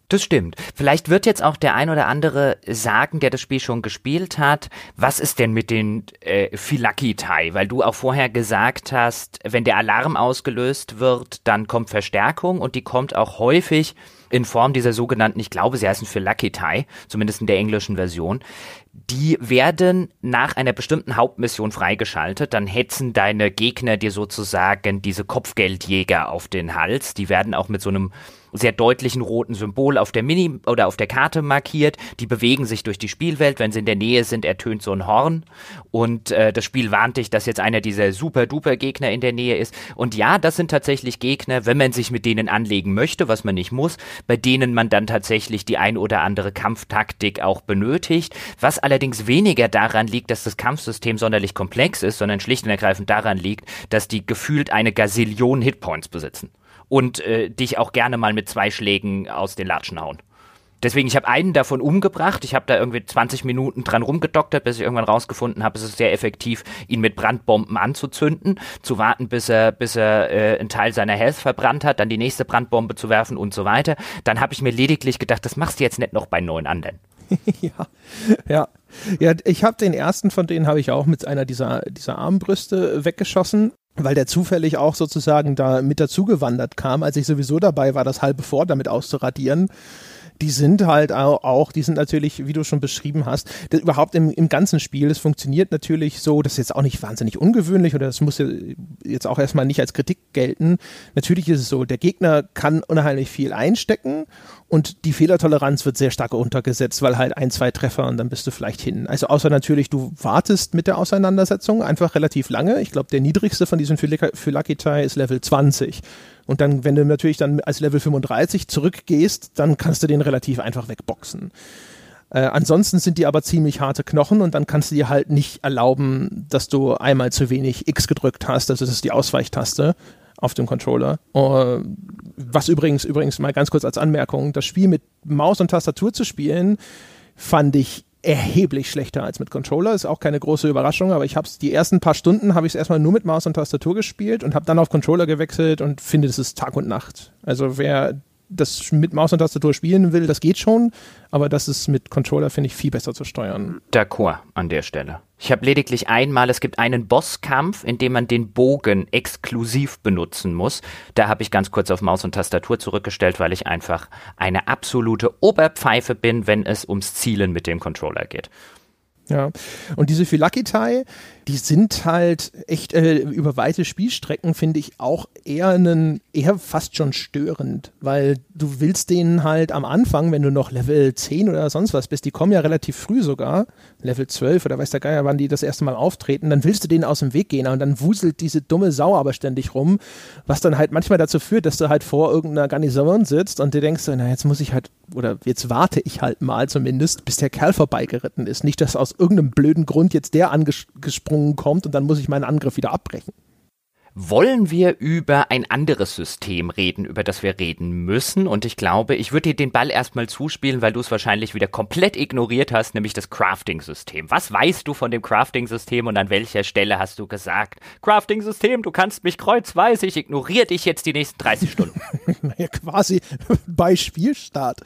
Das stimmt. Vielleicht wird jetzt auch der ein oder andere sagen, der das Spiel schon gespielt hat, was ist denn mit den äh, Phylaki-Tai? Weil du auch vorher gesagt hast, wenn der Alarm ausgelöst wird, dann kommt Verstärkung und die kommt auch häufig in Form dieser sogenannten, ich glaube, sie heißen Phylaki-Tai, zumindest in der englischen Version. Die werden nach einer bestimmten Hauptmission freigeschaltet, dann hetzen deine Gegner dir sozusagen diese Kopfgeldjäger auf den Hals. Die werden auch mit so einem sehr deutlichen roten Symbol auf der Mini oder auf der Karte markiert. Die bewegen sich durch die Spielwelt. Wenn sie in der Nähe sind, ertönt so ein Horn. Und äh, das Spiel warnt dich, dass jetzt einer dieser super-duper Gegner in der Nähe ist. Und ja, das sind tatsächlich Gegner, wenn man sich mit denen anlegen möchte, was man nicht muss, bei denen man dann tatsächlich die ein oder andere Kampftaktik auch benötigt. Was allerdings weniger daran liegt, dass das Kampfsystem sonderlich komplex ist, sondern schlicht und ergreifend daran liegt, dass die gefühlt eine Gazillion Hitpoints besitzen und äh, dich auch gerne mal mit zwei Schlägen aus den Latschen hauen. Deswegen, ich habe einen davon umgebracht. Ich habe da irgendwie 20 Minuten dran rumgedoktert, bis ich irgendwann rausgefunden habe, es ist sehr effektiv, ihn mit Brandbomben anzuzünden, zu warten, bis er, bis er äh, einen Teil seiner Health verbrannt hat, dann die nächste Brandbombe zu werfen und so weiter. Dann habe ich mir lediglich gedacht, das machst du jetzt nicht noch bei neun anderen. ja, ja. Ja, ich habe den ersten von denen habe ich auch mit einer dieser, dieser Armbrüste weggeschossen weil der zufällig auch sozusagen da mit dazugewandert kam, als ich sowieso dabei war, das halbe vor damit auszuradieren die sind halt auch, die sind natürlich, wie du schon beschrieben hast, das überhaupt im, im ganzen Spiel, das funktioniert natürlich so, das ist jetzt auch nicht wahnsinnig ungewöhnlich oder das muss jetzt auch erstmal nicht als Kritik gelten. Natürlich ist es so, der Gegner kann unheimlich viel einstecken und die Fehlertoleranz wird sehr stark untergesetzt, weil halt ein, zwei Treffer und dann bist du vielleicht hin. Also außer natürlich, du wartest mit der Auseinandersetzung einfach relativ lange. Ich glaube, der niedrigste von diesen Phylakitai ist Level 20. Und dann, wenn du natürlich dann als Level 35 zurückgehst, dann kannst du den relativ einfach wegboxen. Äh, ansonsten sind die aber ziemlich harte Knochen und dann kannst du dir halt nicht erlauben, dass du einmal zu wenig X gedrückt hast, also das ist die Ausweichtaste auf dem Controller. Uh, was übrigens, übrigens mal ganz kurz als Anmerkung, das Spiel mit Maus und Tastatur zu spielen, fand ich erheblich schlechter als mit Controller. Ist auch keine große Überraschung, aber ich habe es die ersten paar Stunden habe ich es erstmal nur mit Maus und Tastatur gespielt und habe dann auf Controller gewechselt und finde, das ist Tag und Nacht. Also wer das mit Maus und Tastatur spielen will, das geht schon, aber das ist mit Controller, finde ich, viel besser zu steuern. D'accord an der Stelle. Ich habe lediglich einmal, es gibt einen Bosskampf, in dem man den Bogen exklusiv benutzen muss. Da habe ich ganz kurz auf Maus und Tastatur zurückgestellt, weil ich einfach eine absolute Oberpfeife bin, wenn es ums Zielen mit dem Controller geht. Ja, und diese Phylakitae, die sind halt echt äh, über weite Spielstrecken, finde ich, auch eher einen, eher fast schon störend, weil du willst denen halt am Anfang, wenn du noch Level 10 oder sonst was bist, die kommen ja relativ früh sogar, Level 12 oder weiß der Geier, wann die das erste Mal auftreten, dann willst du denen aus dem Weg gehen und dann wuselt diese dumme Sau aber ständig rum, was dann halt manchmal dazu führt, dass du halt vor irgendeiner Garnison sitzt und dir denkst, na jetzt muss ich halt, oder jetzt warte ich halt mal zumindest, bis der Kerl vorbeigeritten ist. Nicht, dass aus irgendeinem blöden Grund jetzt der angesprungen kommt und dann muss ich meinen Angriff wieder abbrechen. Wollen wir über ein anderes System reden, über das wir reden müssen? Und ich glaube, ich würde dir den Ball erstmal zuspielen, weil du es wahrscheinlich wieder komplett ignoriert hast, nämlich das Crafting-System. Was weißt du von dem Crafting-System und an welcher Stelle hast du gesagt, Crafting-System, du kannst mich kreuzweise, ich ignoriere dich jetzt die nächsten 30 Stunden? naja, quasi bei Spielstart.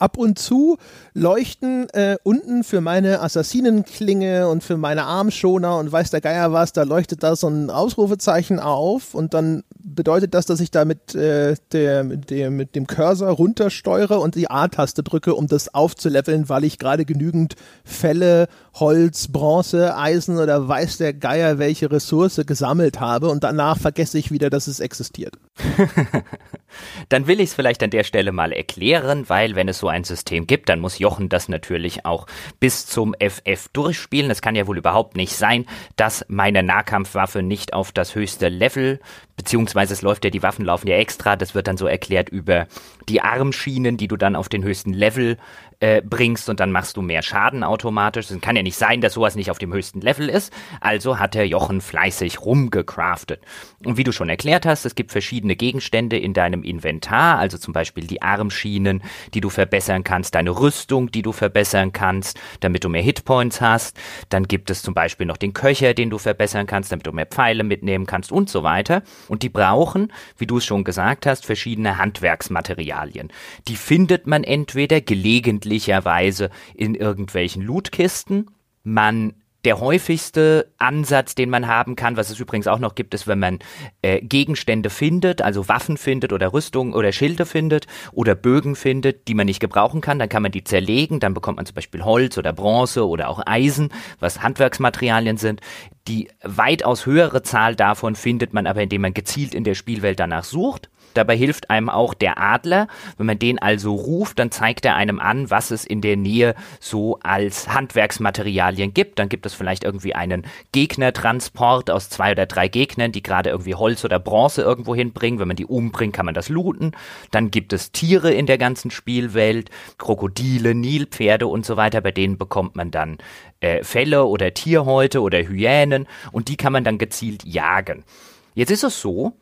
Ab und zu leuchten äh, unten für meine Assassinenklinge und für meine Armschoner und weiß der Geier was, da leuchtet da so ein Ausrufezeichen auf auf und dann bedeutet das, dass ich da mit, äh, der, mit, dem, mit dem Cursor runtersteuere und die A-Taste drücke, um das aufzuleveln, weil ich gerade genügend Fälle, Holz, Bronze, Eisen oder weiß der Geier welche Ressource gesammelt habe und danach vergesse ich wieder, dass es existiert. dann will ich es vielleicht an der Stelle mal erklären, weil wenn es so ein System gibt, dann muss Jochen das natürlich auch bis zum FF durchspielen. Es kann ja wohl überhaupt nicht sein, dass meine Nahkampfwaffe nicht auf das höchste Level beziehungsweise es läuft ja, die Waffen laufen ja extra, das wird dann so erklärt über die Armschienen, die du dann auf den höchsten Level äh, bringst und dann machst du mehr Schaden automatisch. Es kann ja nicht sein, dass sowas nicht auf dem höchsten Level ist. Also hat der Jochen fleißig rumgecraftet. Und wie du schon erklärt hast, es gibt verschiedene Gegenstände in deinem Inventar, also zum Beispiel die Armschienen, die du verbessern kannst, deine Rüstung, die du verbessern kannst, damit du mehr Hitpoints hast. Dann gibt es zum Beispiel noch den Köcher, den du verbessern kannst, damit du mehr Pfeile mitnehmen kannst und so weiter. Und die brauchen, wie du es schon gesagt hast, verschiedene Handwerksmaterialien. Die findet man entweder gelegentlich üblicherweise in irgendwelchen Lootkisten. Man der häufigste Ansatz, den man haben kann, was es übrigens auch noch gibt, ist, wenn man äh, Gegenstände findet, also Waffen findet oder Rüstung oder Schilde findet oder Bögen findet, die man nicht gebrauchen kann, dann kann man die zerlegen, dann bekommt man zum Beispiel Holz oder Bronze oder auch Eisen, was Handwerksmaterialien sind. Die weitaus höhere Zahl davon findet man aber, indem man gezielt in der Spielwelt danach sucht. Dabei hilft einem auch der Adler. Wenn man den also ruft, dann zeigt er einem an, was es in der Nähe so als Handwerksmaterialien gibt. Dann gibt es vielleicht irgendwie einen Gegnertransport aus zwei oder drei Gegnern, die gerade irgendwie Holz oder Bronze irgendwo hinbringen. Wenn man die umbringt, kann man das looten. Dann gibt es Tiere in der ganzen Spielwelt, Krokodile, Nilpferde und so weiter. Bei denen bekommt man dann äh, Felle oder Tierhäute oder Hyänen und die kann man dann gezielt jagen. Jetzt ist es so,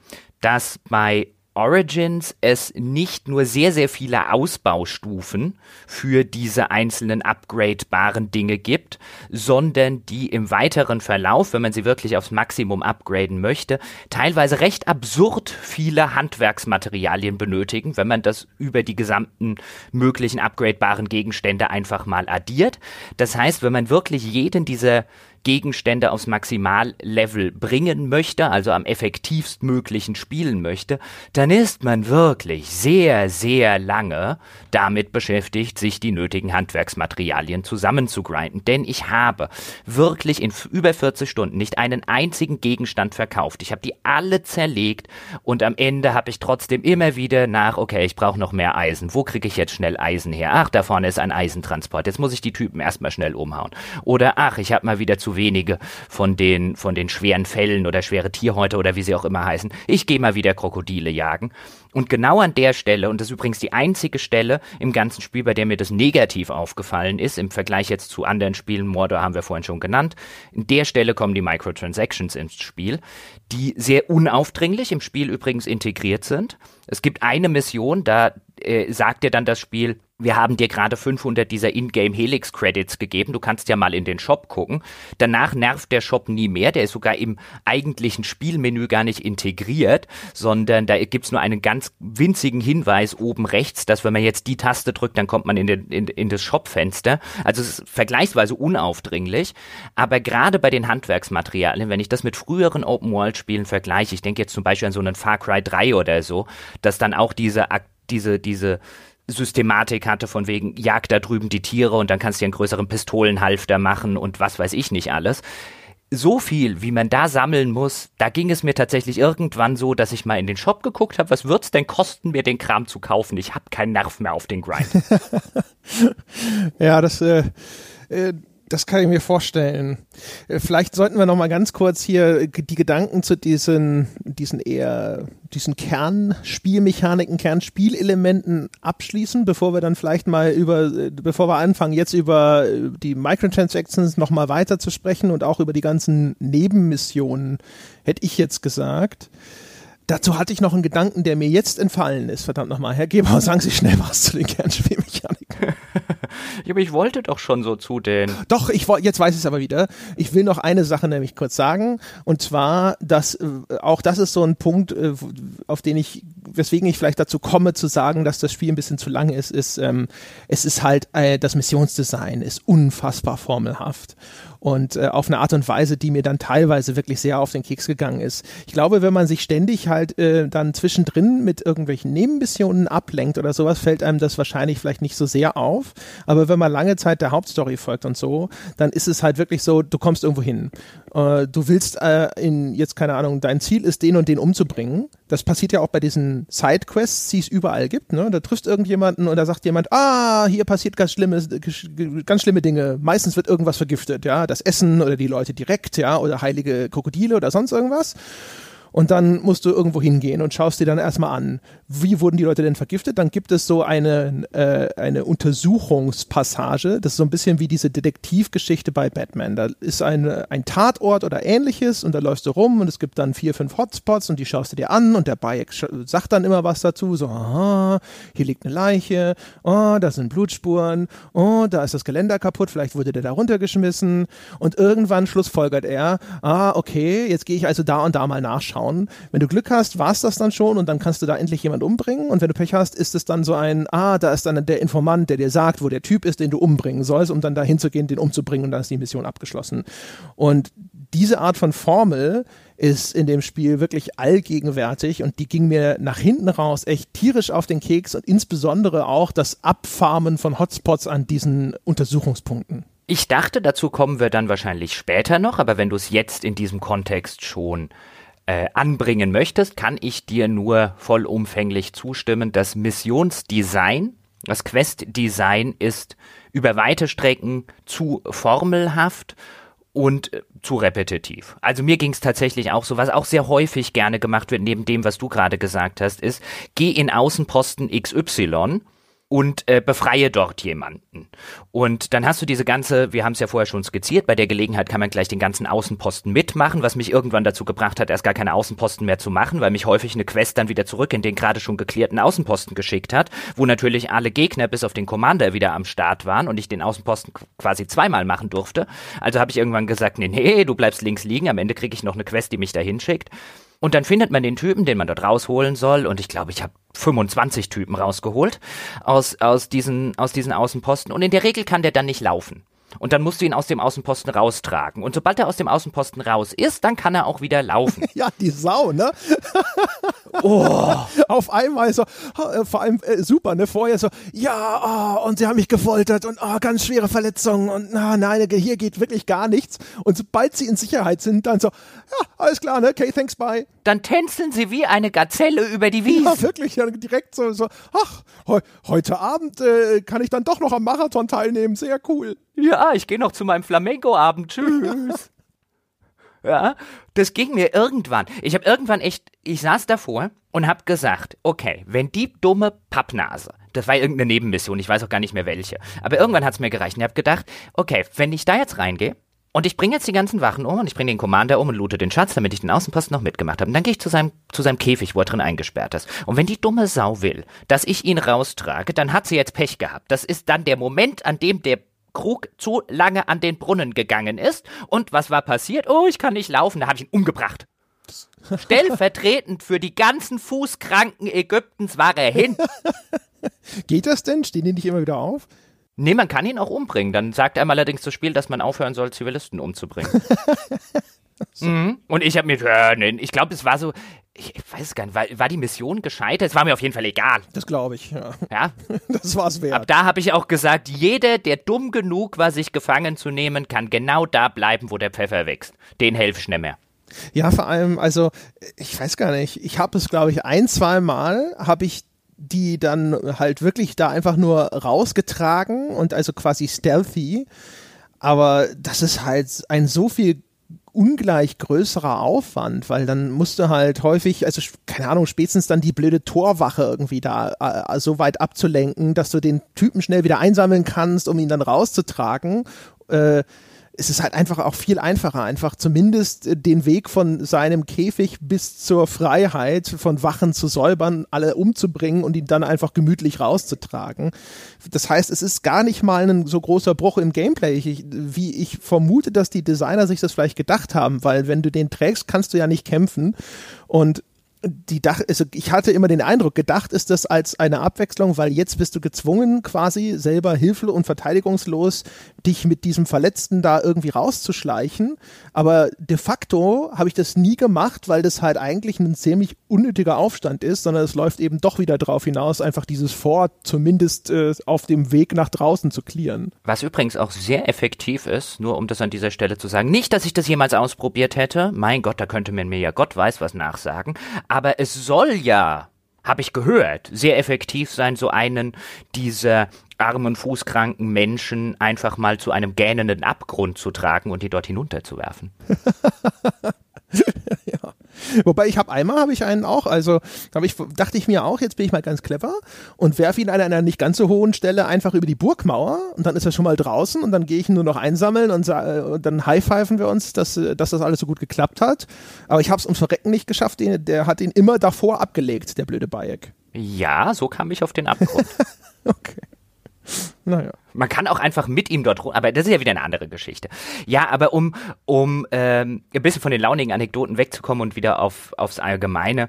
dass bei Origins es nicht nur sehr, sehr viele Ausbaustufen für diese einzelnen upgradebaren Dinge gibt, sondern die im weiteren Verlauf, wenn man sie wirklich aufs Maximum upgraden möchte, teilweise recht absurd viele Handwerksmaterialien benötigen, wenn man das über die gesamten möglichen upgradebaren Gegenstände einfach mal addiert. Das heißt, wenn man wirklich jeden dieser Gegenstände aufs Maximallevel bringen möchte, also am effektivst möglichen spielen möchte, dann ist man wirklich sehr, sehr lange damit beschäftigt, sich die nötigen Handwerksmaterialien zusammenzugrinden. Denn ich habe wirklich in über 40 Stunden nicht einen einzigen Gegenstand verkauft. Ich habe die alle zerlegt und am Ende habe ich trotzdem immer wieder nach, okay, ich brauche noch mehr Eisen. Wo kriege ich jetzt schnell Eisen her? Ach, da vorne ist ein Eisentransport. Jetzt muss ich die Typen erstmal schnell umhauen. Oder ach, ich habe mal wieder zu wenige von den, von den schweren Fällen oder schwere Tierhäute oder wie sie auch immer heißen. Ich gehe mal wieder Krokodile jagen. Und genau an der Stelle, und das ist übrigens die einzige Stelle im ganzen Spiel, bei der mir das negativ aufgefallen ist, im Vergleich jetzt zu anderen Spielen, Mordor haben wir vorhin schon genannt, in der Stelle kommen die Microtransactions ins Spiel, die sehr unaufdringlich im Spiel übrigens integriert sind. Es gibt eine Mission, da äh, sagt dir dann das Spiel, wir haben dir gerade 500 dieser Ingame Helix Credits gegeben, du kannst ja mal in den Shop gucken. Danach nervt der Shop nie mehr, der ist sogar im eigentlichen Spielmenü gar nicht integriert, sondern da gibt's nur einen ganz winzigen Hinweis oben rechts, dass wenn man jetzt die Taste drückt, dann kommt man in, den, in, in das Shopfenster. Also es ist vergleichsweise unaufdringlich, aber gerade bei den Handwerksmaterialien, wenn ich das mit früheren Open-World-Spielen vergleiche, ich denke jetzt zum Beispiel an so einen Far Cry 3 oder so, dass dann auch diese, diese, diese Systematik hatte von wegen, jag da drüben die Tiere und dann kannst du dir einen größeren Pistolenhalfter machen und was weiß ich nicht alles. So viel, wie man da sammeln muss, da ging es mir tatsächlich irgendwann so, dass ich mal in den Shop geguckt habe, was wird's denn kosten, mir den Kram zu kaufen? Ich habe keinen Nerv mehr auf den Grind. ja, das äh, äh das kann ich mir vorstellen. Äh, vielleicht sollten wir noch mal ganz kurz hier die Gedanken zu diesen, diesen eher, diesen Kernspielmechaniken, Kernspielelementen abschließen, bevor wir dann vielleicht mal über, äh, bevor wir anfangen, jetzt über äh, die Microtransactions noch mal weiter zu sprechen und auch über die ganzen Nebenmissionen, hätte ich jetzt gesagt. Dazu hatte ich noch einen Gedanken, der mir jetzt entfallen ist. Verdammt nochmal, Herr Geber, sagen Sie schnell was zu den Kernspielmechaniken. Ja, aber ich wollte doch schon so zu den. Doch, ich jetzt weiß ich es aber wieder. Ich will noch eine Sache nämlich kurz sagen. Und zwar, dass äh, auch das ist so ein Punkt, äh, auf den ich, weswegen ich vielleicht dazu komme zu sagen, dass das Spiel ein bisschen zu lang ist, ist, ähm, es ist halt, äh, das Missionsdesign ist unfassbar formelhaft und äh, auf eine Art und Weise, die mir dann teilweise wirklich sehr auf den Keks gegangen ist. Ich glaube, wenn man sich ständig halt äh, dann zwischendrin mit irgendwelchen Nebenmissionen ablenkt oder sowas, fällt einem das wahrscheinlich vielleicht nicht so sehr auf. Aber wenn man lange Zeit der Hauptstory folgt und so, dann ist es halt wirklich so, du kommst irgendwo hin. Äh, du willst äh, in, jetzt keine Ahnung, dein Ziel ist, den und den umzubringen. Das passiert ja auch bei diesen Sidequests, die es überall gibt. Ne? Da triffst irgendjemanden und da sagt jemand, ah, hier passiert ganz schlimme, ganz schlimme Dinge. Meistens wird irgendwas vergiftet, ja das Essen oder die Leute direkt, ja, oder heilige Krokodile oder sonst irgendwas. Und dann musst du irgendwo hingehen und schaust dir dann erstmal an, wie wurden die Leute denn vergiftet. Dann gibt es so eine, äh, eine Untersuchungspassage. Das ist so ein bisschen wie diese Detektivgeschichte bei Batman. Da ist ein, ein Tatort oder ähnliches und da läufst du rum und es gibt dann vier, fünf Hotspots und die schaust du dir an und der Bayek sagt dann immer was dazu. So, aha, hier liegt eine Leiche, oh, da sind Blutspuren, oh, da ist das Geländer kaputt, vielleicht wurde der da runtergeschmissen. Und irgendwann schlussfolgert er, ah, okay, jetzt gehe ich also da und da mal nachschauen schauen. Wenn du Glück hast, war es das dann schon und dann kannst du da endlich jemand umbringen. Und wenn du Pech hast, ist es dann so ein, ah, da ist dann der Informant, der dir sagt, wo der Typ ist, den du umbringen sollst, um dann da hinzugehen, den umzubringen und dann ist die Mission abgeschlossen. Und diese Art von Formel ist in dem Spiel wirklich allgegenwärtig und die ging mir nach hinten raus echt tierisch auf den Keks und insbesondere auch das Abfarmen von Hotspots an diesen Untersuchungspunkten. Ich dachte, dazu kommen wir dann wahrscheinlich später noch, aber wenn du es jetzt in diesem Kontext schon äh, anbringen möchtest, kann ich dir nur vollumfänglich zustimmen. Das Missionsdesign, das Questdesign ist über weite Strecken zu formelhaft und äh, zu repetitiv. Also mir ging es tatsächlich auch so, was auch sehr häufig gerne gemacht wird, neben dem, was du gerade gesagt hast, ist, geh in Außenposten XY und äh, befreie dort jemanden. Und dann hast du diese ganze, wir haben es ja vorher schon skizziert, bei der Gelegenheit kann man gleich den ganzen Außenposten mitmachen, was mich irgendwann dazu gebracht hat, erst gar keine Außenposten mehr zu machen, weil mich häufig eine Quest dann wieder zurück in den gerade schon geklärten Außenposten geschickt hat, wo natürlich alle Gegner bis auf den Commander wieder am Start waren und ich den Außenposten quasi zweimal machen durfte. Also habe ich irgendwann gesagt, nee, nee, du bleibst links liegen, am Ende kriege ich noch eine Quest, die mich dahin schickt. Und dann findet man den Typen, den man dort rausholen soll. Und ich glaube, ich habe 25 Typen rausgeholt aus, aus, diesen, aus diesen Außenposten. Und in der Regel kann der dann nicht laufen. Und dann musst du ihn aus dem Außenposten raustragen. Und sobald er aus dem Außenposten raus ist, dann kann er auch wieder laufen. ja, die Sau, ne? oh. Auf einmal so, äh, vor allem äh, super, ne? Vorher so, ja, oh, und sie haben mich gefoltert und oh, ganz schwere Verletzungen und na, nein, hier geht wirklich gar nichts. Und sobald sie in Sicherheit sind, dann so, ja, alles klar, ne? Okay, thanks, bye. Dann tänzeln sie wie eine Gazelle über die Wiese. Ja, wirklich, ja, direkt so, so ach, he heute Abend äh, kann ich dann doch noch am Marathon teilnehmen, sehr cool. Ja, ich gehe noch zu meinem Flamenco-Abend. Tschüss. ja, das ging mir irgendwann. Ich habe irgendwann echt, ich saß davor und habe gesagt, okay, wenn die dumme Pappnase, das war irgendeine Nebenmission, ich weiß auch gar nicht mehr welche, aber irgendwann hat es mir gereicht und ich habe gedacht, okay, wenn ich da jetzt reingehe Und ich bringe jetzt die ganzen Wachen um und ich bringe den Commander um und loote den Schatz, damit ich den Außenposten noch mitgemacht habe. Und dann gehe ich zu seinem, zu seinem Käfig, wo er drin eingesperrt ist. Und wenn die dumme Sau will, dass ich ihn raustrage, dann hat sie jetzt Pech gehabt. Das ist dann der Moment, an dem der Krug zu lange an den Brunnen gegangen ist. Und was war passiert? Oh, ich kann nicht laufen. Da habe ich ihn umgebracht. Stellvertretend für die ganzen Fußkranken Ägyptens war er hin. Geht das denn? Stehen die nicht immer wieder auf? Nee, man kann ihn auch umbringen. Dann sagt einem allerdings das Spiel, dass man aufhören soll, Zivilisten umzubringen. so. mhm. Und ich habe mir, äh, nee, ich glaube, es war so, ich, ich weiß gar nicht, war, war, die Mission gescheitert? Es war mir auf jeden Fall egal. Das glaube ich, ja. Ja? Das war's wert. Ab da habe ich auch gesagt, jeder, der dumm genug war, sich gefangen zu nehmen, kann genau da bleiben, wo der Pfeffer wächst. Den helfe ich nicht mehr. Ja, vor allem, also ich weiß gar nicht, ich habe es, glaube ich, ein, zwei Mal habe ich die dann halt wirklich da einfach nur rausgetragen und also quasi stealthy. Aber das ist halt ein so viel ungleich größerer Aufwand, weil dann musst du halt häufig, also keine Ahnung, spätestens dann die blöde Torwache irgendwie da äh, so weit abzulenken, dass du den Typen schnell wieder einsammeln kannst, um ihn dann rauszutragen. Äh, es ist halt einfach auch viel einfacher, einfach zumindest äh, den Weg von seinem Käfig bis zur Freiheit von Wachen zu säubern, alle umzubringen und ihn dann einfach gemütlich rauszutragen. Das heißt, es ist gar nicht mal ein so großer Bruch im Gameplay, ich, wie ich vermute, dass die Designer sich das vielleicht gedacht haben, weil wenn du den trägst, kannst du ja nicht kämpfen und die Dach, also ich hatte immer den Eindruck, gedacht ist das als eine Abwechslung, weil jetzt bist du gezwungen, quasi selber hilflos und verteidigungslos dich mit diesem Verletzten da irgendwie rauszuschleichen. Aber de facto habe ich das nie gemacht, weil das halt eigentlich ein ziemlich unnötiger Aufstand ist, sondern es läuft eben doch wieder darauf hinaus, einfach dieses Fort zumindest äh, auf dem Weg nach draußen zu clearen. Was übrigens auch sehr effektiv ist, nur um das an dieser Stelle zu sagen, nicht, dass ich das jemals ausprobiert hätte, mein Gott, da könnte man mir ja Gott weiß was nachsagen, aber es soll ja, habe ich gehört, sehr effektiv sein, so einen dieser armen, fußkranken Menschen einfach mal zu einem gähnenden Abgrund zu tragen und die dort hinunterzuwerfen. Wobei ich habe einmal habe ich einen auch, also habe ich dachte ich mir auch, jetzt bin ich mal ganz clever und werfe ihn an einer nicht ganz so hohen Stelle einfach über die Burgmauer und dann ist er schon mal draußen und dann gehe ich ihn nur noch einsammeln und, äh, und dann high-pfeifen wir uns, dass, dass das alles so gut geklappt hat. Aber ich habe es ums Verrecken nicht geschafft, den, der hat ihn immer davor abgelegt, der blöde Bayek. Ja, so kam ich auf den Abgrund. okay. Naja. Man kann auch einfach mit ihm dort rum, aber das ist ja wieder eine andere Geschichte. Ja, aber um, um ähm, ein bisschen von den launigen Anekdoten wegzukommen und wieder auf, aufs Allgemeine,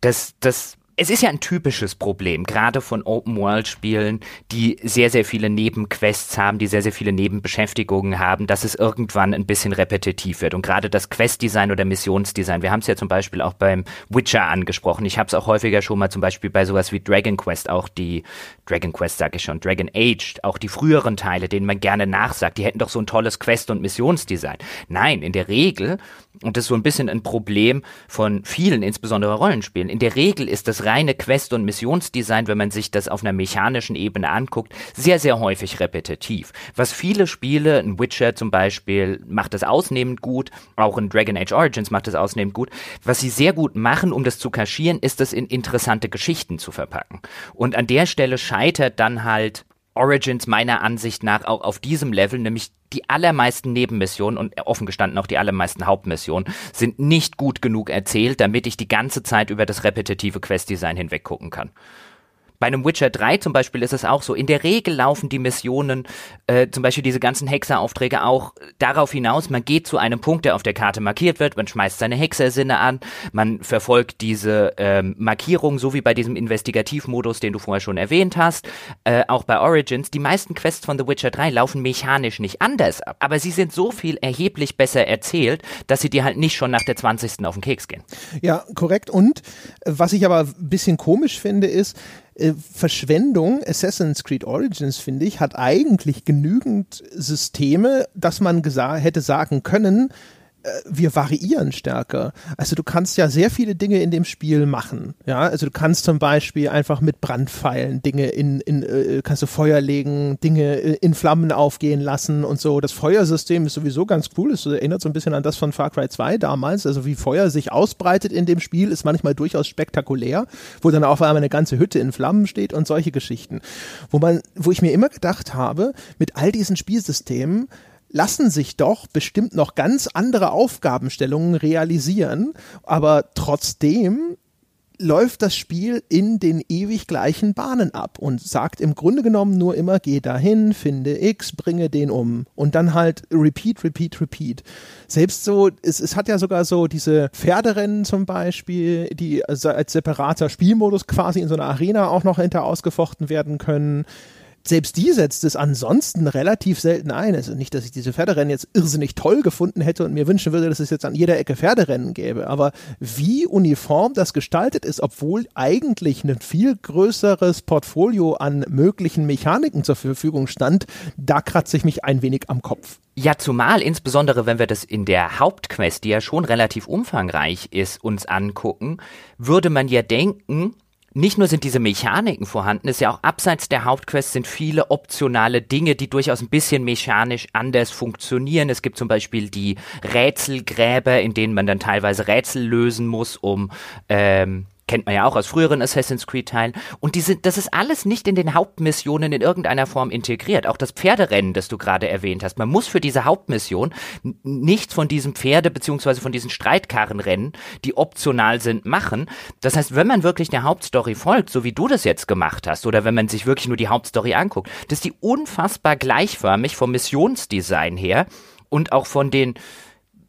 das, das es ist ja ein typisches Problem, gerade von Open-World-Spielen, die sehr, sehr viele Nebenquests haben, die sehr, sehr viele Nebenbeschäftigungen haben, dass es irgendwann ein bisschen repetitiv wird. Und gerade das Quest-Design oder Missionsdesign, wir haben es ja zum Beispiel auch beim Witcher angesprochen. Ich habe es auch häufiger schon mal zum Beispiel bei sowas wie Dragon Quest, auch die Dragon Quest sage ich schon, Dragon Age, auch die früheren Teile, denen man gerne nachsagt, die hätten doch so ein tolles Quest- und Missionsdesign. Nein, in der Regel, und das ist so ein bisschen ein Problem von vielen, insbesondere Rollenspielen, in der Regel ist das reine Quest- und Missionsdesign, wenn man sich das auf einer mechanischen Ebene anguckt, sehr, sehr häufig repetitiv. Was viele Spiele, ein Witcher zum Beispiel, macht das ausnehmend gut, auch in Dragon Age Origins macht das ausnehmend gut. Was sie sehr gut machen, um das zu kaschieren, ist das in interessante Geschichten zu verpacken. Und an der Stelle scheitert dann halt Origins meiner Ansicht nach auch auf diesem Level, nämlich die allermeisten Nebenmissionen und offen gestanden auch die allermeisten Hauptmissionen sind nicht gut genug erzählt, damit ich die ganze Zeit über das repetitive Questdesign hinweg gucken kann. Bei einem Witcher 3 zum Beispiel ist es auch so. In der Regel laufen die Missionen, äh, zum Beispiel diese ganzen Hexeraufträge auch darauf hinaus, man geht zu einem Punkt, der auf der Karte markiert wird, man schmeißt seine Hexersinne an, man verfolgt diese ähm, Markierung, so wie bei diesem Investigativmodus, den du vorher schon erwähnt hast. Äh, auch bei Origins, die meisten Quests von The Witcher 3 laufen mechanisch nicht anders ab, aber sie sind so viel erheblich besser erzählt, dass sie dir halt nicht schon nach der 20. auf den Keks gehen. Ja, korrekt. Und äh, was ich aber ein bisschen komisch finde, ist, äh, Verschwendung, Assassin's Creed Origins, finde ich, hat eigentlich genügend Systeme, dass man hätte sagen können, wir variieren stärker. Also du kannst ja sehr viele Dinge in dem Spiel machen. Ja, also du kannst zum Beispiel einfach mit Brandpfeilen Dinge in, in äh, kannst du Feuer legen, Dinge in Flammen aufgehen lassen und so. Das Feuersystem ist sowieso ganz cool. Es erinnert so ein bisschen an das von Far Cry 2 damals. Also wie Feuer sich ausbreitet in dem Spiel ist manchmal durchaus spektakulär, wo dann auf einmal eine ganze Hütte in Flammen steht und solche Geschichten. Wo man, wo ich mir immer gedacht habe, mit all diesen Spielsystemen lassen sich doch bestimmt noch ganz andere Aufgabenstellungen realisieren, aber trotzdem läuft das Spiel in den ewig gleichen Bahnen ab und sagt im Grunde genommen nur immer, geh dahin, finde X, bringe den um und dann halt repeat, repeat, repeat. Selbst so, es, es hat ja sogar so diese Pferderennen zum Beispiel, die als separater Spielmodus quasi in so einer Arena auch noch hinter ausgefochten werden können selbst die setzt es ansonsten relativ selten ein. Also nicht, dass ich diese Pferderennen jetzt irrsinnig toll gefunden hätte und mir wünschen würde, dass es jetzt an jeder Ecke Pferderennen gäbe. Aber wie uniform das gestaltet ist, obwohl eigentlich ein viel größeres Portfolio an möglichen Mechaniken zur Verfügung stand, da kratze ich mich ein wenig am Kopf. Ja, zumal insbesondere, wenn wir das in der Hauptquest, die ja schon relativ umfangreich ist, uns angucken, würde man ja denken, nicht nur sind diese Mechaniken vorhanden, ist ja auch abseits der Hauptquest sind viele optionale Dinge, die durchaus ein bisschen mechanisch anders funktionieren. Es gibt zum Beispiel die Rätselgräber, in denen man dann teilweise Rätsel lösen muss, um ähm, kennt man ja auch aus früheren Assassin's Creed-Teilen. Und diese, das ist alles nicht in den Hauptmissionen in irgendeiner Form integriert. Auch das Pferderennen, das du gerade erwähnt hast. Man muss für diese Hauptmission nichts von diesem Pferde- beziehungsweise von diesen Streitkarrenrennen, die optional sind, machen. Das heißt, wenn man wirklich der Hauptstory folgt, so wie du das jetzt gemacht hast, oder wenn man sich wirklich nur die Hauptstory anguckt, das ist die unfassbar gleichförmig vom Missionsdesign her und auch von den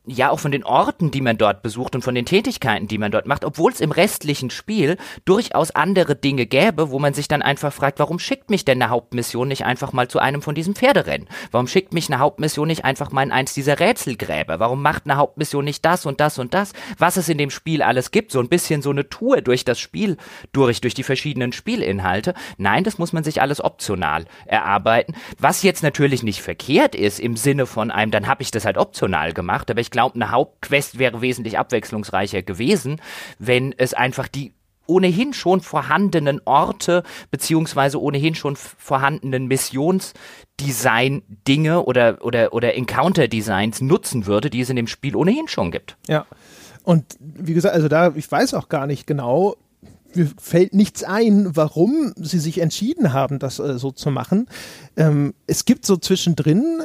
ja auch von den Orten, die man dort besucht und von den Tätigkeiten, die man dort macht, obwohl es im restlichen Spiel durchaus andere Dinge gäbe, wo man sich dann einfach fragt, warum schickt mich denn eine Hauptmission nicht einfach mal zu einem von diesen Pferderennen? Warum schickt mich eine Hauptmission nicht einfach mal in eins dieser Rätselgräber? Warum macht eine Hauptmission nicht das und das und das? Was es in dem Spiel alles gibt, so ein bisschen so eine Tour durch das Spiel durch, durch die verschiedenen Spielinhalte. Nein, das muss man sich alles optional erarbeiten, was jetzt natürlich nicht verkehrt ist im Sinne von einem, dann habe ich das halt optional gemacht, aber ich glaube, glaube, eine Hauptquest wäre wesentlich abwechslungsreicher gewesen, wenn es einfach die ohnehin schon vorhandenen Orte beziehungsweise ohnehin schon vorhandenen Missionsdesign-Dinge oder, oder, oder Encounter-Designs nutzen würde, die es in dem Spiel ohnehin schon gibt. Ja. Und wie gesagt, also da, ich weiß auch gar nicht genau, mir fällt nichts ein, warum sie sich entschieden haben, das äh, so zu machen. Ähm, es gibt so zwischendrin,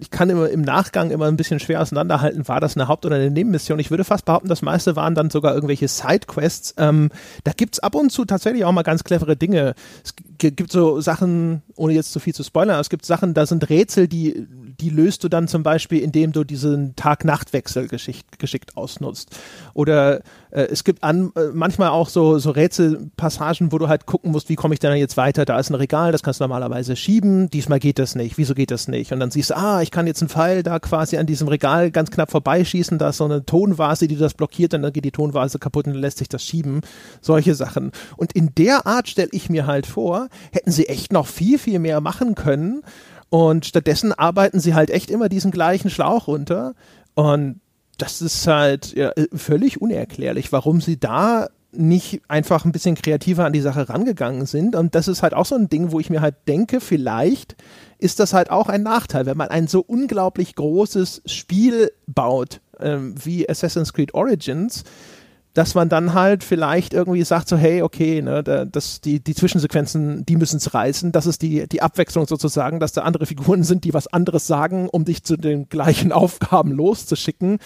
ich kann immer im Nachgang immer ein bisschen schwer auseinanderhalten, war das eine Haupt- oder eine Nebenmission. Ich würde fast behaupten, das meiste waren dann sogar irgendwelche Sidequests. Ähm, da gibt's ab und zu tatsächlich auch mal ganz clevere Dinge. Es gibt so Sachen, ohne jetzt zu viel zu spoilern, aber es gibt Sachen, da sind Rätsel, die die löst du dann zum Beispiel, indem du diesen Tag-Nacht-Wechsel geschickt ausnutzt. Oder äh, es gibt an, äh, manchmal auch so, so Rätselpassagen, wo du halt gucken musst, wie komme ich denn jetzt weiter? Da ist ein Regal, das kannst du normalerweise schieben. Diesmal geht das nicht. Wieso geht das nicht? Und dann siehst du, ah, ich kann jetzt einen Pfeil da quasi an diesem Regal ganz knapp vorbeischießen. Da ist so eine Tonvase, die das blockiert, und dann geht die Tonvase kaputt und dann lässt sich das schieben. Solche Sachen. Und in der Art stelle ich mir halt vor, hätten sie echt noch viel, viel mehr machen können. Und stattdessen arbeiten sie halt echt immer diesen gleichen Schlauch runter. Und das ist halt ja, völlig unerklärlich, warum sie da nicht einfach ein bisschen kreativer an die Sache rangegangen sind. Und das ist halt auch so ein Ding, wo ich mir halt denke, vielleicht ist das halt auch ein Nachteil, wenn man ein so unglaublich großes Spiel baut, ähm, wie Assassin's Creed Origins, dass man dann halt vielleicht irgendwie sagt so, hey, okay, ne, das, die, die Zwischensequenzen, die müssen es reißen. Das ist die, die Abwechslung sozusagen, dass da andere Figuren sind, die was anderes sagen, um dich zu den gleichen Aufgaben loszuschicken.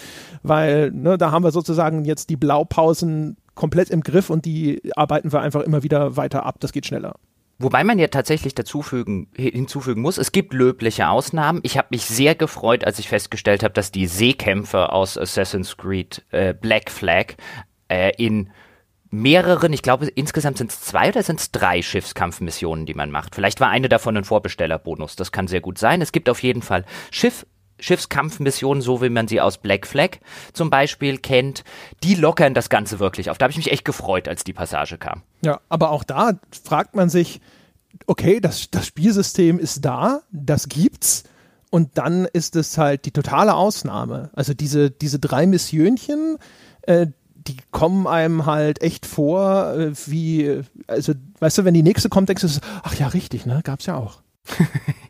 Weil, ne, da haben wir sozusagen jetzt die Blaupausen komplett im Griff und die arbeiten wir einfach immer wieder weiter ab. Das geht schneller. Wobei man ja tatsächlich dazufügen, hinzufügen muss, es gibt löbliche Ausnahmen. Ich habe mich sehr gefreut, als ich festgestellt habe, dass die Seekämpfe aus Assassin's Creed äh, Black Flag äh, in mehreren, ich glaube insgesamt sind es zwei oder sind es drei Schiffskampfmissionen, die man macht. Vielleicht war eine davon ein Vorbestellerbonus, das kann sehr gut sein. Es gibt auf jeden Fall Schiff, Schiffskampfmissionen, so wie man sie aus Black Flag zum Beispiel kennt, die lockern das Ganze wirklich auf. Da habe ich mich echt gefreut, als die Passage kam. Ja, aber auch da fragt man sich, okay, das, das Spielsystem ist da, das gibt's. Und dann ist es halt die totale Ausnahme. Also diese, diese drei Missionchen, äh, die kommen einem halt echt vor, äh, wie, also, weißt du, wenn die nächste kommt, denkst du, ach ja, richtig, ne, gab's ja auch.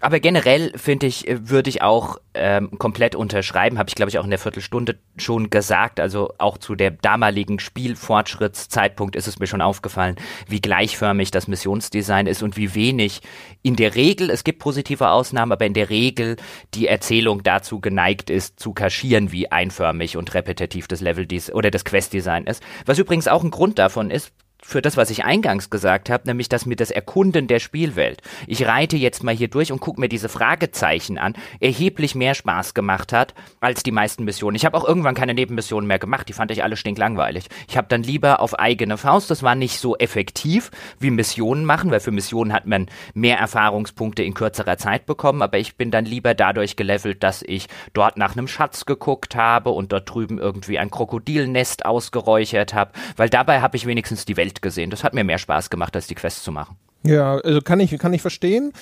Aber generell finde ich, äh, würde ich auch ähm, komplett unterschreiben, habe ich glaube ich auch in der Viertelstunde schon gesagt. Also auch zu der damaligen Spielfortschrittszeitpunkt ist es mir schon aufgefallen, wie gleichförmig das Missionsdesign ist und wie wenig in der Regel, es gibt positive Ausnahmen, aber in der Regel die Erzählung dazu geneigt ist, zu kaschieren, wie einförmig und repetitiv das Level oder das Quest-Design ist. Was übrigens auch ein Grund davon ist, für das, was ich eingangs gesagt habe, nämlich dass mir das Erkunden der Spielwelt, ich reite jetzt mal hier durch und gucke mir diese Fragezeichen an, erheblich mehr Spaß gemacht hat als die meisten Missionen. Ich habe auch irgendwann keine Nebenmissionen mehr gemacht, die fand ich alle stinklangweilig. Ich habe dann lieber auf eigene Faust, das war nicht so effektiv wie Missionen machen, weil für Missionen hat man mehr Erfahrungspunkte in kürzerer Zeit bekommen, aber ich bin dann lieber dadurch gelevelt, dass ich dort nach einem Schatz geguckt habe und dort drüben irgendwie ein Krokodilnest ausgeräuchert habe, weil dabei habe ich wenigstens die Welt Welt gesehen. Das hat mir mehr Spaß gemacht, als die Quest zu machen. Ja, also kann ich, kann ich verstehen.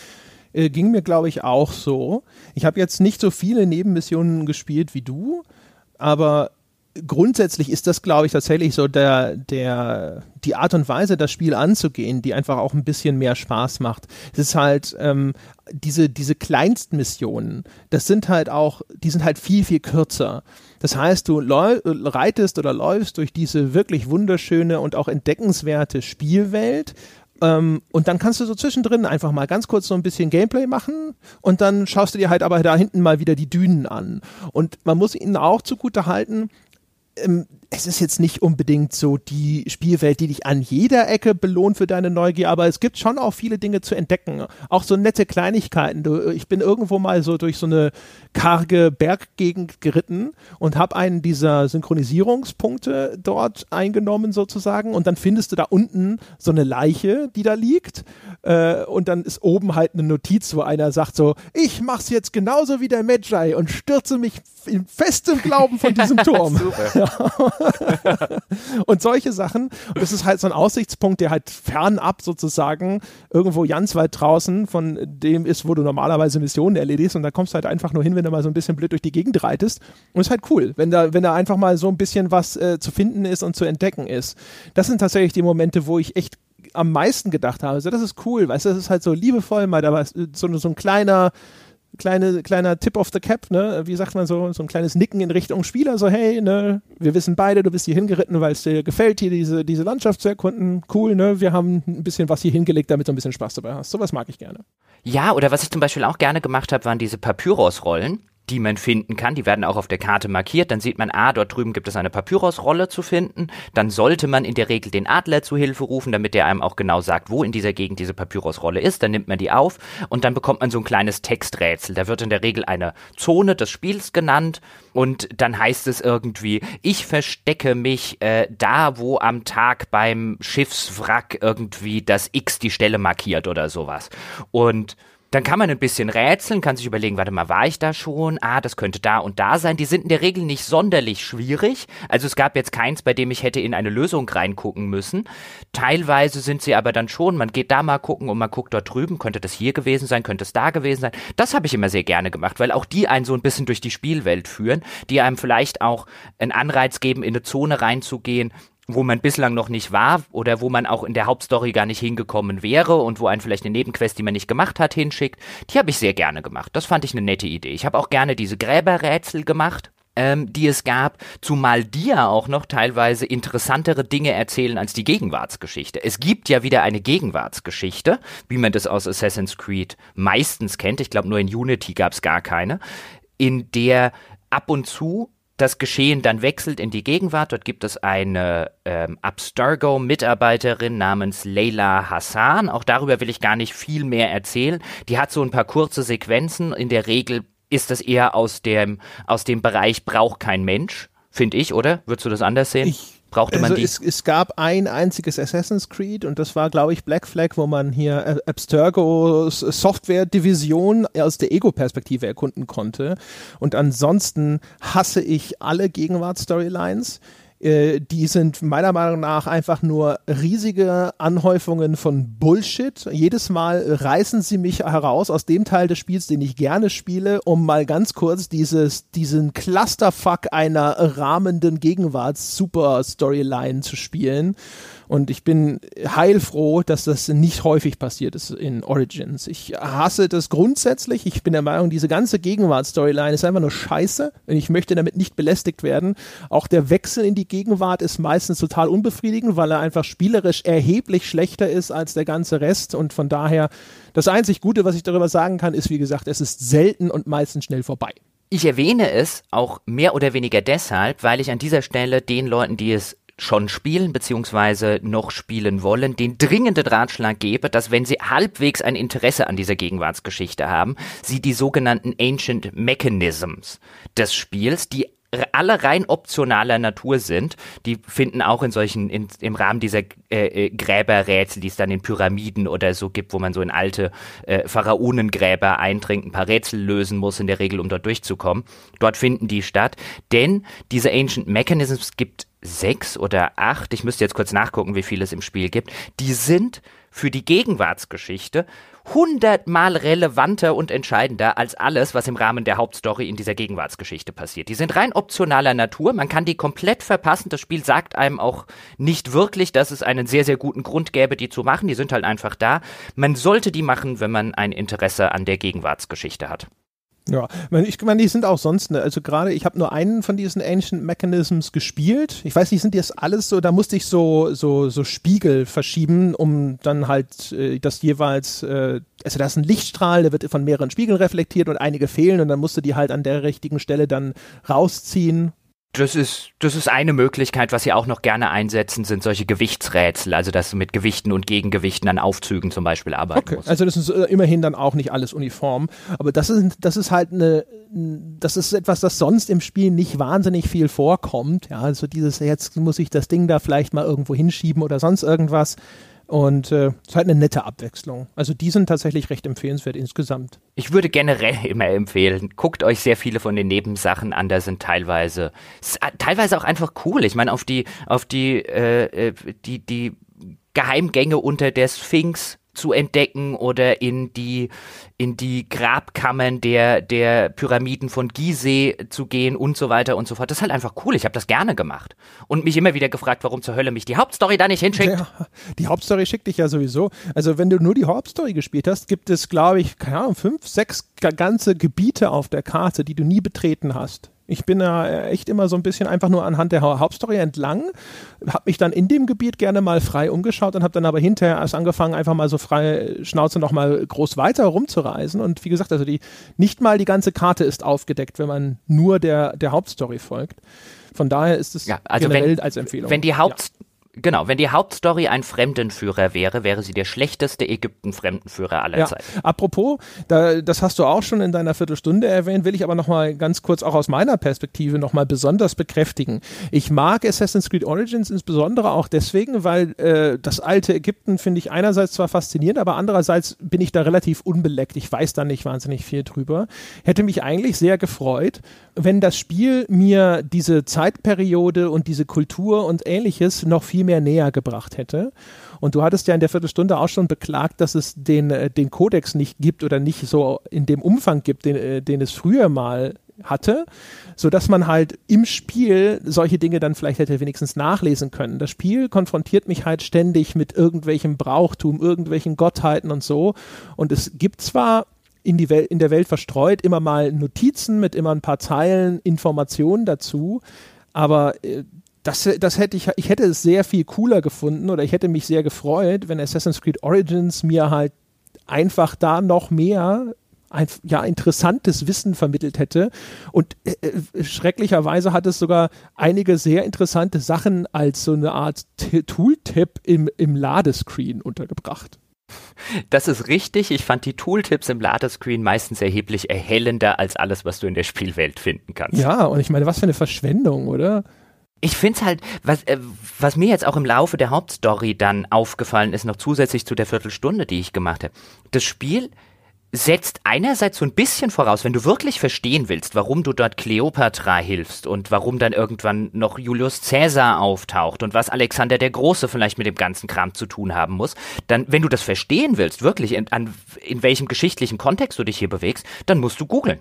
Äh, ging mir, glaube ich, auch so. Ich habe jetzt nicht so viele Nebenmissionen gespielt wie du, aber grundsätzlich ist das, glaube ich, tatsächlich so der, der, die Art und Weise, das Spiel anzugehen, die einfach auch ein bisschen mehr Spaß macht. Es ist halt, ähm, diese, diese Kleinstmissionen, das sind halt auch, die sind halt viel, viel kürzer. Das heißt, du reitest oder läufst durch diese wirklich wunderschöne und auch entdeckenswerte Spielwelt ähm, und dann kannst du so zwischendrin einfach mal ganz kurz so ein bisschen Gameplay machen und dann schaust du dir halt aber da hinten mal wieder die Dünen an. Und man muss ihnen auch zugute halten, ähm, es ist jetzt nicht unbedingt so die Spielwelt, die dich an jeder Ecke belohnt für deine Neugier, aber es gibt schon auch viele Dinge zu entdecken. Auch so nette Kleinigkeiten. Du, ich bin irgendwo mal so durch so eine karge Berggegend geritten und habe einen dieser Synchronisierungspunkte dort eingenommen sozusagen und dann findest du da unten so eine Leiche, die da liegt äh, und dann ist oben halt eine Notiz, wo einer sagt so, ich mach's jetzt genauso wie der Magi und stürze mich in festem Glauben von diesem Turm. Ja. und solche Sachen. Und das ist halt so ein Aussichtspunkt, der halt fernab sozusagen irgendwo ganz weit draußen von dem ist, wo du normalerweise Missionen erledigst. Und da kommst du halt einfach nur hin, wenn du mal so ein bisschen blöd durch die Gegend reitest. Und es ist halt cool, wenn da, wenn da einfach mal so ein bisschen was äh, zu finden ist und zu entdecken ist. Das sind tatsächlich die Momente, wo ich echt am meisten gedacht habe. Also das ist cool, weißt du, das ist halt so liebevoll, mal da was, so, so ein kleiner kleine, kleiner Tip of the Cap, ne? Wie sagt man so, so ein kleines Nicken in Richtung Spieler, so hey, ne, wir wissen beide, du bist hier hingeritten, weil es dir gefällt, hier diese, diese Landschaft zu erkunden. Cool, ne? Wir haben ein bisschen was hier hingelegt, damit du ein bisschen Spaß dabei hast. Sowas mag ich gerne. Ja, oder was ich zum Beispiel auch gerne gemacht habe, waren diese Papyrus-Rollen die man finden kann. Die werden auch auf der Karte markiert. Dann sieht man, ah, dort drüben gibt es eine Papyrusrolle zu finden. Dann sollte man in der Regel den Adler zu Hilfe rufen, damit der einem auch genau sagt, wo in dieser Gegend diese Papyrusrolle ist. Dann nimmt man die auf und dann bekommt man so ein kleines Texträtsel. Da wird in der Regel eine Zone des Spiels genannt und dann heißt es irgendwie, ich verstecke mich äh, da, wo am Tag beim Schiffswrack irgendwie das X die Stelle markiert oder sowas. Und dann kann man ein bisschen rätseln, kann sich überlegen, warte mal, war ich da schon? Ah, das könnte da und da sein. Die sind in der Regel nicht sonderlich schwierig. Also es gab jetzt keins, bei dem ich hätte in eine Lösung reingucken müssen. Teilweise sind sie aber dann schon, man geht da mal gucken und man guckt dort drüben, könnte das hier gewesen sein, könnte es da gewesen sein. Das habe ich immer sehr gerne gemacht, weil auch die einen so ein bisschen durch die Spielwelt führen, die einem vielleicht auch einen Anreiz geben, in eine Zone reinzugehen, wo man bislang noch nicht war oder wo man auch in der Hauptstory gar nicht hingekommen wäre und wo einen vielleicht eine Nebenquest, die man nicht gemacht hat, hinschickt, die habe ich sehr gerne gemacht. Das fand ich eine nette Idee. Ich habe auch gerne diese Gräberrätsel gemacht. Ähm, die es gab, zumal die ja auch noch teilweise interessantere Dinge erzählen als die Gegenwartsgeschichte. Es gibt ja wieder eine Gegenwartsgeschichte, wie man das aus Assassin's Creed meistens kennt. Ich glaube, nur in Unity gab es gar keine, in der ab und zu das Geschehen dann wechselt in die Gegenwart. Dort gibt es eine ähm, Abstergo-Mitarbeiterin namens Leila Hassan. Auch darüber will ich gar nicht viel mehr erzählen. Die hat so ein paar kurze Sequenzen. In der Regel ist das eher aus dem, aus dem Bereich braucht kein Mensch, finde ich, oder? Würdest du das anders sehen? Ich brauchte man also die? Es, es, gab ein einziges Assassin's Creed und das war, glaube ich, Black Flag, wo man hier Abstergos Software-Division aus der Ego-Perspektive erkunden konnte. Und ansonsten hasse ich alle Gegenwarts-Storylines. Äh, die sind meiner Meinung nach einfach nur riesige Anhäufungen von Bullshit. Jedes Mal reißen sie mich heraus aus dem Teil des Spiels, den ich gerne spiele, um mal ganz kurz dieses, diesen Clusterfuck einer rahmenden Gegenwarts-Super-Storyline zu spielen. Und ich bin heilfroh, dass das nicht häufig passiert ist in Origins. Ich hasse das grundsätzlich. Ich bin der Meinung, diese ganze Gegenwart-Storyline ist einfach nur scheiße. Und ich möchte damit nicht belästigt werden. Auch der Wechsel in die Gegenwart ist meistens total unbefriedigend, weil er einfach spielerisch erheblich schlechter ist als der ganze Rest. Und von daher, das einzig Gute, was ich darüber sagen kann, ist, wie gesagt, es ist selten und meistens schnell vorbei. Ich erwähne es auch mehr oder weniger deshalb, weil ich an dieser Stelle den Leuten, die es schon spielen bzw. noch spielen wollen, den dringenden Ratschlag gebe, dass wenn sie halbwegs ein Interesse an dieser Gegenwartsgeschichte haben, sie die sogenannten Ancient Mechanisms des Spiels, die alle rein optionaler Natur sind, die finden auch in solchen, in, im Rahmen dieser äh, äh, Gräberrätsel, die es dann in Pyramiden oder so gibt, wo man so in alte äh, Pharaonengräber eindringt, ein paar Rätsel lösen muss, in der Regel, um dort durchzukommen. Dort finden die statt, denn diese Ancient Mechanisms gibt sechs oder acht, ich müsste jetzt kurz nachgucken, wie viele es im Spiel gibt, die sind für die Gegenwartsgeschichte hundertmal relevanter und entscheidender als alles, was im Rahmen der Hauptstory in dieser Gegenwartsgeschichte passiert. Die sind rein optionaler Natur, man kann die komplett verpassen. Das Spiel sagt einem auch nicht wirklich, dass es einen sehr, sehr guten Grund gäbe, die zu machen. Die sind halt einfach da. Man sollte die machen, wenn man ein Interesse an der Gegenwartsgeschichte hat. Ja, ich meine, die sind auch sonst, ne, also gerade, ich habe nur einen von diesen Ancient Mechanisms gespielt. Ich weiß nicht, sind die das alles so, da musste ich so, so, so Spiegel verschieben, um dann halt äh, das jeweils, äh, also da ist ein Lichtstrahl, der wird von mehreren Spiegeln reflektiert und einige fehlen und dann musst du die halt an der richtigen Stelle dann rausziehen das ist, das ist eine Möglichkeit, was sie auch noch gerne einsetzen, sind solche Gewichtsrätsel, also dass du mit Gewichten und Gegengewichten an Aufzügen zum Beispiel arbeiten okay. musst. Also das ist äh, immerhin dann auch nicht alles uniform, aber das ist, das ist halt eine, das ist etwas, das sonst im Spiel nicht wahnsinnig viel vorkommt. Ja, also dieses, jetzt muss ich das Ding da vielleicht mal irgendwo hinschieben oder sonst irgendwas. Und äh, es ist halt eine nette Abwechslung. Also die sind tatsächlich recht empfehlenswert insgesamt. Ich würde generell immer empfehlen, guckt euch sehr viele von den Nebensachen an, da sind teilweise, äh, teilweise auch einfach cool. Ich meine, auf die, auf die, äh, äh, die, die Geheimgänge unter der Sphinx zu entdecken oder in die, in die Grabkammern der, der Pyramiden von Gizeh zu gehen und so weiter und so fort. Das ist halt einfach cool. Ich habe das gerne gemacht. Und mich immer wieder gefragt, warum zur Hölle mich die Hauptstory da nicht hinschickt. Ja, die Hauptstory schickt dich ja sowieso. Also wenn du nur die Hauptstory gespielt hast, gibt es, glaube ich, keine Ahnung, fünf, sechs ganze Gebiete auf der Karte, die du nie betreten hast. Ich bin da echt immer so ein bisschen einfach nur anhand der Hauptstory entlang, habe mich dann in dem Gebiet gerne mal frei umgeschaut und habe dann aber hinterher erst angefangen, einfach mal so frei Schnauze noch mal groß weiter rumzureisen. Und wie gesagt, also die nicht mal die ganze Karte ist aufgedeckt, wenn man nur der, der Hauptstory folgt. Von daher ist es ja, also generell wenn, als Empfehlung. Wenn die Haupt. Genau, wenn die Hauptstory ein Fremdenführer wäre, wäre sie der schlechteste Ägypten-Fremdenführer aller ja. Zeiten. Apropos, da, das hast du auch schon in deiner Viertelstunde erwähnt, will ich aber nochmal ganz kurz auch aus meiner Perspektive nochmal besonders bekräftigen. Ich mag Assassin's Creed Origins insbesondere auch deswegen, weil äh, das alte Ägypten finde ich einerseits zwar faszinierend, aber andererseits bin ich da relativ unbeleckt. Ich weiß da nicht wahnsinnig viel drüber. Hätte mich eigentlich sehr gefreut, wenn das Spiel mir diese Zeitperiode und diese Kultur und ähnliches noch viel mehr näher gebracht hätte. Und du hattest ja in der Viertelstunde auch schon beklagt, dass es den, äh, den Kodex nicht gibt oder nicht so in dem Umfang gibt, den, äh, den es früher mal hatte, so dass man halt im Spiel solche Dinge dann vielleicht hätte wenigstens nachlesen können. Das Spiel konfrontiert mich halt ständig mit irgendwelchem Brauchtum, irgendwelchen Gottheiten und so. Und es gibt zwar in, die Welt, in der Welt verstreut immer mal Notizen mit immer ein paar Zeilen Informationen dazu, aber äh, das, das hätte ich, ich hätte es sehr viel cooler gefunden oder ich hätte mich sehr gefreut, wenn Assassin's Creed Origins mir halt einfach da noch mehr ein ja, interessantes Wissen vermittelt hätte. Und äh, äh schrecklicherweise hat es sogar einige sehr interessante Sachen als so eine Art Tooltip im, im Ladescreen untergebracht. Das ist richtig. Ich fand die Tooltips im Ladescreen meistens erheblich erhellender als alles, was du in der Spielwelt finden kannst. Ja, und ich meine, was für eine Verschwendung, oder? Ich finde es halt, was, äh, was mir jetzt auch im Laufe der Hauptstory dann aufgefallen ist, noch zusätzlich zu der Viertelstunde, die ich gemacht habe. Das Spiel setzt einerseits so ein bisschen voraus, wenn du wirklich verstehen willst, warum du dort Kleopatra hilfst und warum dann irgendwann noch Julius Caesar auftaucht und was Alexander der Große vielleicht mit dem ganzen Kram zu tun haben muss, dann, wenn du das verstehen willst, wirklich in, an, in welchem geschichtlichen Kontext du dich hier bewegst, dann musst du googeln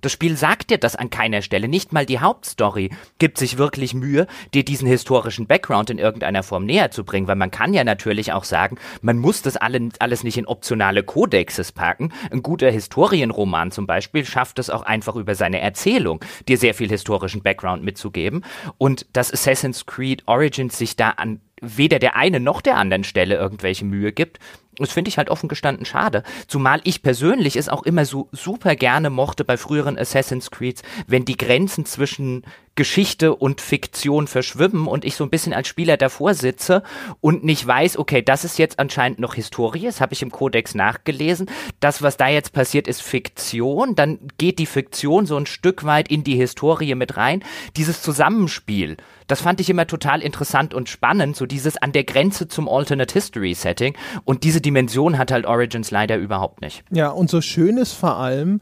Das Spiel sagt dir das an keiner Stelle. Nicht mal die Hauptstory gibt sich wirklich Mühe, dir diesen historischen Background in irgendeiner Form näher zu bringen, weil man kann ja natürlich auch sagen, man muss das alle, alles nicht in optionale Kodexes packen. Ein guter Historienroman zum Beispiel schafft es auch einfach über seine Erzählung, dir sehr viel historischen Background mitzugeben. Und dass Assassin's Creed Origins sich da an weder der einen noch der anderen Stelle irgendwelche Mühe gibt, das finde ich halt offen gestanden schade. Zumal ich persönlich es auch immer so super gerne mochte bei früheren Assassin's Creeds, wenn die Grenzen zwischen Geschichte und Fiktion verschwimmen und ich so ein bisschen als Spieler davor sitze und nicht weiß, okay, das ist jetzt anscheinend noch Historie, das habe ich im Kodex nachgelesen. Das, was da jetzt passiert, ist Fiktion. Dann geht die Fiktion so ein Stück weit in die Historie mit rein. Dieses Zusammenspiel, das fand ich immer total interessant und spannend, so dieses an der Grenze zum Alternate History Setting. Und diese Dimension hat halt Origins leider überhaupt nicht. Ja, und so schön ist vor allem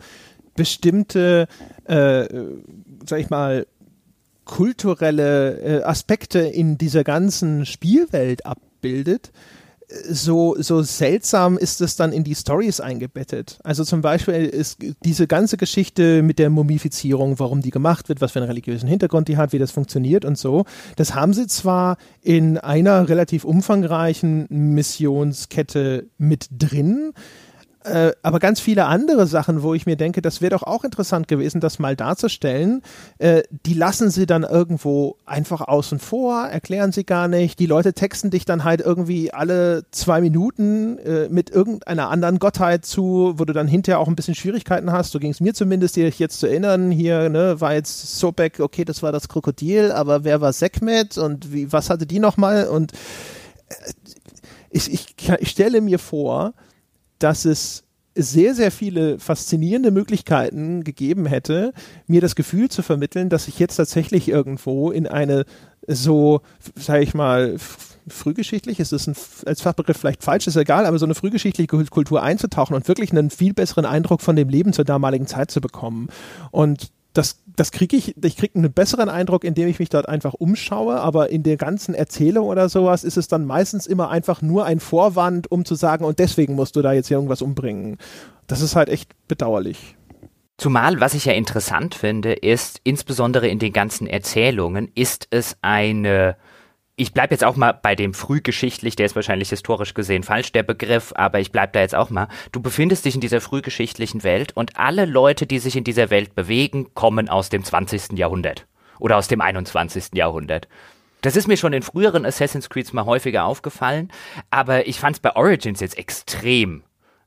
bestimmte, äh, sag ich mal, kulturelle äh, Aspekte in dieser ganzen Spielwelt abbildet, so, so seltsam ist es dann in die Stories eingebettet. Also zum Beispiel ist diese ganze Geschichte mit der Mumifizierung, warum die gemacht wird, was für einen religiösen Hintergrund die hat, wie das funktioniert und so. Das haben sie zwar in einer relativ umfangreichen Missionskette mit drin, äh, aber ganz viele andere Sachen, wo ich mir denke, das wäre doch auch interessant gewesen, das mal darzustellen, äh, die lassen sie dann irgendwo einfach außen vor, erklären sie gar nicht. Die Leute texten dich dann halt irgendwie alle zwei Minuten äh, mit irgendeiner anderen Gottheit zu, wo du dann hinterher auch ein bisschen Schwierigkeiten hast. So ging es mir zumindest, dich jetzt zu erinnern. Hier ne, war jetzt Sobek, okay, das war das Krokodil, aber wer war Sekmet und wie, was hatte die nochmal? Und äh, ich, ich, ich stelle mir vor, dass es sehr, sehr viele faszinierende Möglichkeiten gegeben hätte, mir das Gefühl zu vermitteln, dass ich jetzt tatsächlich irgendwo in eine so, sage ich mal, frühgeschichtlich, ist es ein, als Fachbegriff vielleicht falsch, ist egal, aber so eine frühgeschichtliche Kultur einzutauchen und wirklich einen viel besseren Eindruck von dem Leben zur damaligen Zeit zu bekommen. Und das, das kriege ich, ich kriege einen besseren Eindruck, indem ich mich dort einfach umschaue, aber in der ganzen Erzählung oder sowas ist es dann meistens immer einfach nur ein Vorwand, um zu sagen, und deswegen musst du da jetzt irgendwas umbringen. Das ist halt echt bedauerlich. Zumal, was ich ja interessant finde, ist, insbesondere in den ganzen Erzählungen, ist es eine ich bleibe jetzt auch mal bei dem frühgeschichtlich, der ist wahrscheinlich historisch gesehen falsch, der Begriff, aber ich bleib da jetzt auch mal. Du befindest dich in dieser frühgeschichtlichen Welt und alle Leute, die sich in dieser Welt bewegen, kommen aus dem 20. Jahrhundert oder aus dem 21. Jahrhundert. Das ist mir schon in früheren Assassin's Creeds mal häufiger aufgefallen, aber ich fand es bei Origins jetzt extrem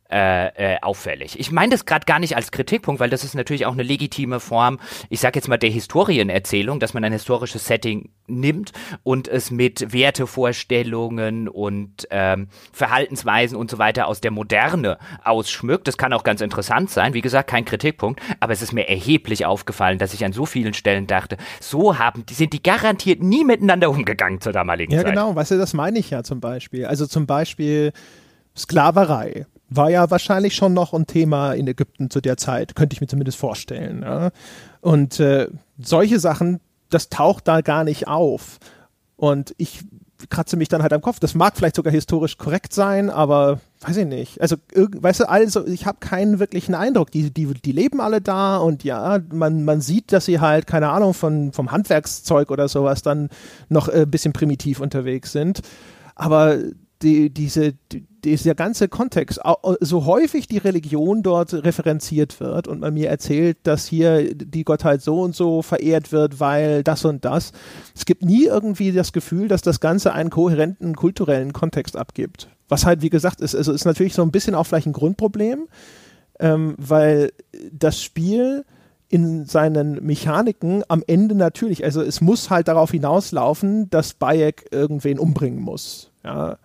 äh, äh, auffällig. Ich meine das gerade gar nicht als Kritikpunkt, weil das ist natürlich auch eine legitime Form, ich sage jetzt mal der Historienerzählung, dass man ein historisches Setting nimmt und es mit Wertevorstellungen und ähm, Verhaltensweisen und so weiter aus der Moderne ausschmückt. Das kann auch ganz interessant sein. Wie gesagt, kein Kritikpunkt, aber es ist mir erheblich aufgefallen, dass ich an so vielen Stellen dachte, so haben, die sind die garantiert nie miteinander umgegangen zur damaligen ja, Zeit. Ja, genau, weißt du, das meine ich ja zum Beispiel. Also zum Beispiel Sklaverei war ja wahrscheinlich schon noch ein Thema in Ägypten zu der Zeit, könnte ich mir zumindest vorstellen. Ja? Und äh, solche Sachen, das taucht da gar nicht auf. Und ich kratze mich dann halt am Kopf. Das mag vielleicht sogar historisch korrekt sein, aber weiß ich nicht. Also, weißt du, also ich habe keinen wirklichen Eindruck. Die, die, die leben alle da und ja, man, man sieht, dass sie halt, keine Ahnung, von, vom Handwerkszeug oder sowas dann noch ein äh, bisschen primitiv unterwegs sind. Aber die, diese, die, dieser ganze Kontext, so häufig die Religion dort referenziert wird und man mir erzählt, dass hier die Gottheit so und so verehrt wird, weil das und das. Es gibt nie irgendwie das Gefühl, dass das Ganze einen kohärenten kulturellen Kontext abgibt. Was halt, wie gesagt, ist, also ist natürlich so ein bisschen auch vielleicht ein Grundproblem, ähm, weil das Spiel in seinen Mechaniken am Ende natürlich, also es muss halt darauf hinauslaufen, dass Bayek irgendwen umbringen muss. Ja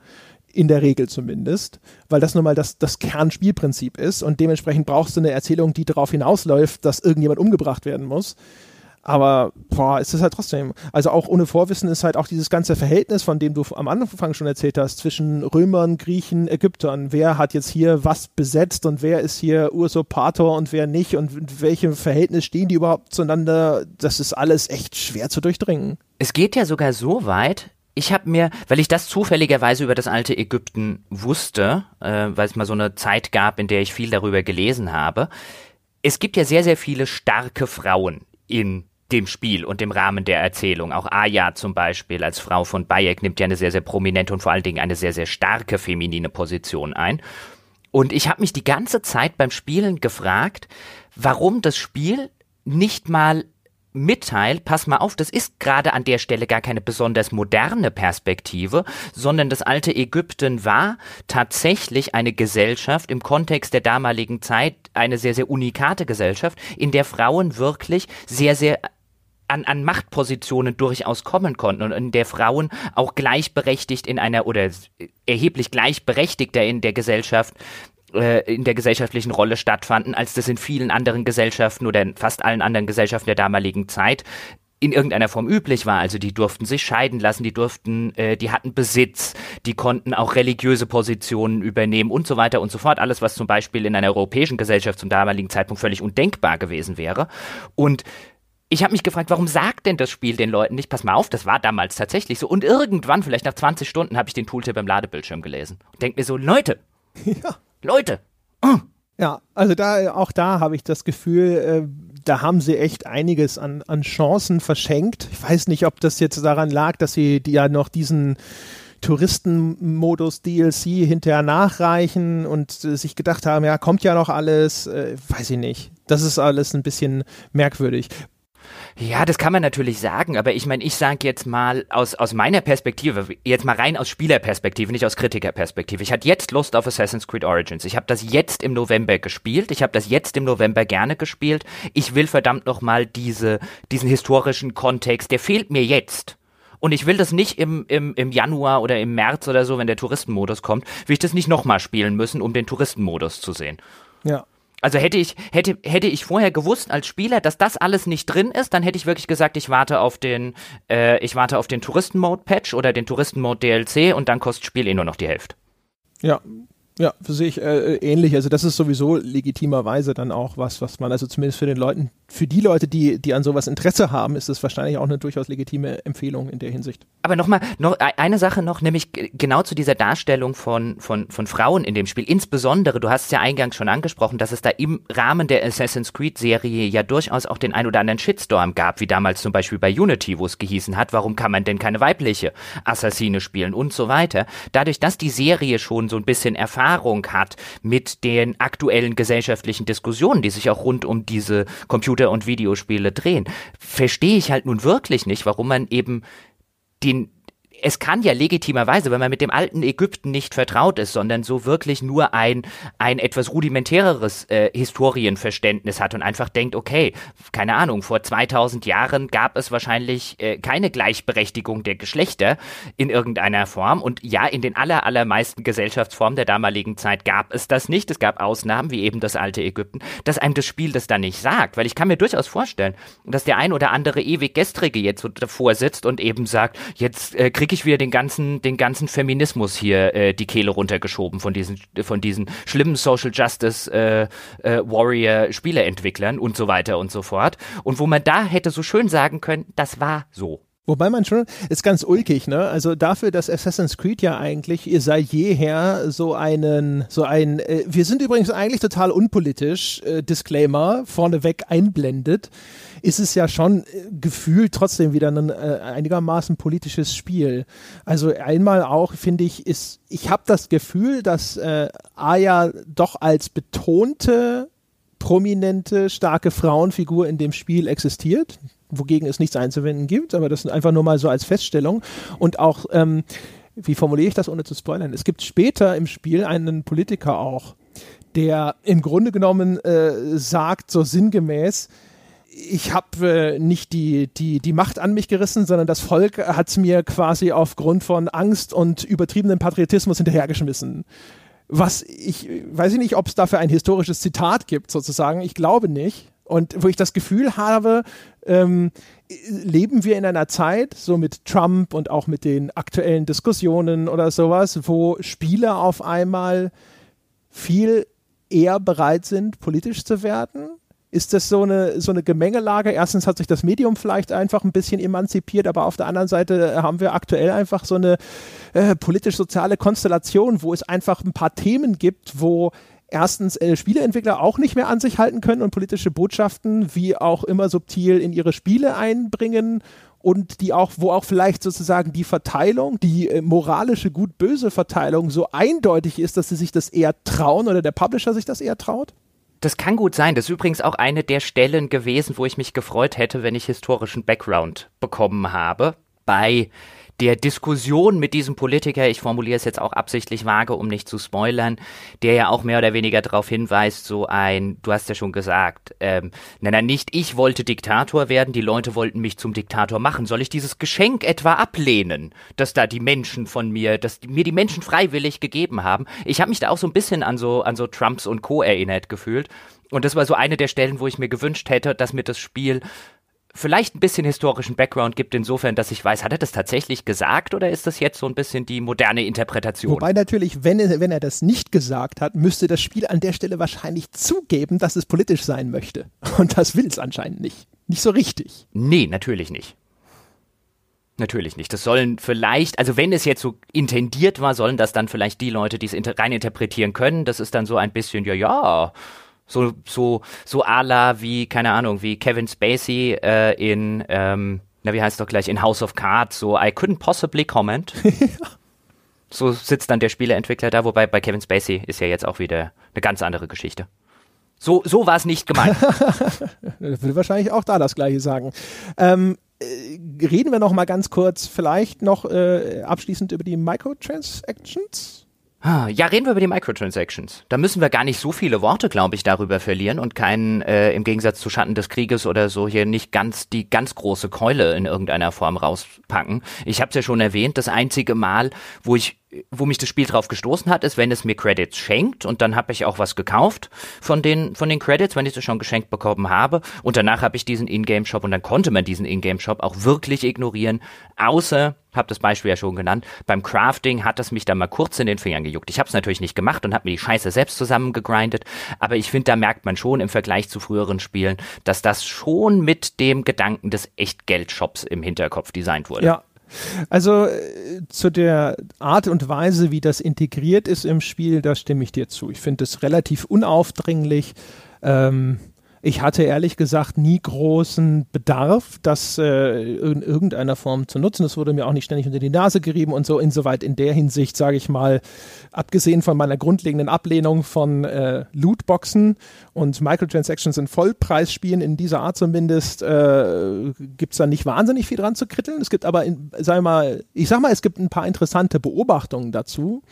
in der Regel zumindest, weil das nun mal das, das Kernspielprinzip ist und dementsprechend brauchst du eine Erzählung, die darauf hinausläuft, dass irgendjemand umgebracht werden muss. Aber boah, ist das halt trotzdem. Also auch ohne Vorwissen ist halt auch dieses ganze Verhältnis, von dem du am Anfang schon erzählt hast, zwischen Römern, Griechen, Ägyptern. Wer hat jetzt hier was besetzt und wer ist hier Usurpator und wer nicht und in welchem Verhältnis stehen die überhaupt zueinander? Das ist alles echt schwer zu durchdringen. Es geht ja sogar so weit, ich habe mir, weil ich das zufälligerweise über das alte Ägypten wusste, äh, weil es mal so eine Zeit gab, in der ich viel darüber gelesen habe, es gibt ja sehr, sehr viele starke Frauen in dem Spiel und dem Rahmen der Erzählung. Auch Aya zum Beispiel als Frau von Bayek nimmt ja eine sehr, sehr prominente und vor allen Dingen eine sehr, sehr starke feminine Position ein. Und ich habe mich die ganze Zeit beim Spielen gefragt, warum das Spiel nicht mal mitteilt, pass mal auf, das ist gerade an der Stelle gar keine besonders moderne Perspektive, sondern das alte Ägypten war tatsächlich eine Gesellschaft im Kontext der damaligen Zeit, eine sehr, sehr unikate Gesellschaft, in der Frauen wirklich sehr, sehr an, an Machtpositionen durchaus kommen konnten und in der Frauen auch gleichberechtigt in einer oder erheblich gleichberechtigter in der Gesellschaft äh, in der gesellschaftlichen Rolle stattfanden, als das in vielen anderen Gesellschaften oder in fast allen anderen Gesellschaften der damaligen Zeit in irgendeiner Form üblich war. Also die durften sich scheiden lassen, die durften, äh, die hatten Besitz, die konnten auch religiöse Positionen übernehmen und so weiter und so fort. Alles, was zum Beispiel in einer europäischen Gesellschaft zum damaligen Zeitpunkt völlig undenkbar gewesen wäre. Und ich habe mich gefragt, warum sagt denn das Spiel den Leuten nicht, pass mal auf, das war damals tatsächlich so. Und irgendwann, vielleicht nach 20 Stunden, habe ich den Tooltip im Ladebildschirm gelesen und denke mir so, Leute, ja. Leute. Oh. Ja, also da, auch da habe ich das Gefühl, äh, da haben sie echt einiges an, an Chancen verschenkt. Ich weiß nicht, ob das jetzt daran lag, dass sie die ja noch diesen Touristenmodus DLC hinterher nachreichen und äh, sich gedacht haben, ja, kommt ja noch alles, äh, weiß ich nicht. Das ist alles ein bisschen merkwürdig. Ja, das kann man natürlich sagen, aber ich meine, ich sage jetzt mal aus, aus meiner Perspektive, jetzt mal rein aus Spielerperspektive, nicht aus Kritikerperspektive. Ich hatte jetzt Lust auf Assassin's Creed Origins. Ich habe das jetzt im November gespielt. Ich habe das jetzt im November gerne gespielt. Ich will verdammt nochmal diese, diesen historischen Kontext, der fehlt mir jetzt. Und ich will das nicht im, im, im Januar oder im März oder so, wenn der Touristenmodus kommt, will ich das nicht nochmal spielen müssen, um den Touristenmodus zu sehen. Ja, also hätte ich, hätte, hätte ich vorher gewusst als Spieler, dass das alles nicht drin ist, dann hätte ich wirklich gesagt, ich warte auf den, äh, ich warte auf den Touristen-Mode-Patch oder den Touristen-Mode-DLC und dann kostet Spiel eh nur noch die Hälfte. Ja, ja, sehe ich äh, ähnlich. Also das ist sowieso legitimerweise dann auch was, was man, also zumindest für den Leuten, für die Leute, die, die an sowas Interesse haben, ist es wahrscheinlich auch eine durchaus legitime Empfehlung in der Hinsicht. Aber nochmal, noch e-, eine Sache noch, nämlich genau zu dieser Darstellung von, von, von Frauen in dem Spiel. Insbesondere, du hast es ja eingangs schon angesprochen, dass es da im Rahmen der Assassin's Creed-Serie ja durchaus auch den ein oder anderen Shitstorm gab, wie damals zum Beispiel bei Unity, wo es gehießen hat, warum kann man denn keine weibliche Assassine spielen und so weiter. Dadurch, dass die Serie schon so ein bisschen erfahren Erfahrung hat mit den aktuellen gesellschaftlichen Diskussionen, die sich auch rund um diese Computer- und Videospiele drehen, verstehe ich halt nun wirklich nicht, warum man eben den es kann ja legitimerweise, wenn man mit dem alten Ägypten nicht vertraut ist, sondern so wirklich nur ein, ein etwas rudimentäreres äh, Historienverständnis hat und einfach denkt, okay, keine Ahnung, vor 2000 Jahren gab es wahrscheinlich äh, keine Gleichberechtigung der Geschlechter in irgendeiner Form und ja, in den aller, allermeisten Gesellschaftsformen der damaligen Zeit gab es das nicht. Es gab Ausnahmen, wie eben das alte Ägypten, dass einem das Spiel das dann nicht sagt, weil ich kann mir durchaus vorstellen, dass der ein oder andere ewig Gestrige jetzt so davor sitzt und eben sagt, jetzt äh, krieg wirklich wieder den ganzen, den ganzen Feminismus hier äh, die Kehle runtergeschoben von diesen, von diesen schlimmen Social Justice äh, äh, Warrior Spieleentwicklern und so weiter und so fort. Und wo man da hätte so schön sagen können, das war so. Wobei man schon, ist ganz ulkig, ne? Also dafür, dass Assassin's Creed ja eigentlich, ihr sei jeher so einen, so ein, äh, wir sind übrigens eigentlich total unpolitisch, äh, Disclaimer vorneweg einblendet ist es ja schon äh, gefühlt trotzdem wieder ein äh, einigermaßen politisches Spiel. Also einmal auch, finde ich, ist, ich habe das Gefühl, dass äh, Aya doch als betonte, prominente, starke Frauenfigur in dem Spiel existiert, wogegen es nichts einzuwenden gibt, aber das einfach nur mal so als Feststellung. Und auch, ähm, wie formuliere ich das, ohne zu spoilern? Es gibt später im Spiel einen Politiker auch, der im Grunde genommen äh, sagt, so sinngemäß, ich habe äh, nicht die, die, die Macht an mich gerissen, sondern das Volk hat es mir quasi aufgrund von Angst und übertriebenem Patriotismus hinterhergeschmissen. Was ich, weiß ich nicht, ob es dafür ein historisches Zitat gibt, sozusagen. Ich glaube nicht. Und wo ich das Gefühl habe, ähm, leben wir in einer Zeit, so mit Trump und auch mit den aktuellen Diskussionen oder sowas, wo Spieler auf einmal viel eher bereit sind, politisch zu werden ist das so eine, so eine Gemengelage. Erstens hat sich das Medium vielleicht einfach ein bisschen emanzipiert, aber auf der anderen Seite haben wir aktuell einfach so eine äh, politisch-soziale Konstellation, wo es einfach ein paar Themen gibt, wo erstens äh, Spieleentwickler auch nicht mehr an sich halten können und politische Botschaften wie auch immer subtil in ihre Spiele einbringen und die auch, wo auch vielleicht sozusagen die Verteilung, die äh, moralische gut-böse Verteilung so eindeutig ist, dass sie sich das eher trauen oder der Publisher sich das eher traut? Das kann gut sein. Das ist übrigens auch eine der Stellen gewesen, wo ich mich gefreut hätte, wenn ich historischen Background bekommen habe. Bei der Diskussion mit diesem Politiker, ich formuliere es jetzt auch absichtlich vage, um nicht zu spoilern, der ja auch mehr oder weniger darauf hinweist, so ein, du hast ja schon gesagt, ähm, nein, nein, nicht ich wollte Diktator werden, die Leute wollten mich zum Diktator machen. Soll ich dieses Geschenk etwa ablehnen, dass da die Menschen von mir, dass mir die Menschen freiwillig gegeben haben? Ich habe mich da auch so ein bisschen an so, an so Trumps und Co. erinnert gefühlt. Und das war so eine der Stellen, wo ich mir gewünscht hätte, dass mir das Spiel vielleicht ein bisschen historischen Background gibt, insofern, dass ich weiß, hat er das tatsächlich gesagt oder ist das jetzt so ein bisschen die moderne Interpretation? Wobei natürlich, wenn er, wenn er das nicht gesagt hat, müsste das Spiel an der Stelle wahrscheinlich zugeben, dass es politisch sein möchte. Und das will es anscheinend nicht. Nicht so richtig. Nee, natürlich nicht. Natürlich nicht. Das sollen vielleicht, also wenn es jetzt so intendiert war, sollen das dann vielleicht die Leute, die es rein interpretieren können. Das ist dann so ein bisschen, ja, ja, so, so, so à la wie, keine Ahnung, wie Kevin Spacey äh, in, ähm, na, wie heißt doch gleich, in House of Cards, so I couldn't possibly comment. so sitzt dann der Spieleentwickler da, wobei bei Kevin Spacey ist ja jetzt auch wieder eine ganz andere Geschichte. So, so war es nicht gemeint. will wahrscheinlich auch da das Gleiche sagen. Ähm, äh, reden wir noch mal ganz kurz vielleicht noch äh, abschließend über die Microtransactions. Ah, ja, reden wir über die Microtransactions. Da müssen wir gar nicht so viele Worte, glaube ich, darüber verlieren und keinen, äh, im Gegensatz zu Schatten des Krieges oder so, hier nicht ganz die ganz große Keule in irgendeiner Form rauspacken. Ich habe es ja schon erwähnt, das einzige Mal, wo ich wo mich das Spiel drauf gestoßen hat, ist, wenn es mir Credits schenkt und dann habe ich auch was gekauft von den von den Credits, wenn ich das schon geschenkt bekommen habe und danach habe ich diesen Ingame Shop und dann konnte man diesen Ingame Shop auch wirklich ignorieren, außer habe das Beispiel ja schon genannt, beim Crafting hat es mich dann mal kurz in den Fingern gejuckt. Ich habe es natürlich nicht gemacht und habe mir die Scheiße selbst zusammengegrindet, aber ich finde, da merkt man schon im Vergleich zu früheren Spielen, dass das schon mit dem Gedanken des Echtgeld-Shops im Hinterkopf designt wurde. Ja, also äh, zu der Art und Weise, wie das integriert ist im Spiel, da stimme ich dir zu. Ich finde es relativ unaufdringlich. Ähm, ich hatte ehrlich gesagt nie großen Bedarf, das äh, in irgendeiner Form zu nutzen. Das wurde mir auch nicht ständig unter die Nase gerieben und so. Insoweit in der Hinsicht, sage ich mal, abgesehen von meiner grundlegenden Ablehnung von äh, Lootboxen und Microtransactions in Vollpreisspielen in dieser Art zumindest, äh, gibt es da nicht wahnsinnig viel dran zu kritteln. Es gibt aber, in, sag mal, ich sag mal, es gibt ein paar interessante Beobachtungen dazu.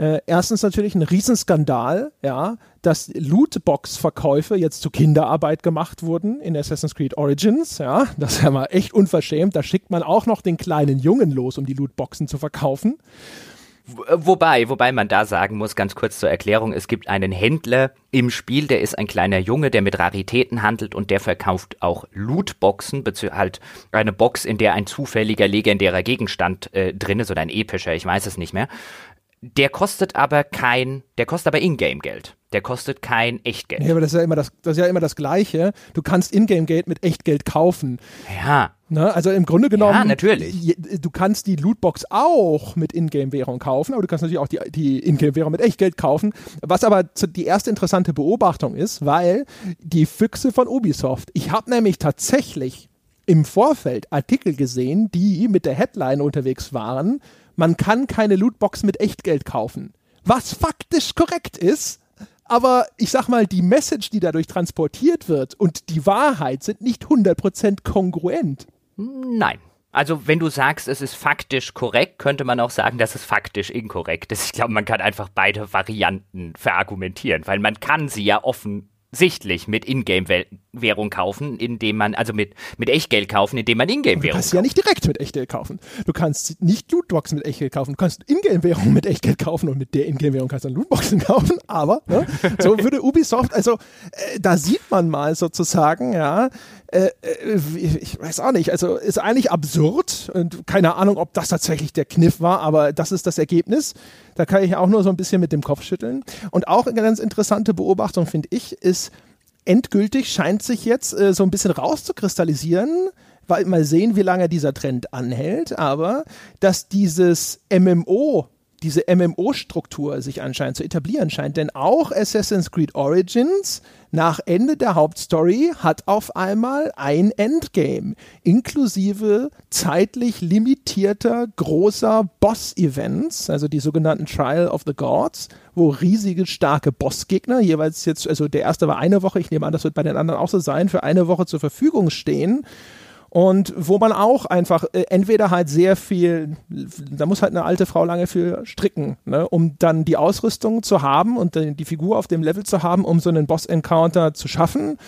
Äh, erstens natürlich ein Riesenskandal, ja, dass Lootbox-Verkäufe jetzt zu Kinderarbeit gemacht wurden in Assassin's Creed Origins, ja. Das ist ja mal echt unverschämt. Da schickt man auch noch den kleinen Jungen los, um die Lootboxen zu verkaufen. Äh, wobei, wobei man da sagen muss, ganz kurz zur Erklärung, es gibt einen Händler im Spiel, der ist ein kleiner Junge, der mit Raritäten handelt und der verkauft auch Lootboxen, halt eine Box, in der ein zufälliger legendärer Gegenstand äh, drin ist oder ein epischer, ich weiß es nicht mehr. Der kostet aber kein, der kostet aber Ingame-Geld. Der kostet kein Echtgeld. Ja, aber das ist ja immer das, das ist ja immer das Gleiche. Du kannst Ingame-Geld mit Echtgeld kaufen. Ja. Ne? Also im Grunde genommen. Ja, natürlich. Du kannst die Lootbox auch mit Ingame-Währung kaufen, aber du kannst natürlich auch die, die Ingame-Währung mit Echtgeld kaufen. Was aber die erste interessante Beobachtung ist, weil die Füchse von Ubisoft, ich habe nämlich tatsächlich im Vorfeld Artikel gesehen, die mit der Headline unterwegs waren, man kann keine Lootbox mit Echtgeld kaufen. Was faktisch korrekt ist, aber ich sag mal, die Message, die dadurch transportiert wird und die Wahrheit sind nicht 100% kongruent. Nein. Also wenn du sagst, es ist faktisch korrekt, könnte man auch sagen, dass es faktisch inkorrekt ist. Ich glaube, man kann einfach beide Varianten verargumentieren, weil man kann sie ja offen sichtlich mit Ingame-Währung kaufen, indem man, also mit, mit Echtgeld kaufen, indem man Ingame-Währung Du kannst ja nicht direkt mit Echtgeld kaufen. Du kannst nicht Lootboxen mit Echtgeld kaufen. Du kannst Ingame-Währung mit Echtgeld kaufen und mit der Ingame-Währung kannst du dann Lootboxen kaufen. Aber ne, so würde Ubisoft, also äh, da sieht man mal sozusagen, ja, äh, äh ich weiß auch nicht, also ist eigentlich absurd und keine Ahnung, ob das tatsächlich der Kniff war, aber das ist das Ergebnis. Da kann ich auch nur so ein bisschen mit dem Kopf schütteln. Und auch eine ganz interessante Beobachtung, finde ich, ist, endgültig scheint sich jetzt äh, so ein bisschen rauszukristallisieren, mal sehen, wie lange dieser Trend anhält, aber dass dieses MMO diese MMO-Struktur sich anscheinend zu etablieren scheint. Denn auch Assassin's Creed Origins nach Ende der Hauptstory hat auf einmal ein Endgame, inklusive zeitlich limitierter großer Boss-Events, also die sogenannten Trial of the Gods, wo riesige, starke Bossgegner, jeweils jetzt, also der erste war eine Woche, ich nehme an, das wird bei den anderen auch so sein, für eine Woche zur Verfügung stehen und wo man auch einfach äh, entweder halt sehr viel, da muss halt eine alte Frau lange für stricken, ne, um dann die Ausrüstung zu haben und äh, die Figur auf dem Level zu haben, um so einen Boss-Encounter zu schaffen.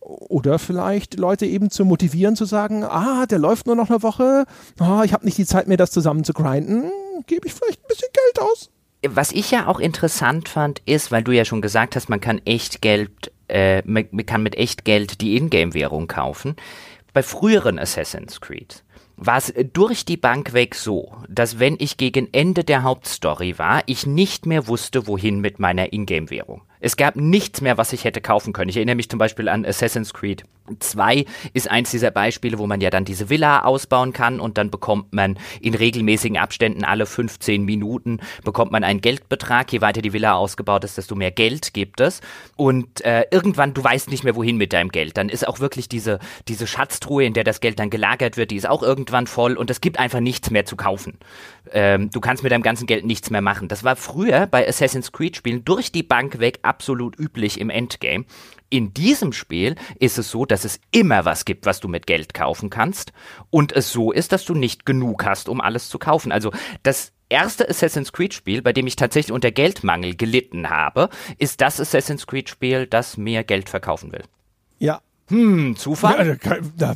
Oder vielleicht Leute eben zu motivieren, zu sagen, ah, der läuft nur noch eine Woche, ah, ich habe nicht die Zeit, mir das zusammen zu grinden, gebe ich vielleicht ein bisschen Geld aus. Was ich ja auch interessant fand, ist, weil du ja schon gesagt hast, man kann echt Geld, äh, man kann mit echt Geld die Ingame-Währung kaufen bei früheren Assassin's Creed war es durch die Bank weg so, dass wenn ich gegen Ende der Hauptstory war, ich nicht mehr wusste, wohin mit meiner Ingame-Währung. Es gab nichts mehr, was ich hätte kaufen können. Ich erinnere mich zum Beispiel an Assassin's Creed 2 ist eins dieser Beispiele, wo man ja dann diese Villa ausbauen kann und dann bekommt man in regelmäßigen Abständen alle 15 Minuten bekommt man einen Geldbetrag. Je weiter die Villa ausgebaut ist, desto mehr Geld gibt es. Und äh, irgendwann, du weißt nicht mehr, wohin mit deinem Geld. Dann ist auch wirklich diese, diese Schatztruhe, in der das Geld dann gelagert wird, die ist auch irgendwann voll und es gibt einfach nichts mehr zu kaufen. Ähm, du kannst mit deinem ganzen Geld nichts mehr machen. Das war früher bei Assassin's Creed Spielen durch die Bank weg absolut üblich im Endgame. In diesem Spiel ist es so, dass es immer was gibt, was du mit Geld kaufen kannst und es so ist, dass du nicht genug hast, um alles zu kaufen. Also das erste Assassin's Creed Spiel, bei dem ich tatsächlich unter Geldmangel gelitten habe, ist das Assassin's Creed Spiel, das mehr Geld verkaufen will. Hm, Zufall? Ja,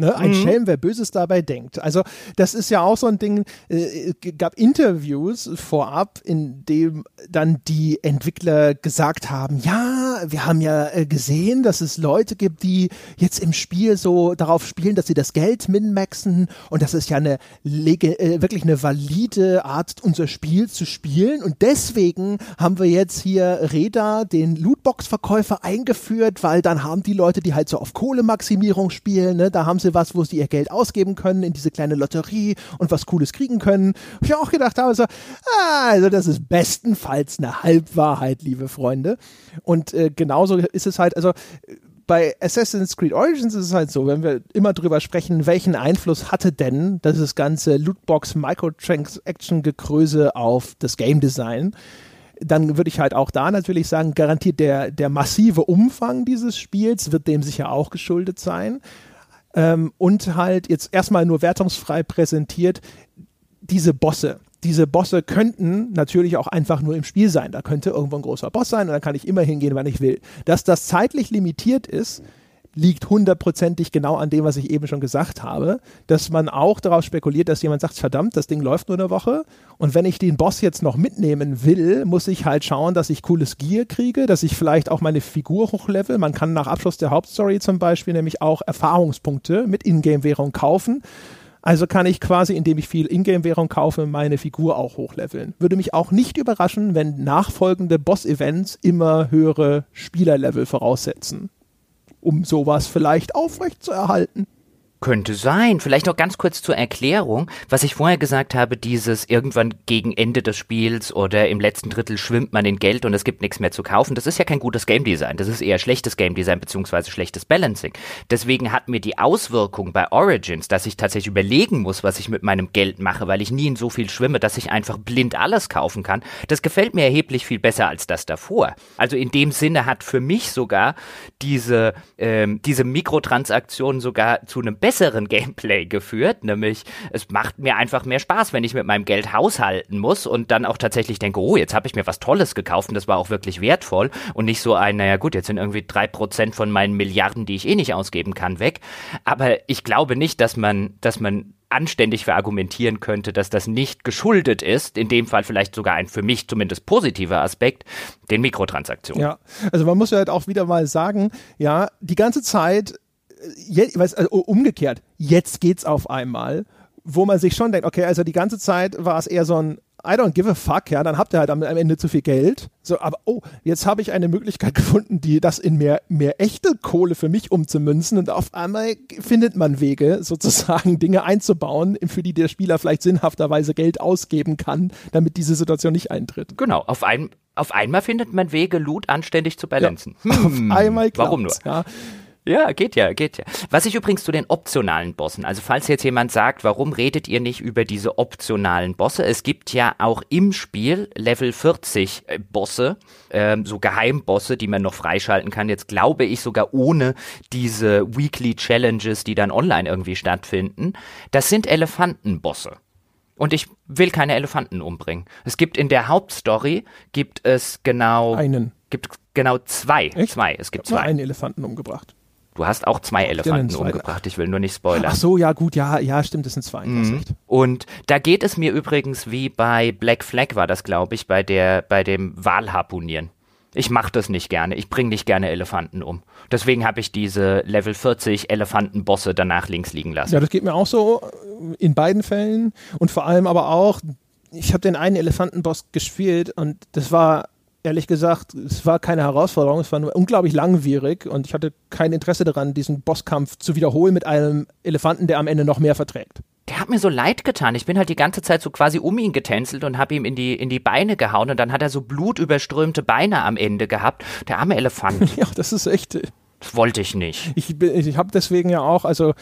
Ne? Ein mhm. Schelm, wer Böses dabei denkt. Also das ist ja auch so ein Ding, äh, gab Interviews vorab, in dem dann die Entwickler gesagt haben, ja, wir haben ja äh, gesehen, dass es Leute gibt, die jetzt im Spiel so darauf spielen, dass sie das Geld minmaxen und das ist ja eine äh, wirklich eine valide Art, unser Spiel zu spielen und deswegen haben wir jetzt hier Reda, den Lootbox-Verkäufer eingeführt, weil dann haben die Leute, die halt so auf Kohlemaximierung spielen, ne, da haben sie was, wo sie ihr Geld ausgeben können in diese kleine Lotterie und was Cooles kriegen können. Ich auch gedacht habe, so, ah, also das ist bestenfalls eine Halbwahrheit, liebe Freunde. Und äh, genauso ist es halt, also bei Assassin's Creed Origins ist es halt so, wenn wir immer drüber sprechen, welchen Einfluss hatte denn das ganze Lootbox Microtransaction Gekröse auf das Game Design? dann würde ich halt auch da natürlich sagen, garantiert der, der massive Umfang dieses Spiels wird dem sicher auch geschuldet sein ähm, und halt jetzt erstmal nur wertungsfrei präsentiert, diese Bosse. Diese Bosse könnten natürlich auch einfach nur im Spiel sein. Da könnte irgendwo ein großer Boss sein und dann kann ich immer hingehen, wann ich will. Dass das zeitlich limitiert ist, liegt hundertprozentig genau an dem, was ich eben schon gesagt habe, dass man auch darauf spekuliert, dass jemand sagt, verdammt, das Ding läuft nur eine Woche und wenn ich den Boss jetzt noch mitnehmen will, muss ich halt schauen, dass ich cooles Gear kriege, dass ich vielleicht auch meine Figur hochlevel. Man kann nach Abschluss der Hauptstory zum Beispiel nämlich auch Erfahrungspunkte mit Ingame-Währung kaufen. Also kann ich quasi, indem ich viel Ingame-Währung kaufe, meine Figur auch hochleveln. Würde mich auch nicht überraschen, wenn nachfolgende Boss-Events immer höhere Spielerlevel voraussetzen um sowas vielleicht aufrechtzuerhalten. Könnte sein. Vielleicht noch ganz kurz zur Erklärung, was ich vorher gesagt habe, dieses irgendwann gegen Ende des Spiels oder im letzten Drittel schwimmt man in Geld und es gibt nichts mehr zu kaufen. Das ist ja kein gutes Game Design. Das ist eher schlechtes Game Design beziehungsweise schlechtes Balancing. Deswegen hat mir die Auswirkung bei Origins, dass ich tatsächlich überlegen muss, was ich mit meinem Geld mache, weil ich nie in so viel schwimme, dass ich einfach blind alles kaufen kann. Das gefällt mir erheblich viel besser als das davor. Also in dem Sinne hat für mich sogar diese, ähm, diese Mikrotransaktion sogar zu einem besseren Gameplay geführt, nämlich es macht mir einfach mehr Spaß, wenn ich mit meinem Geld haushalten muss und dann auch tatsächlich denke, oh, jetzt habe ich mir was Tolles gekauft und das war auch wirklich wertvoll und nicht so ein, naja gut, jetzt sind irgendwie drei Prozent von meinen Milliarden, die ich eh nicht ausgeben kann, weg. Aber ich glaube nicht, dass man, dass man anständig verargumentieren könnte, dass das nicht geschuldet ist, in dem Fall vielleicht sogar ein für mich zumindest positiver Aspekt, den Mikrotransaktionen. Ja, also man muss ja halt auch wieder mal sagen, ja, die ganze Zeit je, weiß, also umgekehrt, jetzt geht's auf einmal, wo man sich schon denkt, okay, also die ganze Zeit war es eher so ein I don't give a fuck, ja, dann habt ihr halt am, am Ende zu viel Geld. So, aber oh, jetzt habe ich eine Möglichkeit gefunden, die das in mehr, mehr echte Kohle für mich umzumünzen und auf einmal findet man Wege, sozusagen Dinge einzubauen, für die der Spieler vielleicht sinnhafterweise Geld ausgeben kann, damit diese Situation nicht eintritt. Genau, auf ein, auf einmal findet man Wege, Loot anständig zu balancen. Ja, hm, auf einmal Warum nur? Ja. Ja, geht ja, geht ja. Was ich übrigens zu den optionalen Bossen, also falls jetzt jemand sagt, warum redet ihr nicht über diese optionalen Bosse? Es gibt ja auch im Spiel Level 40 äh, Bosse, ähm, so Geheimbosse, die man noch freischalten kann. Jetzt glaube ich sogar ohne diese Weekly Challenges, die dann online irgendwie stattfinden. Das sind Elefantenbosse. Und ich will keine Elefanten umbringen. Es gibt in der Hauptstory gibt es genau einen. Gibt genau zwei. Echt? Zwei. Es gibt Ich zwei. einen Elefanten umgebracht. Du hast auch zwei Elefanten zwei. umgebracht. Ich will nur nicht spoilern. Ach so, ja gut, ja, ja, stimmt, das sind zwei. Mhm. Und da geht es mir übrigens wie bei Black Flag war das, glaube ich, bei der bei dem Walharpunieren. Ich mache das nicht gerne. Ich bringe nicht gerne Elefanten um. Deswegen habe ich diese Level 40 Elefantenbosse danach links liegen lassen. Ja, das geht mir auch so äh, in beiden Fällen und vor allem aber auch, ich habe den einen Elefantenboss gespielt und das war ehrlich gesagt, es war keine Herausforderung, es war nur unglaublich langwierig und ich hatte kein Interesse daran, diesen Bosskampf zu wiederholen mit einem Elefanten, der am Ende noch mehr verträgt. Der hat mir so leid getan. Ich bin halt die ganze Zeit so quasi um ihn getänzelt und habe ihm in die, in die Beine gehauen und dann hat er so blutüberströmte Beine am Ende gehabt. Der arme Elefant. Ja, das ist echt. Das wollte ich nicht. Ich, bin- ich habe deswegen ja auch, also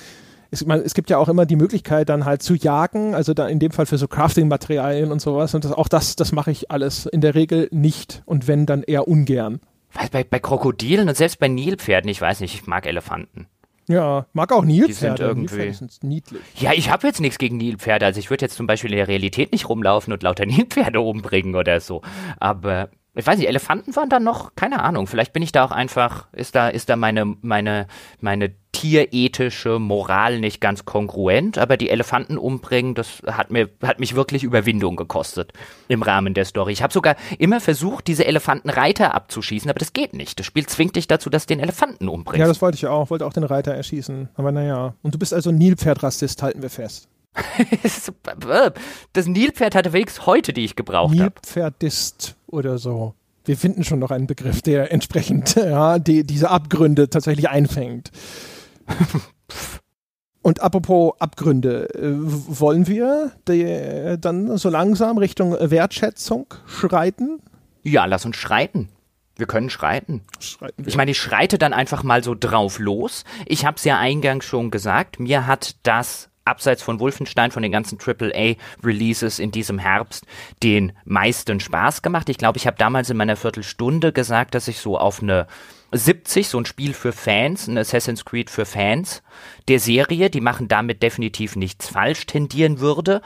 es, man, es gibt ja auch immer die Möglichkeit, dann halt zu jagen, also da in dem Fall für so Crafting-Materialien und sowas. Und das, auch das, das mache ich alles in der Regel nicht und wenn dann eher ungern. Weil bei, bei Krokodilen und selbst bei Nilpferden, ich weiß nicht, ich mag Elefanten. Ja, mag auch Nilpferde. sind irgendwie- Nilpferde sind niedlich. Ja, ich habe jetzt nichts gegen Nilpferde. Also ich würde jetzt zum Beispiel in der Realität nicht rumlaufen und lauter Nilpferde umbringen oder so. Aber ich weiß nicht, Elefanten waren da noch, keine Ahnung. Vielleicht bin ich da auch einfach, ist da, ist da meine, meine, meine tierethische Moral nicht ganz kongruent, aber die Elefanten umbringen, das hat mir, hat mich wirklich Überwindung gekostet im Rahmen der Story. Ich habe sogar immer versucht, diese Elefantenreiter abzuschießen, aber das geht nicht. Das Spiel zwingt dich dazu, dass du den Elefanten umbringst. Ja, das wollte ich auch. Wollte auch den Reiter erschießen. Aber naja. Und du bist also Nilpferdrassist, halten wir fest. Das Nilpferd hatte wenigstens heute, die ich gebraucht habe. Nilpferdist oder so. Wir finden schon noch einen Begriff, der entsprechend ja, die, diese Abgründe tatsächlich einfängt. Und apropos Abgründe, äh, wollen wir die, dann so langsam Richtung Wertschätzung schreiten? Ja, lass uns schreiten. Wir können schreiten. Schreiten wir. Ich meine, ich schreite dann einfach mal so drauf los. Ich habe es ja eingangs schon gesagt, mir hat das abseits von Wolfenstein, von den ganzen AAA-Releases in diesem Herbst, den meisten Spaß gemacht. Ich glaube, ich habe damals in meiner Viertelstunde gesagt, dass ich so auf eine 70, so ein Spiel für Fans, ein Assassin's Creed für Fans der Serie, die machen damit definitiv nichts falsch, tendieren würde.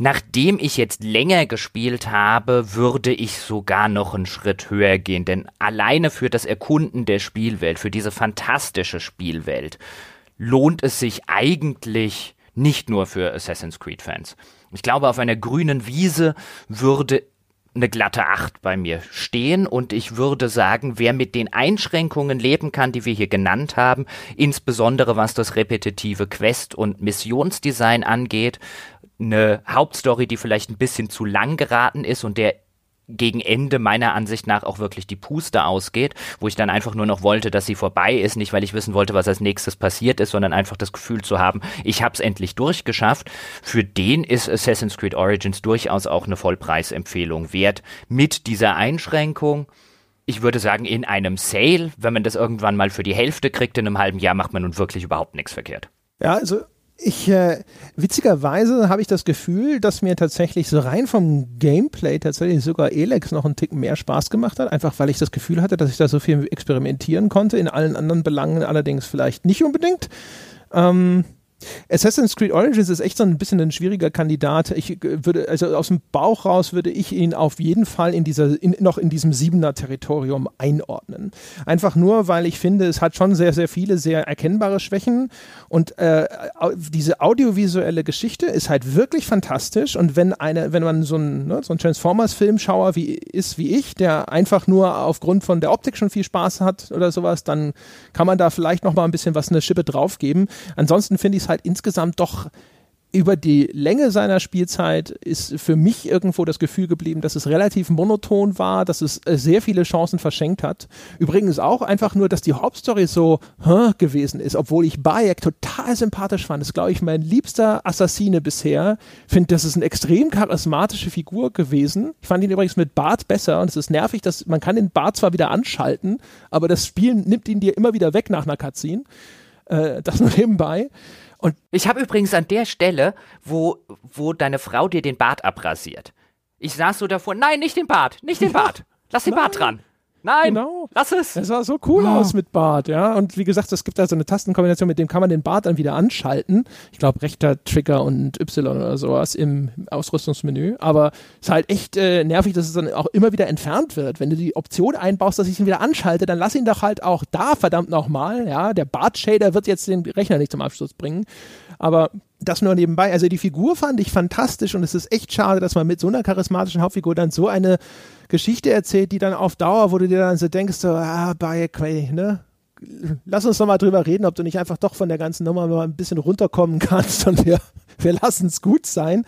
Nachdem ich jetzt länger gespielt habe, würde ich sogar noch einen Schritt höher gehen, denn alleine für das Erkunden der Spielwelt, für diese fantastische Spielwelt, lohnt es sich eigentlich nicht nur für Assassin's Creed Fans. Ich glaube, auf einer grünen Wiese würde eine glatte Acht bei mir stehen und ich würde sagen, wer mit den Einschränkungen leben kann, die wir hier genannt haben, insbesondere was das repetitive Quest- und Missionsdesign angeht, eine Hauptstory, die vielleicht ein bisschen zu lang geraten ist und der gegen Ende meiner Ansicht nach auch wirklich die Puste ausgeht, wo ich dann einfach nur noch wollte, dass sie vorbei ist, nicht weil ich wissen wollte, was als nächstes passiert ist, sondern einfach das Gefühl zu haben, ich habe es endlich durchgeschafft. Für den ist Assassin's Creed Origins durchaus auch eine Vollpreisempfehlung wert mit dieser Einschränkung. Ich würde sagen, in einem Sale, wenn man das irgendwann mal für die Hälfte kriegt in einem halben Jahr, macht man nun wirklich überhaupt nichts verkehrt. Ja, also ich, äh, witzigerweise habe ich das Gefühl, dass mir tatsächlich so rein vom Gameplay tatsächlich sogar Elex noch einen Tick mehr Spaß gemacht hat, einfach weil ich das Gefühl hatte, dass ich da so viel experimentieren konnte, in allen anderen Belangen allerdings vielleicht nicht unbedingt. Ähm, Assassin's Creed Origins ist echt so ein bisschen ein schwieriger Kandidat. Ich äh, würde, also aus dem Bauch raus würde ich ihn auf jeden Fall in dieser, in, noch in diesem siebener Territorium einordnen. Einfach nur, weil ich finde, es hat schon sehr, sehr viele sehr erkennbare Schwächen und äh, diese audiovisuelle Geschichte ist halt wirklich fantastisch und wenn eine, wenn man so ein, ne, so ein Transformers-Filmschauer wie ist wie ich, der einfach nur aufgrund von der Optik schon viel Spaß hat oder sowas, dann kann man da vielleicht noch mal ein bisschen was eine Schippe draufgeben. Ansonsten finde ich es halt insgesamt doch über die Länge seiner Spielzeit ist für mich irgendwo das Gefühl geblieben, dass es relativ monoton war, dass es äh, sehr viele Chancen verschenkt hat. Übrigens auch einfach nur, dass die Hauptstory so huh, gewesen ist, obwohl ich Bayek total sympathisch fand. Das ist, glaube ich, mein liebster Assassine bisher. Finde, das ist eine extrem charismatische Figur gewesen. Ich fand ihn übrigens mit Bart besser und es ist nervig, dass man kann den Bart zwar wieder anschalten, aber das Spiel nimmt ihn dir immer wieder weg nach einer Cutscene. Äh, das nur nebenbei. Und ich habe übrigens an der Stelle, wo, wo deine Frau dir den Bart abrasiert. Ich saß so davor, nein, nicht den Bart, nicht den Bart. Lass den Bart dran. Nein, genau. lass es. Es sah so cool oh. aus mit Bart, ja. Und wie gesagt, es gibt da so eine Tastenkombination, mit dem kann man den Bart dann wieder anschalten. Ich glaube, rechter Trigger und Y oder sowas im Ausrüstungsmenü. Aber es ist halt echt äh, nervig, dass es dann auch immer wieder entfernt wird. Wenn du die Option einbaust, dass ich ihn wieder anschalte, dann lass ihn doch halt auch da, verdammt nochmal, ja. Der Bart-Shader wird jetzt den Rechner nicht zum Abschluss bringen. Aber das nur nebenbei. Also die Figur fand ich fantastisch und es ist echt schade, dass man mit so einer charismatischen Hauptfigur dann so eine Geschichte erzählt, die dann auf Dauer, wo du dir dann so denkst, so, ah, bei Quay, ne? Lass uns doch mal drüber reden, ob du nicht einfach doch von der ganzen Nummer mal ein bisschen runterkommen kannst und wir, wir lassen es gut sein.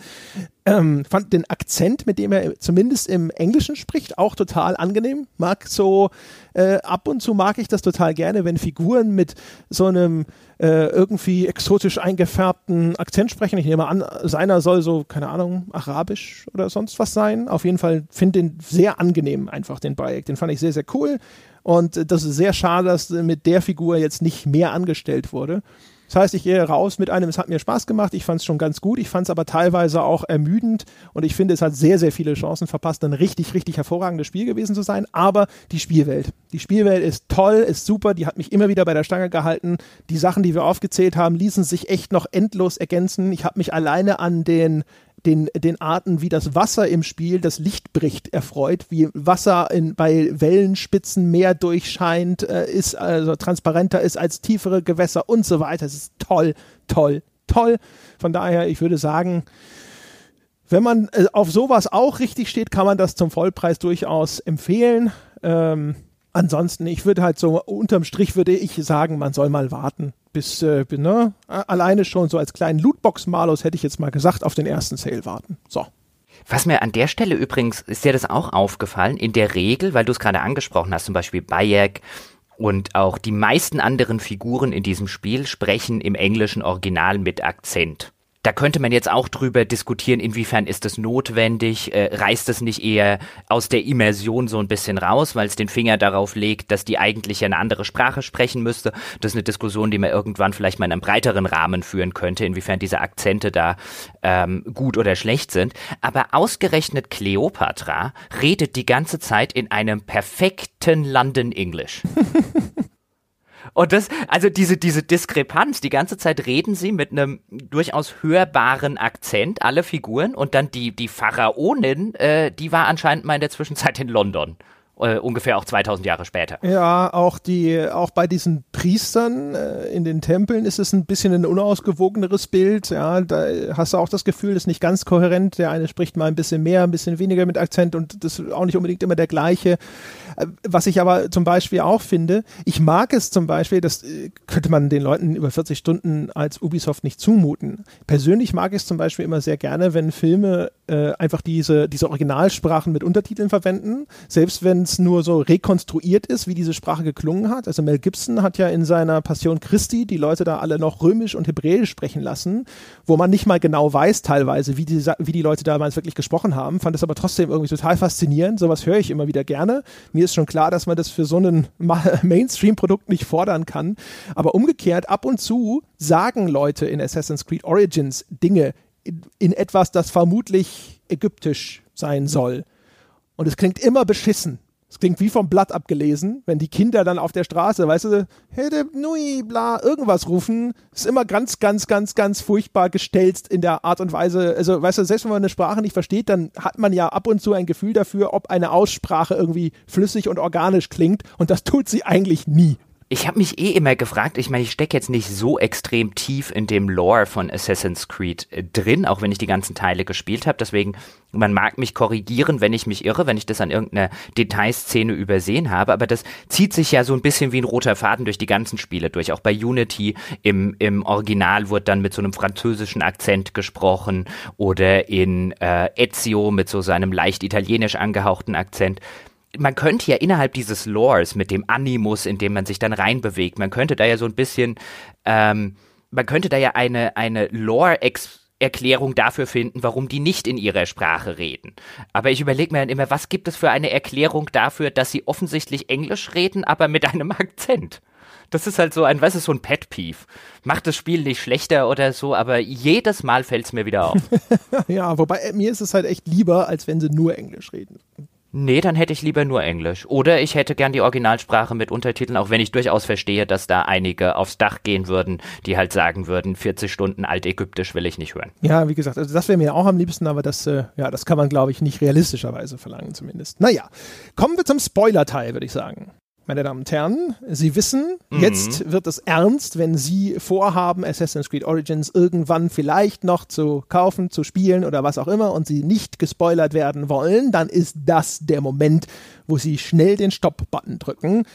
Ähm, fand den Akzent, mit dem er zumindest im Englischen spricht, auch total angenehm. Mag so, äh, ab und zu mag ich das total gerne, wenn Figuren mit so einem äh, irgendwie exotisch eingefärbten Akzent sprechen. Ich nehme an, seiner soll so, keine Ahnung, arabisch oder sonst was sein. Auf jeden Fall finde den sehr angenehm einfach, den Bayek. Den fand ich sehr, sehr cool. Und das ist sehr schade, dass mit der Figur jetzt nicht mehr angestellt wurde. Das heißt, ich gehe raus mit einem, es hat mir Spaß gemacht, ich fand es schon ganz gut, ich fand es aber teilweise auch ermüdend und ich finde, es hat sehr, sehr viele Chancen verpasst, ein richtig, richtig hervorragendes Spiel gewesen zu sein. Aber die Spielwelt, die Spielwelt ist toll, ist super, die hat mich immer wieder bei der Stange gehalten. Die Sachen, die wir aufgezählt haben, ließen sich echt noch endlos ergänzen. Ich habe mich alleine an den den, den Arten, wie das Wasser im Spiel das Licht bricht, erfreut, wie Wasser in, bei Wellenspitzen mehr durchscheint, äh, ist also transparenter ist als tiefere Gewässer und so weiter. Es ist toll, toll, toll. Von daher, ich würde sagen, wenn man äh, auf sowas auch richtig steht, kann man das zum Vollpreis durchaus empfehlen. Ähm, ansonsten, ich würde halt so unterm Strich würde ich sagen, man soll mal warten bis, äh, ne, alleine schon so als kleinen Lootbox-Malus hätte ich jetzt mal gesagt, auf den ersten Sale warten. So. Was mir an der Stelle übrigens, ist dir das auch aufgefallen, in der Regel, weil du es gerade angesprochen hast, zum Beispiel Bayek und auch die meisten anderen Figuren in diesem Spiel sprechen im englischen Original mit Akzent. Da könnte man jetzt auch drüber diskutieren, inwiefern ist das notwendig, äh, reißt es nicht eher aus der Immersion so ein bisschen raus, weil es den Finger darauf legt, dass die eigentlich eine andere Sprache sprechen müsste. Das ist eine Diskussion, die man irgendwann vielleicht mal in einem breiteren Rahmen führen könnte, inwiefern diese Akzente da ähm, gut oder schlecht sind. Aber ausgerechnet Cleopatra redet die ganze Zeit in einem perfekten London English. Und das, also diese, diese Diskrepanz, die ganze Zeit reden sie mit einem durchaus hörbaren Akzent, alle Figuren, und dann die, die Pharaonin, äh, die war anscheinend mal in der Zwischenzeit in London äh, ungefähr auch 2000 Jahre später. Ja, auch die, auch bei diesen Priestern äh, in den Tempeln ist es ein bisschen ein unausgewogeneres Bild. Ja, da hast du auch das Gefühl, das ist nicht ganz kohärent. Der eine spricht mal ein bisschen mehr, ein bisschen weniger mit Akzent und das ist auch nicht unbedingt immer der gleiche. Äh, was ich aber zum Beispiel auch finde, ich mag es zum Beispiel, das äh, könnte man den Leuten über 40 Stunden als Ubisoft nicht zumuten. Persönlich mag ich es zum Beispiel immer sehr gerne, wenn Filme äh, einfach diese, diese Originalsprachen mit Untertiteln verwenden, selbst wenn es nur so rekonstruiert ist, wie diese Sprache geklungen hat. Also Mel Gibson hat ja in seiner Passion Christi die Leute da alle noch römisch und hebräisch sprechen lassen, wo man nicht mal genau weiß teilweise, wie die, wie die Leute damals wirklich gesprochen haben, fand es aber trotzdem irgendwie total faszinierend. Sowas höre ich immer wieder gerne. Mir ist schon klar, dass man das für so ein Mainstream-Produkt nicht fordern kann. Aber umgekehrt, ab und zu sagen Leute in Assassin's Creed Origins Dinge in, in etwas, das vermutlich ägyptisch sein soll. Und es klingt immer beschissen. Es klingt wie vom Blatt abgelesen, wenn die Kinder dann auf der Straße, weißt du, Hede, Nui, bla, irgendwas rufen, ist immer ganz, ganz, ganz, ganz furchtbar gestelzt in der Art und Weise. Also, weißt du, selbst wenn man eine Sprache nicht versteht, dann hat man ja ab und zu ein Gefühl dafür, ob eine Aussprache irgendwie flüssig und organisch klingt und das tut sie eigentlich nie. Ich habe mich eh immer gefragt, ich meine, ich stecke jetzt nicht so extrem tief in dem Lore von Assassin's Creed äh, drin, auch wenn ich die ganzen Teile gespielt habe. Deswegen, man mag mich korrigieren, wenn ich mich irre, wenn ich das an irgendeiner Detailszene übersehen habe. Aber das zieht sich ja so ein bisschen wie ein roter Faden durch die ganzen Spiele durch. Auch bei Unity im, im Original wurde dann mit so einem französischen Akzent gesprochen oder in äh, Ezio mit so seinem leicht italienisch angehauchten Akzent man könnte ja innerhalb dieses Lores mit dem Animus, in dem man sich dann reinbewegt, man könnte da ja so ein bisschen, ähm, man könnte da ja eine, eine Lore-Erklärung dafür finden, warum die nicht in ihrer Sprache reden. Aber ich überlege mir dann immer, was gibt es für eine Erklärung dafür, dass sie offensichtlich Englisch reden, aber mit einem Akzent? Das ist halt so ein, was ist so ein Pet Peeve. Macht das Spiel nicht schlechter oder so, aber jedes Mal fällt es mir wieder auf. ja, wobei mir ist es halt echt lieber, als wenn sie nur Englisch reden. Nee, dann hätte ich lieber nur Englisch. Oder ich hätte gern die Originalsprache mit Untertiteln, auch wenn ich durchaus verstehe, dass da einige aufs Dach gehen würden, die halt sagen würden, 40 Stunden Altägyptisch will ich nicht hören. Ja, wie gesagt, also das wäre mir auch am liebsten, aber das, äh, ja, das kann man, glaube ich, nicht realistischerweise verlangen zumindest. Naja, kommen wir zum Spoiler-Teil, würde ich sagen meine Damen und Herren, Sie wissen, mhm. jetzt wird es ernst, wenn Sie vorhaben, Assassin's Creed Origins irgendwann vielleicht noch zu kaufen, zu spielen oder was auch immer und Sie nicht gespoilert werden wollen, dann ist das der Moment, wo Sie schnell den Stopp-Button drücken.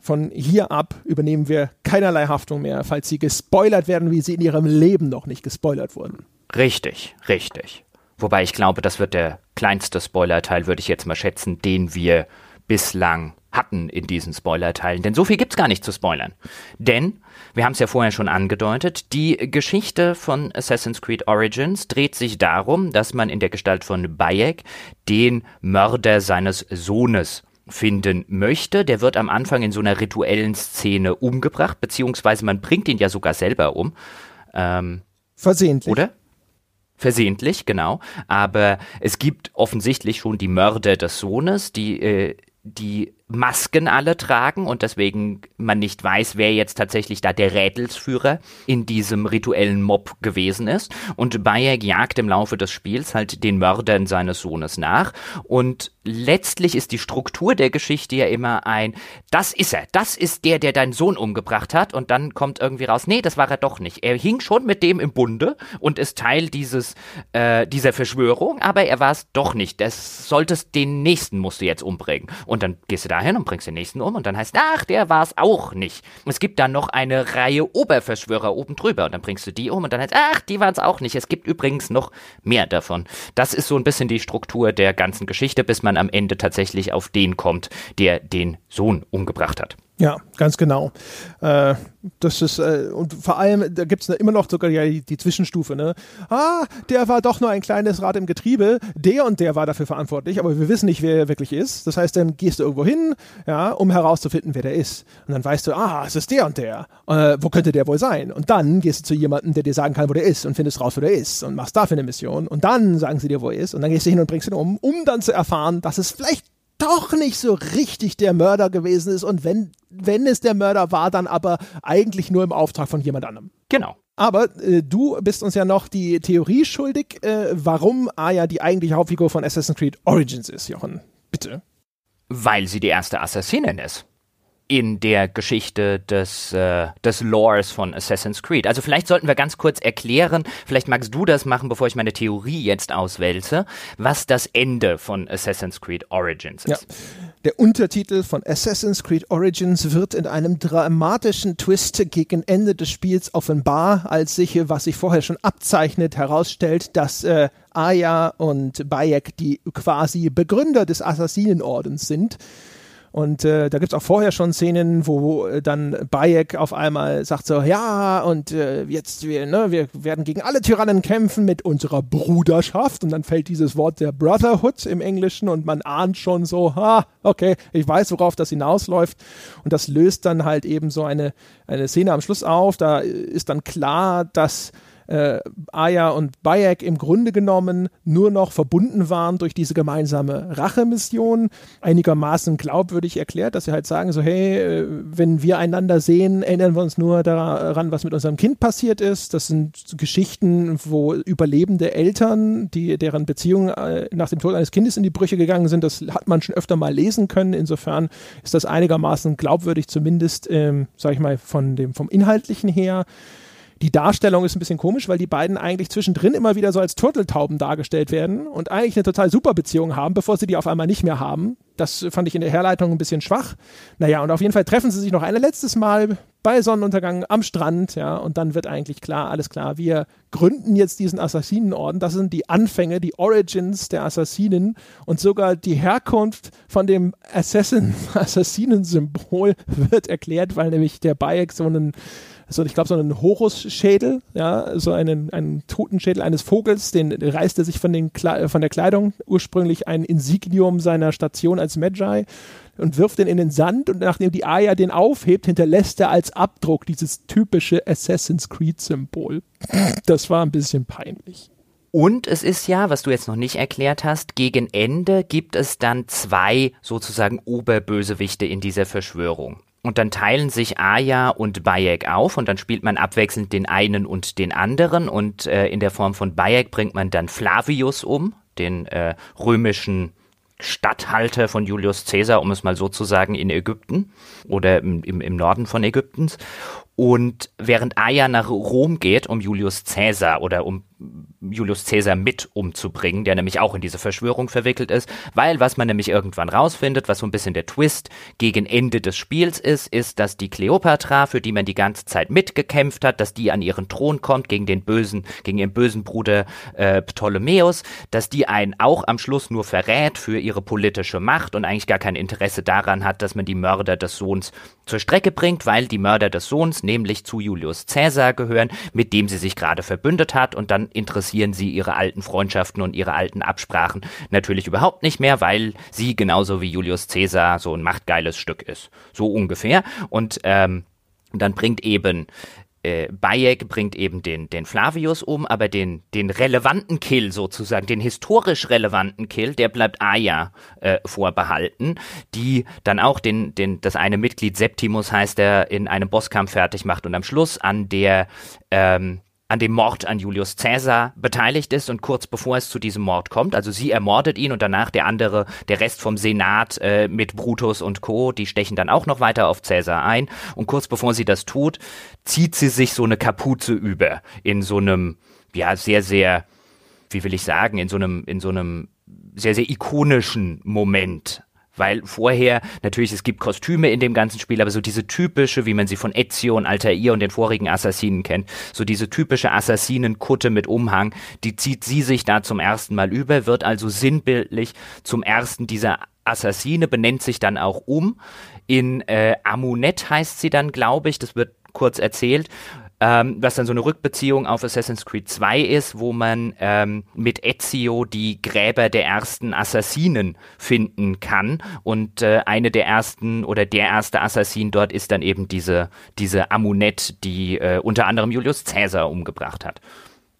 Von hier ab übernehmen wir keinerlei Haftung mehr, falls Sie gespoilert werden, wie Sie in Ihrem Leben noch nicht gespoilert wurden. Richtig, richtig. Wobei ich glaube, das wird der kleinste Spoiler-Teil, würde ich jetzt mal schätzen, den wir bislang hatten in diesen Spoiler-Teilen. Denn so viel gibt's gar nicht zu spoilern. Denn, wir haben es ja vorher schon angedeutet, die Geschichte von Assassin's Creed Origins dreht sich darum, dass man in der Gestalt von Bayek den Mörder seines Sohnes finden möchte. Der wird am Anfang in so einer rituellen Szene umgebracht, beziehungsweise man bringt ihn ja sogar selber um. Ähm, Versehentlich. Oder? Versehentlich, genau. Aber es gibt offensichtlich schon die Mörder des Sohnes, die, äh, die Masken alle tragen und deswegen man nicht weiß, wer jetzt tatsächlich da der Rädelsführer in diesem rituellen Mob gewesen ist. Und Bayek jagt im Laufe des Spiels halt den Mördern seines Sohnes nach. Und letztlich ist die Struktur der Geschichte ja immer ein, das ist er, das ist der, der deinen Sohn umgebracht hat. Und dann kommt irgendwie raus, nee, das war er doch nicht. Er hing schon mit dem im Bunde und ist Teil dieses, äh, dieser Verschwörung, aber er war es doch nicht. Das solltest den nächsten musst du jetzt umbringen. Und dann gehst du dahin und bringst den nächsten um und dann heißt, ach, der war es auch nicht. Es gibt dann noch eine Reihe Oberverschwörer oben drüber und dann bringst du die um und dann heißt, ach, die waren es auch nicht. Es gibt übrigens noch mehr davon. Das ist so ein bisschen die Struktur der ganzen Geschichte, bis man am Ende tatsächlich auf den kommt, der den Sohn umgebracht hat. Ja, ganz genau. Äh, das ist, äh, und vor allem, da gibt es immer noch sogar die, die, Zwischenstufe, ne? Ah, der war doch nur ein kleines Rad im Getriebe, der und der war dafür verantwortlich, aber wir wissen nicht, wer er wirklich ist. Das heißt, dann gehst du irgendwo hin, ja, um herauszufinden, wer der ist. Und dann weißt du, ah, es ist der und der. Äh, wo könnte der wohl sein? Und dann gehst du zu jemandem, der dir sagen kann, wo der ist und findest raus, wo der ist und machst dafür eine Mission. Und dann sagen sie dir, wo er ist. Und dann gehst du hin und bringst ihn um, um dann zu erfahren, dass es vielleicht doch nicht so richtig der Mörder gewesen ist und wenn, wenn es der Mörder war, dann aber eigentlich nur im Auftrag von jemand anderem. Genau. Aber äh, du bist uns ja noch die Theorie schuldig, äh, warum Aya die eigentliche Hauptfigur von Assassin's Creed Origins ist, Jochen. Bitte. Weil sie die erste Assassinin ist in der Geschichte des, äh, des Lores von Assassin's Creed. Also vielleicht sollten wir ganz kurz erklären, vielleicht magst du das machen, bevor ich meine Theorie jetzt auswälze, was das Ende von Assassin's Creed Origins ist. Ja. Der Untertitel von Assassin's Creed Origins wird in einem dramatischen Twist gegen Ende des Spiels offenbar, als sich, was sich vorher schon abzeichnet, herausstellt, dass äh, Aya und Bayek die quasi Begründer des Assassinenordens sind. Und äh, da gibt es auch vorher schon Szenen, wo äh, dann Bayek auf einmal sagt so, ja, und äh, jetzt, wir, ne, wir werden gegen alle Tyrannen kämpfen mit unserer Bruderschaft. Und dann fällt dieses Wort der Brotherhood im Englischen und man ahnt schon so, ha, okay, ich weiß, worauf das hinausläuft. Und das löst dann halt eben so eine, eine Szene am Schluss auf. Da ist dann klar, dass äh, Aya und Bayek im Grunde genommen nur noch verbunden waren durch diese gemeinsame Rachemission. Einigermaßen glaubwürdig erklärt, dass sie halt sagen, so hey, äh, wenn wir einander sehen, erinnern wir uns nur daran, was mit unserem Kind passiert ist. Das sind Geschichten, wo überlebende Eltern, die deren Beziehung äh, nach dem Tod eines Kindes in die Brüche gegangen sind, das hat man schon öfter mal lesen können. Insofern ist das einigermaßen glaubwürdig, zumindest, ähm, sag ich mal, von dem, vom Inhaltlichen her. Die Darstellung ist ein bisschen komisch, weil die beiden eigentlich zwischendrin immer wieder so als Turteltauben dargestellt werden und eigentlich eine total super Beziehung haben, bevor sie die auf einmal nicht mehr haben. Das fand ich in der Herleitung ein bisschen schwach. Naja, und auf jeden Fall treffen sie sich noch ein letztes Mal bei Sonnenuntergang am Strand, ja, und dann wird eigentlich klar, alles klar, wir gründen jetzt diesen Assassinenorden. Das sind die Anfänge, die Origins der Assassinen und sogar die Herkunft von dem Assassin, Assassinensymbol wird erklärt, weil nämlich der Bayek so einen so, ich glaube, so einen Horusschädel, ja, so einen, einen Totenschädel eines Vogels, den reißt er sich von, den von der Kleidung, ursprünglich ein Insignium seiner Station als Magi und wirft den in den Sand und nachdem die Aya den aufhebt, hinterlässt er als Abdruck dieses typische Assassin's Creed-Symbol. Das war ein bisschen peinlich. Und es ist ja, was du jetzt noch nicht erklärt hast, gegen Ende gibt es dann zwei sozusagen Oberbösewichte in dieser Verschwörung. Und dann teilen sich Aya und Bayek auf und dann spielt man abwechselnd den einen und den anderen und äh, in der Form von Bayek bringt man dann Flavius um, den äh, römischen Statthalter von Julius Caesar, um es mal so zu sagen, in Ägypten oder im, im, im Norden von Ägyptens. Und während Aya nach Rom geht, um Julius Caesar oder um Julius Caesar mit umzubringen, der nämlich auch in diese Verschwörung verwickelt ist, weil was man nämlich irgendwann rausfindet, was so ein bisschen der Twist gegen Ende des Spiels ist, ist, dass die Kleopatra, für die man die ganze Zeit mitgekämpft hat, dass die an ihren Thron kommt gegen den bösen, gegen ihren bösen Bruder äh, Ptolemäus, dass die einen auch am Schluss nur verrät für ihre politische Macht und eigentlich gar kein Interesse daran hat, dass man die Mörder des Sohns zur Strecke bringt, weil die Mörder des Sohns nämlich zu Julius Caesar gehören, mit dem sie sich gerade verbündet hat und dann interessieren sie ihre alten Freundschaften und ihre alten Absprachen natürlich überhaupt nicht mehr, weil sie genauso wie Julius Caesar so ein machtgeiles Stück ist. So ungefähr. Und ähm, dann bringt eben äh, Bayek bringt eben den, den Flavius um, aber den, den relevanten Kill sozusagen, den historisch relevanten Kill, der bleibt Aya äh, vorbehalten, die dann auch den, den, das eine Mitglied Septimus heißt, der in einem Bosskampf fertig macht und am Schluss an der ähm, an dem Mord an Julius Caesar beteiligt ist und kurz bevor es zu diesem Mord kommt, also sie ermordet ihn und danach der andere, der Rest vom Senat äh, mit Brutus und Co., die stechen dann auch noch weiter auf Caesar ein. Und kurz bevor sie das tut, zieht sie sich so eine Kapuze über in so einem, ja, sehr, sehr, wie will ich sagen, in so einem, in so einem sehr, sehr ikonischen Moment weil vorher, natürlich, es gibt Kostüme in dem ganzen Spiel, aber so diese typische, wie man sie von Ezio und Altair und den vorigen Assassinen kennt, so diese typische Assassinenkutte mit Umhang, die zieht sie sich da zum ersten Mal über, wird also sinnbildlich zum ersten dieser Assassine, benennt sich dann auch um. In äh, Amunet heißt sie dann, glaube ich, das wird kurz erzählt ähm, was dann so eine Rückbeziehung auf Assassin's Creed 2 ist, wo man ähm, mit Ezio die Gräber der ersten Assassinen finden kann. Und äh, eine der ersten oder der erste Assassin dort ist dann eben diese, diese Amunet, die äh, unter anderem Julius Caesar umgebracht hat.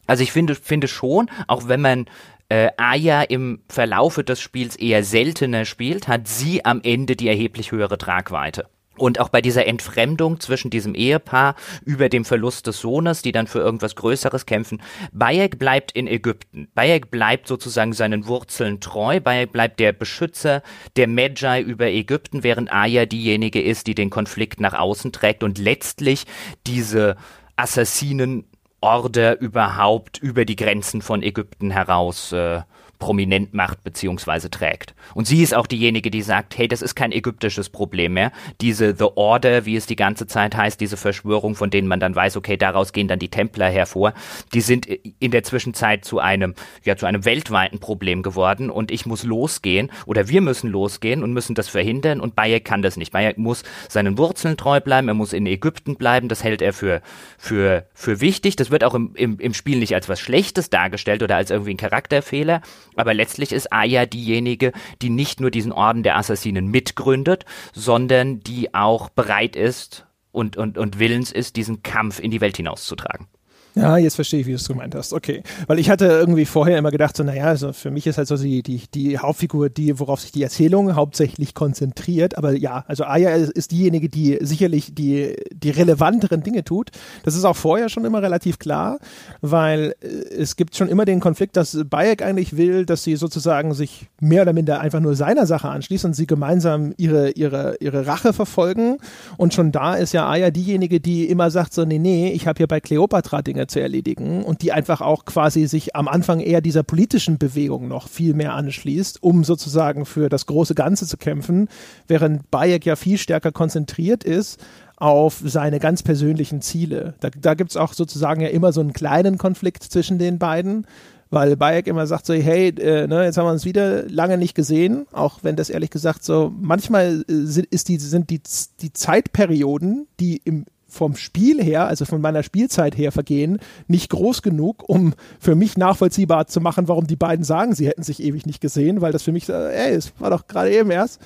Also ich finde, finde schon, auch wenn man äh, Aya im Verlaufe des Spiels eher seltener spielt, hat sie am Ende die erheblich höhere Tragweite. Und auch bei dieser Entfremdung zwischen diesem Ehepaar über dem Verlust des Sohnes, die dann für irgendwas Größeres kämpfen. Bayek bleibt in Ägypten. Bayek bleibt sozusagen seinen Wurzeln treu. Bayek bleibt der Beschützer der Magi über Ägypten, während Aya diejenige ist, die den Konflikt nach außen trägt und letztlich diese Assassinenorde überhaupt über die Grenzen von Ägypten heraus äh, prominent macht bzw. trägt. Und sie ist auch diejenige, die sagt, hey, das ist kein ägyptisches Problem mehr. Diese The Order, wie es die ganze Zeit heißt, diese Verschwörung, von denen man dann weiß, okay, daraus gehen dann die Templer hervor, die sind in der Zwischenzeit zu einem, ja, zu einem weltweiten Problem geworden und ich muss losgehen oder wir müssen losgehen und müssen das verhindern und Bayek kann das nicht. Bayek muss seinen Wurzeln treu bleiben, er muss in Ägypten bleiben, das hält er für, für, für wichtig. Das wird auch im, im, im Spiel nicht als was Schlechtes dargestellt oder als irgendwie ein Charakterfehler, aber letztlich ist Aya diejenige, die nicht nur diesen Orden der Assassinen mitgründet, sondern die auch bereit ist und, und, und willens ist, diesen Kampf in die Welt hinauszutragen. Ja, jetzt verstehe ich, wie du es gemeint hast. Okay. Weil ich hatte irgendwie vorher immer gedacht, so, naja, also für mich ist halt so die, die, die Hauptfigur, die, worauf sich die Erzählung hauptsächlich konzentriert. Aber ja, also Aya ist, diejenige, die sicherlich die, die relevanteren Dinge tut. Das ist auch vorher schon immer relativ klar, weil äh, es gibt schon immer den Konflikt, dass Bayek eigentlich will, dass sie sozusagen sich mehr oder minder einfach nur seiner Sache anschließen und sie gemeinsam ihre, ihre, ihre Rache verfolgen. Und schon da ist ja Aya diejenige, die immer sagt, so, nee, nee, ich habe hier bei Cleopatra Dinge Zu erledigen und die einfach auch quasi sich am Anfang eher dieser politischen Bewegung noch viel mehr anschließt, um sozusagen für das große Ganze zu kämpfen, während Bayek ja viel stärker konzentriert ist auf seine ganz persönlichen Ziele. Da, da gibt es auch sozusagen ja immer so einen kleinen Konflikt zwischen den beiden, weil Bayek immer sagt so, hey, äh, ne, jetzt haben wir uns wieder lange nicht gesehen, auch wenn das ehrlich gesagt so, manchmal äh, sind, ist die, sind die, die Zeitperioden, die im vom Spiel her, also von meiner Spielzeit her vergehen, nicht groß genug, um für mich nachvollziehbar zu machen, warum die beiden sagen, sie hätten sich ewig nicht gesehen, weil das für mich, äh, ey, es war doch gerade eben erst.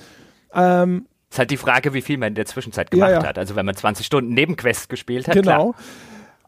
Ähm, ist halt die Frage, wie viel man in der Zwischenzeit gemacht ja, ja. hat. Also wenn man 20 Stunden Nebenquests gespielt hat, genau. Klar.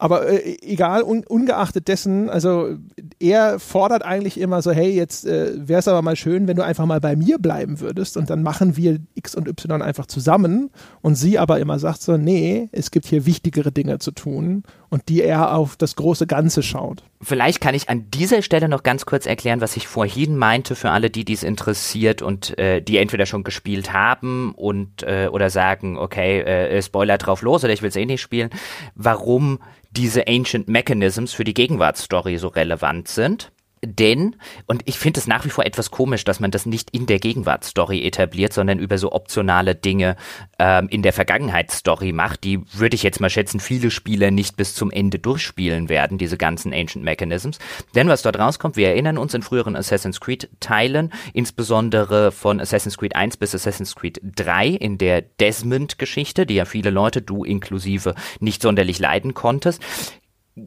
Aber äh, egal, un, ungeachtet dessen, also er fordert eigentlich immer so, hey, jetzt äh, wäre es aber mal schön, wenn du einfach mal bei mir bleiben würdest und dann machen wir X und Y einfach zusammen. Und sie aber immer sagt so, nee, es gibt hier wichtigere Dinge zu tun und die eher auf das große Ganze schaut. Vielleicht kann ich an dieser Stelle noch ganz kurz erklären, was ich vorhin meinte für alle, die dies interessiert und äh, die entweder schon gespielt haben und äh, oder sagen, okay, äh, Spoiler drauf los oder ich will es eh nicht spielen. Warum diese Ancient Mechanisms für die Gegenwartsstory so relevant sind. Denn, und ich finde es nach wie vor etwas komisch, dass man das nicht in der Gegenwartsstory etabliert, sondern über so optionale Dinge ähm, in der Vergangenheitsstory macht, die würde ich jetzt mal schätzen, viele Spieler nicht bis zum Ende durchspielen werden, diese ganzen Ancient Mechanisms. Denn was dort rauskommt, wir erinnern uns in früheren Assassin's Creed Teilen, insbesondere von Assassin's Creed 1 bis Assassin's Creed 3 in der Desmond-Geschichte, die ja viele Leute, du inklusive, nicht sonderlich leiden konntest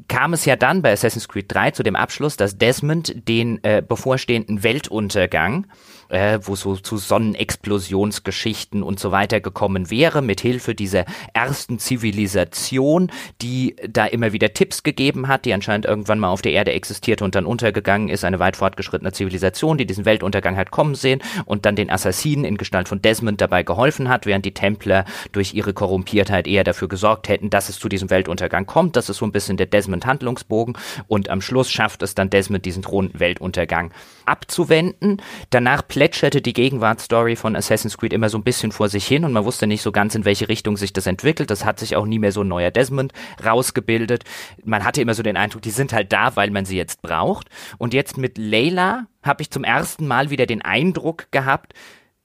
kam es ja dann bei Assassin's Creed 3 zu dem Abschluss, dass Desmond den äh, bevorstehenden Weltuntergang äh, wo so zu Sonnenexplosionsgeschichten und so weiter gekommen wäre, mit Hilfe dieser ersten Zivilisation, die da immer wieder Tipps gegeben hat, die anscheinend irgendwann mal auf der Erde existierte und dann untergegangen ist, eine weit fortgeschrittene Zivilisation, die diesen Weltuntergang hat kommen sehen und dann den Assassinen in Gestalt von Desmond dabei geholfen hat, während die Templer durch ihre Korrumpiertheit eher dafür gesorgt hätten, dass es zu diesem Weltuntergang kommt. Das ist so ein bisschen der Desmond-Handlungsbogen und am Schluss schafft es dann Desmond, diesen drohenden Weltuntergang abzuwenden. Danach plätscherte die Gegenwartsstory von Assassin's Creed immer so ein bisschen vor sich hin und man wusste nicht so ganz, in welche Richtung sich das entwickelt. Das hat sich auch nie mehr so ein neuer Desmond rausgebildet. Man hatte immer so den Eindruck, die sind halt da, weil man sie jetzt braucht. Und jetzt mit Layla habe ich zum ersten Mal wieder den Eindruck gehabt,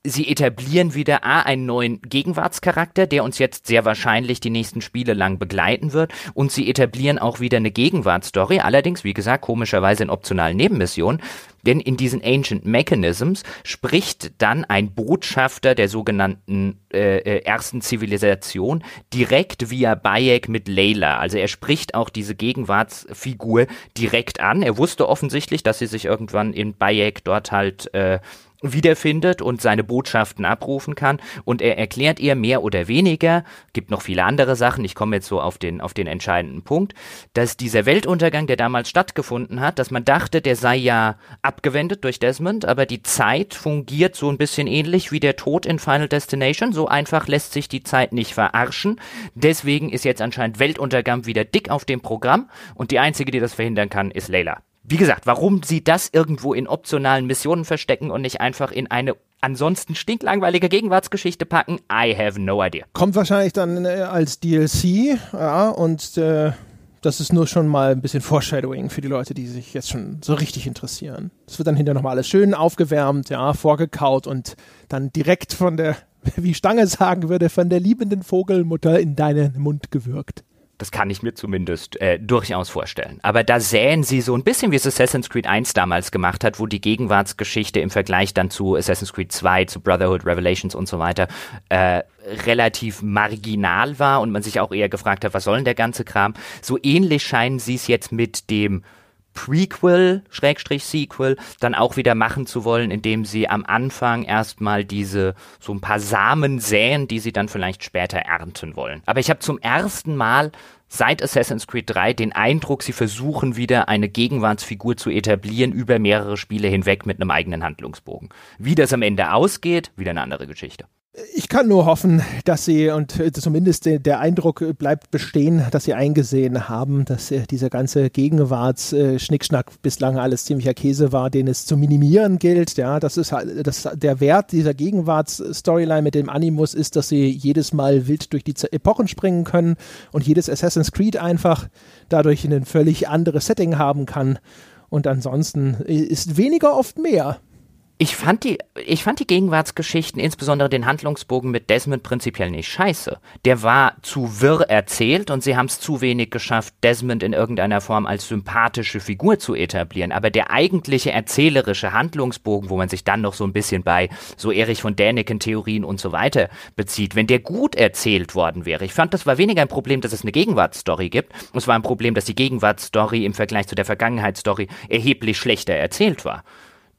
sie etablieren wieder A, einen neuen Gegenwartscharakter, der uns jetzt sehr wahrscheinlich die nächsten Spiele lang begleiten wird. Und sie etablieren auch wieder eine Gegenwartsstory, allerdings, wie gesagt, komischerweise in optionalen Nebenmissionen. Denn in diesen Ancient Mechanisms spricht dann ein Botschafter der sogenannten äh, äh, ersten Zivilisation direkt via Bayek mit Layla. Also er spricht auch diese Gegenwartsfigur direkt an. Er wusste offensichtlich, dass sie sich irgendwann in Bayek dort halt äh, wiederfindet und seine Botschaften abrufen kann. Und er erklärt ihr mehr oder weniger, gibt noch viele andere Sachen, ich komme jetzt so auf den, auf den entscheidenden Punkt, dass dieser Weltuntergang, der damals stattgefunden hat, dass man dachte, der sei ja abgewendet durch Desmond, aber die Zeit fungiert so ein bisschen ähnlich wie der Tod in Final Destination. So einfach lässt sich die Zeit nicht verarschen. Deswegen ist jetzt anscheinend Weltuntergang wieder dick auf dem Programm und die einzige, die das verhindern kann, ist Layla wie gesagt, warum sie das irgendwo in optionalen Missionen verstecken und nicht einfach in eine ansonsten stinklangweilige Gegenwartsgeschichte packen, I have no idea. Kommt wahrscheinlich dann äh, als DLC, ja, und äh, das ist nur schon mal ein bisschen Foreshadowing für die Leute, die sich jetzt schon so richtig interessieren. Das wird dann hinterher nochmal alles schön aufgewärmt, ja, vorgekaut und dann direkt von der, wie Stange sagen würde, von der liebenden Vogelmutter in deinen Mund gewürgt. Das kann ich mir zumindest äh, durchaus vorstellen. Aber da säen sie so ein bisschen, wie es Assassin's Creed 1 damals gemacht hat, wo die Gegenwartsgeschichte im Vergleich dann zu Assassin's Creed 2, zu Brotherhood, Revelations und so weiter äh, relativ marginal war und man sich auch eher gefragt hat, was soll denn der ganze Kram? So ähnlich scheinen sie es jetzt mit dem Prequel, Schrägstrich Sequel, dann auch wieder machen zu wollen, indem sie am Anfang erstmal diese so ein paar Samen säen, die sie dann vielleicht später ernten wollen. Aber ich habe zum ersten Mal seit Assassin's Creed 3 den Eindruck, sie versuchen wieder eine Gegenwartsfigur zu etablieren über mehrere Spiele hinweg mit einem eigenen Handlungsbogen. Wie das am Ende ausgeht, wieder eine andere Geschichte. Ich kann nur hoffen, dass sie, und äh, zumindest der Eindruck bleibt bestehen, dass sie eingesehen haben, dass äh, dieser ganze Gegenwarts-Schnickschnack bislang alles ziemlicher Käse war, den es zu minimieren gilt. Ja, das ist halt, das, der Wert dieser Gegenwarts-Storyline mit dem Animus ist, dass sie jedes Mal wild durch die Epochen springen können und jedes Assassin's Creed einfach dadurch ein völlig anderes Setting haben kann. Und ansonsten äh, ist weniger oft mehr. Ich fand die, ich fand die Gegenwartsgeschichten, insbesondere den Handlungsbogen mit Desmond prinzipiell nicht scheiße. Der war zu wirr erzählt und sie haben es zu wenig geschafft, Desmond in irgendeiner Form als sympathische Figur zu etablieren. Aber der eigentliche erzählerische Handlungsbogen, wo man sich dann noch so ein bisschen bei so Erich von Däniken-Theorien und so weiter bezieht, wenn der gut erzählt worden wäre. Ich fand, das war weniger ein Problem, dass es eine Gegenwartsstory gibt. Es war ein Problem, dass die Gegenwartsstory im Vergleich zu der Vergangenheitsstory erheblich schlechter erzählt war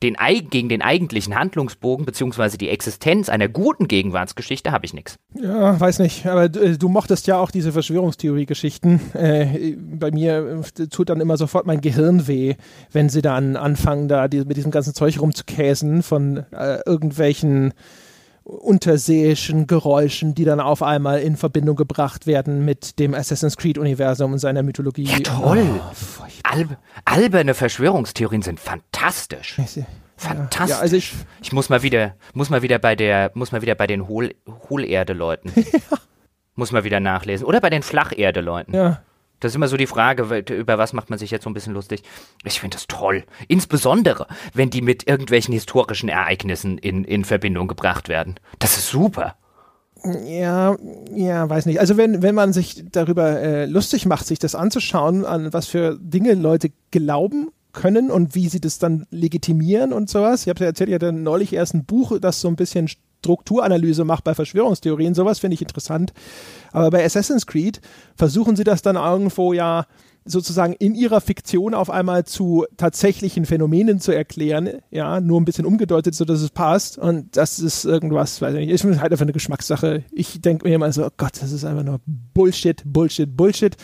den, gegen den eigentlichen Handlungsbogen beziehungsweise die Existenz einer guten Gegenwartsgeschichte habe ich nichts. Ja, weiß nicht, aber du, äh, du mochtest ja auch diese Verschwörungstheorie-Geschichten. Äh, bei mir äh, tut dann immer sofort mein Gehirn weh, wenn sie dann anfangen, da die, mit diesem ganzen Zeug rumzukäsen von äh, irgendwelchen unterseeischen Geräuschen, die dann auf einmal in Verbindung gebracht werden mit dem Assassin's Creed-Universum und seiner Mythologie. Ja, toll. Oh, Alb alberne Verschwörungstheorien sind fantastisch. Fantastisch. Ja, also ich, ich, muss mal wieder, muss mal wieder bei der, muss mal wieder bei den Hohl, Hohlerde-Leuten. ja. Muss mal wieder nachlesen. Oder bei den Flacherde-Leuten. Ja. Das ist immer so die Frage, über was macht man sich jetzt so ein bisschen lustig. Ich finde das toll. Insbesondere, wenn die mit irgendwelchen historischen Ereignissen in, in Verbindung gebracht werden. Das ist super. Ja, ja, weiß nicht. Also wenn, wenn man sich darüber äh, lustig macht, sich das anzuschauen, an was für Dinge Leute glauben können und wie sie das dann legitimieren und sowas. Ich habe ja erzählt, ich hatte neulich erst ein Buch, das so ein bisschen Strukturanalyse macht bei Verschwörungstheorien. Sowas finde ich interessant. Aber bei Assassin's Creed versuchen sie das dann irgendwo ja sozusagen in ihrer Fiktion auf einmal zu tatsächlichen Phänomenen zu erklären, ja, nur ein bisschen umgedeutet, so dass es passt. Und das ist irgendwas, weiß ich nicht, ist halt einfach eine Geschmackssache. Ich denke mir immer so, oh Gott, das ist einfach nur Bullshit, Bullshit, Bullshit.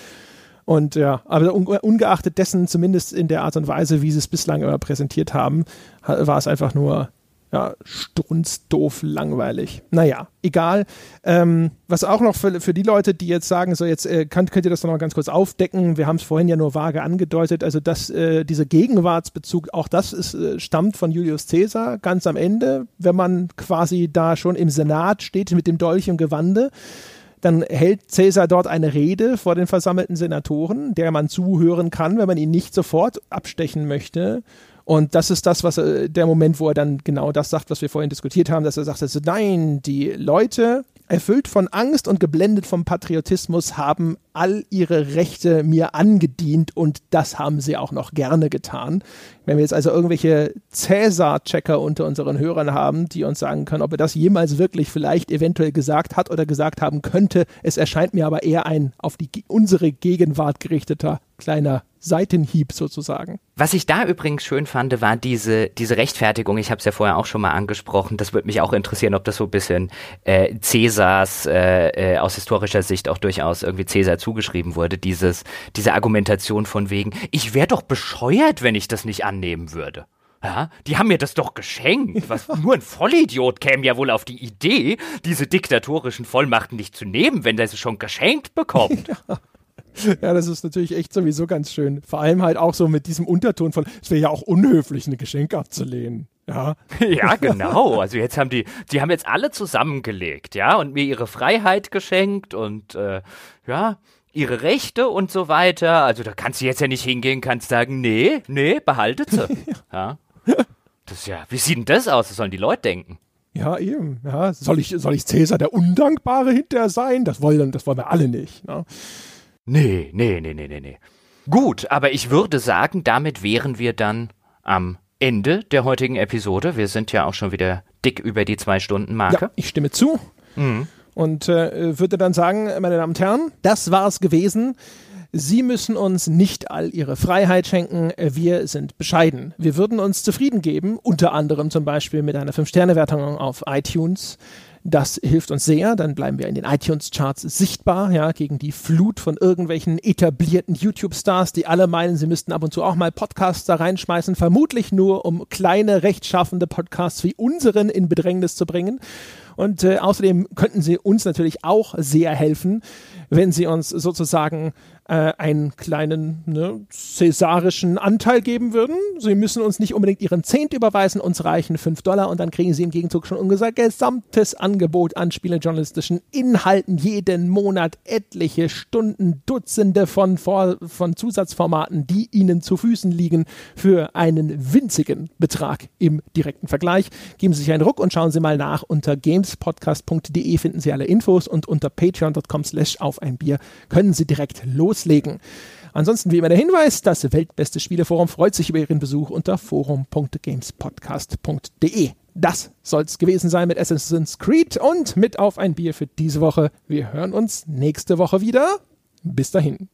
Und ja, aber ungeachtet dessen, zumindest in der Art und Weise, wie sie es bislang immer präsentiert haben, war es einfach nur ja, strunzdoof, langweilig. Naja, egal. Ähm, was auch noch für, für die Leute, die jetzt sagen, so jetzt äh, könnt, könnt ihr das noch mal ganz kurz aufdecken. Wir haben es vorhin ja nur vage angedeutet. Also, dass äh, dieser Gegenwartsbezug, auch das ist, äh, stammt von Julius Caesar ganz am Ende, wenn man quasi da schon im Senat steht mit dem Dolch im Gewande dann hält Cäsar dort eine Rede vor den versammelten Senatoren, der man zuhören kann, wenn man ihn nicht sofort abstechen möchte. Und das ist das, was äh, der Moment, wo er dann genau das sagt, was wir vorhin diskutiert haben, dass er sagt, also, nein, die Leute, erfüllt von Angst und geblendet vom Patriotismus, haben all ihre Rechte mir angedient und das haben sie auch noch gerne getan. Wenn wir jetzt also irgendwelche Cäsar-Checker unter unseren Hörern haben, die uns sagen können, ob er das jemals wirklich vielleicht eventuell gesagt hat oder gesagt haben könnte, es erscheint mir aber eher ein auf die unsere Gegenwart gerichteter kleiner Seitenhieb sozusagen. Was ich da übrigens schön fand, war diese, diese Rechtfertigung. Ich habe es ja vorher auch schon mal angesprochen. Das würde mich auch interessieren, ob das so ein bisschen äh, Cäsars äh, äh, aus historischer Sicht auch durchaus irgendwie Cäsar zugeschrieben wurde. Dieses, diese Argumentation von wegen, ich wäre doch bescheuert, wenn ich das nicht annehmen würde. Ja, die haben mir das doch geschenkt. Was, nur ein Vollidiot käme ja wohl auf die Idee, diese diktatorischen Vollmachten nicht zu nehmen, wenn er sie schon geschenkt bekommt. Ja. Ja, das ist natürlich echt sowieso ganz schön. Vor allem halt auch so mit diesem Unterton von, es wäre ja auch unhöflich, eine Geschenke abzulehnen. Ja. ja, genau. Also jetzt haben die, die haben jetzt alle zusammengelegt, ja, und mir ihre Freiheit geschenkt und äh, ja, ihre Rechte und so weiter. Also da kannst du jetzt ja nicht hingehen, kannst sagen, nee, nee, behaltet sie. ja. Das ist ja, wie sieht denn das aus? Das sollen die Leute denken. Ja, eben. Ja, soll ich, soll ich Cäsar der Undankbare hinterher sein? Das wollen, das wollen wir alle nicht. Ne? Nee, nee, nee, nee, nee, nee. Gut, aber ich würde sagen, damit wären wir dann am Ende der heutigen Episode. Wir sind ja auch schon wieder dick über die Zwei-Stunden-Marke. Ja, ich stimme zu. Mhm. Und äh, würde dann sagen, meine Damen und Herren, das war es gewesen. Sie müssen uns nicht all Ihre Freiheit schenken. Wir sind bescheiden. Wir würden uns zufrieden geben, unter anderem zum Beispiel mit einer 5-Sterne-Wertung auf iTunes. Das hilft uns sehr, dann bleiben wir in den iTunes-Charts sichtbar, ja, gegen die Flut von irgendwelchen etablierten YouTube-Stars, die alle meinen, sie müssten ab und zu auch mal Podcasts da reinschmeißen, vermutlich nur, um kleine, rechtschaffende Podcasts wie unseren in Bedrängnis zu bringen. Und äh, außerdem könnten sie uns natürlich auch sehr helfen, wenn sie uns sozusagen äh, einen kleinen ne, cäsarischen Anteil geben würden. Sie müssen uns nicht unbedingt ihren Zehnt überweisen, uns reichen 5 Dollar und dann kriegen sie im Gegenzug schon unser gesamtes Angebot an spielejournalistischen Inhalten jeden Monat etliche Stunden, Dutzende von, Vor von Zusatzformaten, die ihnen zu Füßen liegen für einen winzigen Betrag im direkten Vergleich. Geben Sie sich einen Ruck und schauen Sie mal nach. Unter gamespodcast.de finden Sie alle Infos und unter patreon.com slash auf ein Bier können Sie direkt los loslegen. Ansonsten wie immer der Hinweis, das weltbeste Spieleforum freut sich über Ihren Besuch unter forum.gamespodcast.de. Das soll's gewesen sein mit Assassin's Creed und mit auf ein Bier für diese Woche. Wir hören uns nächste Woche wieder. Bis dahin.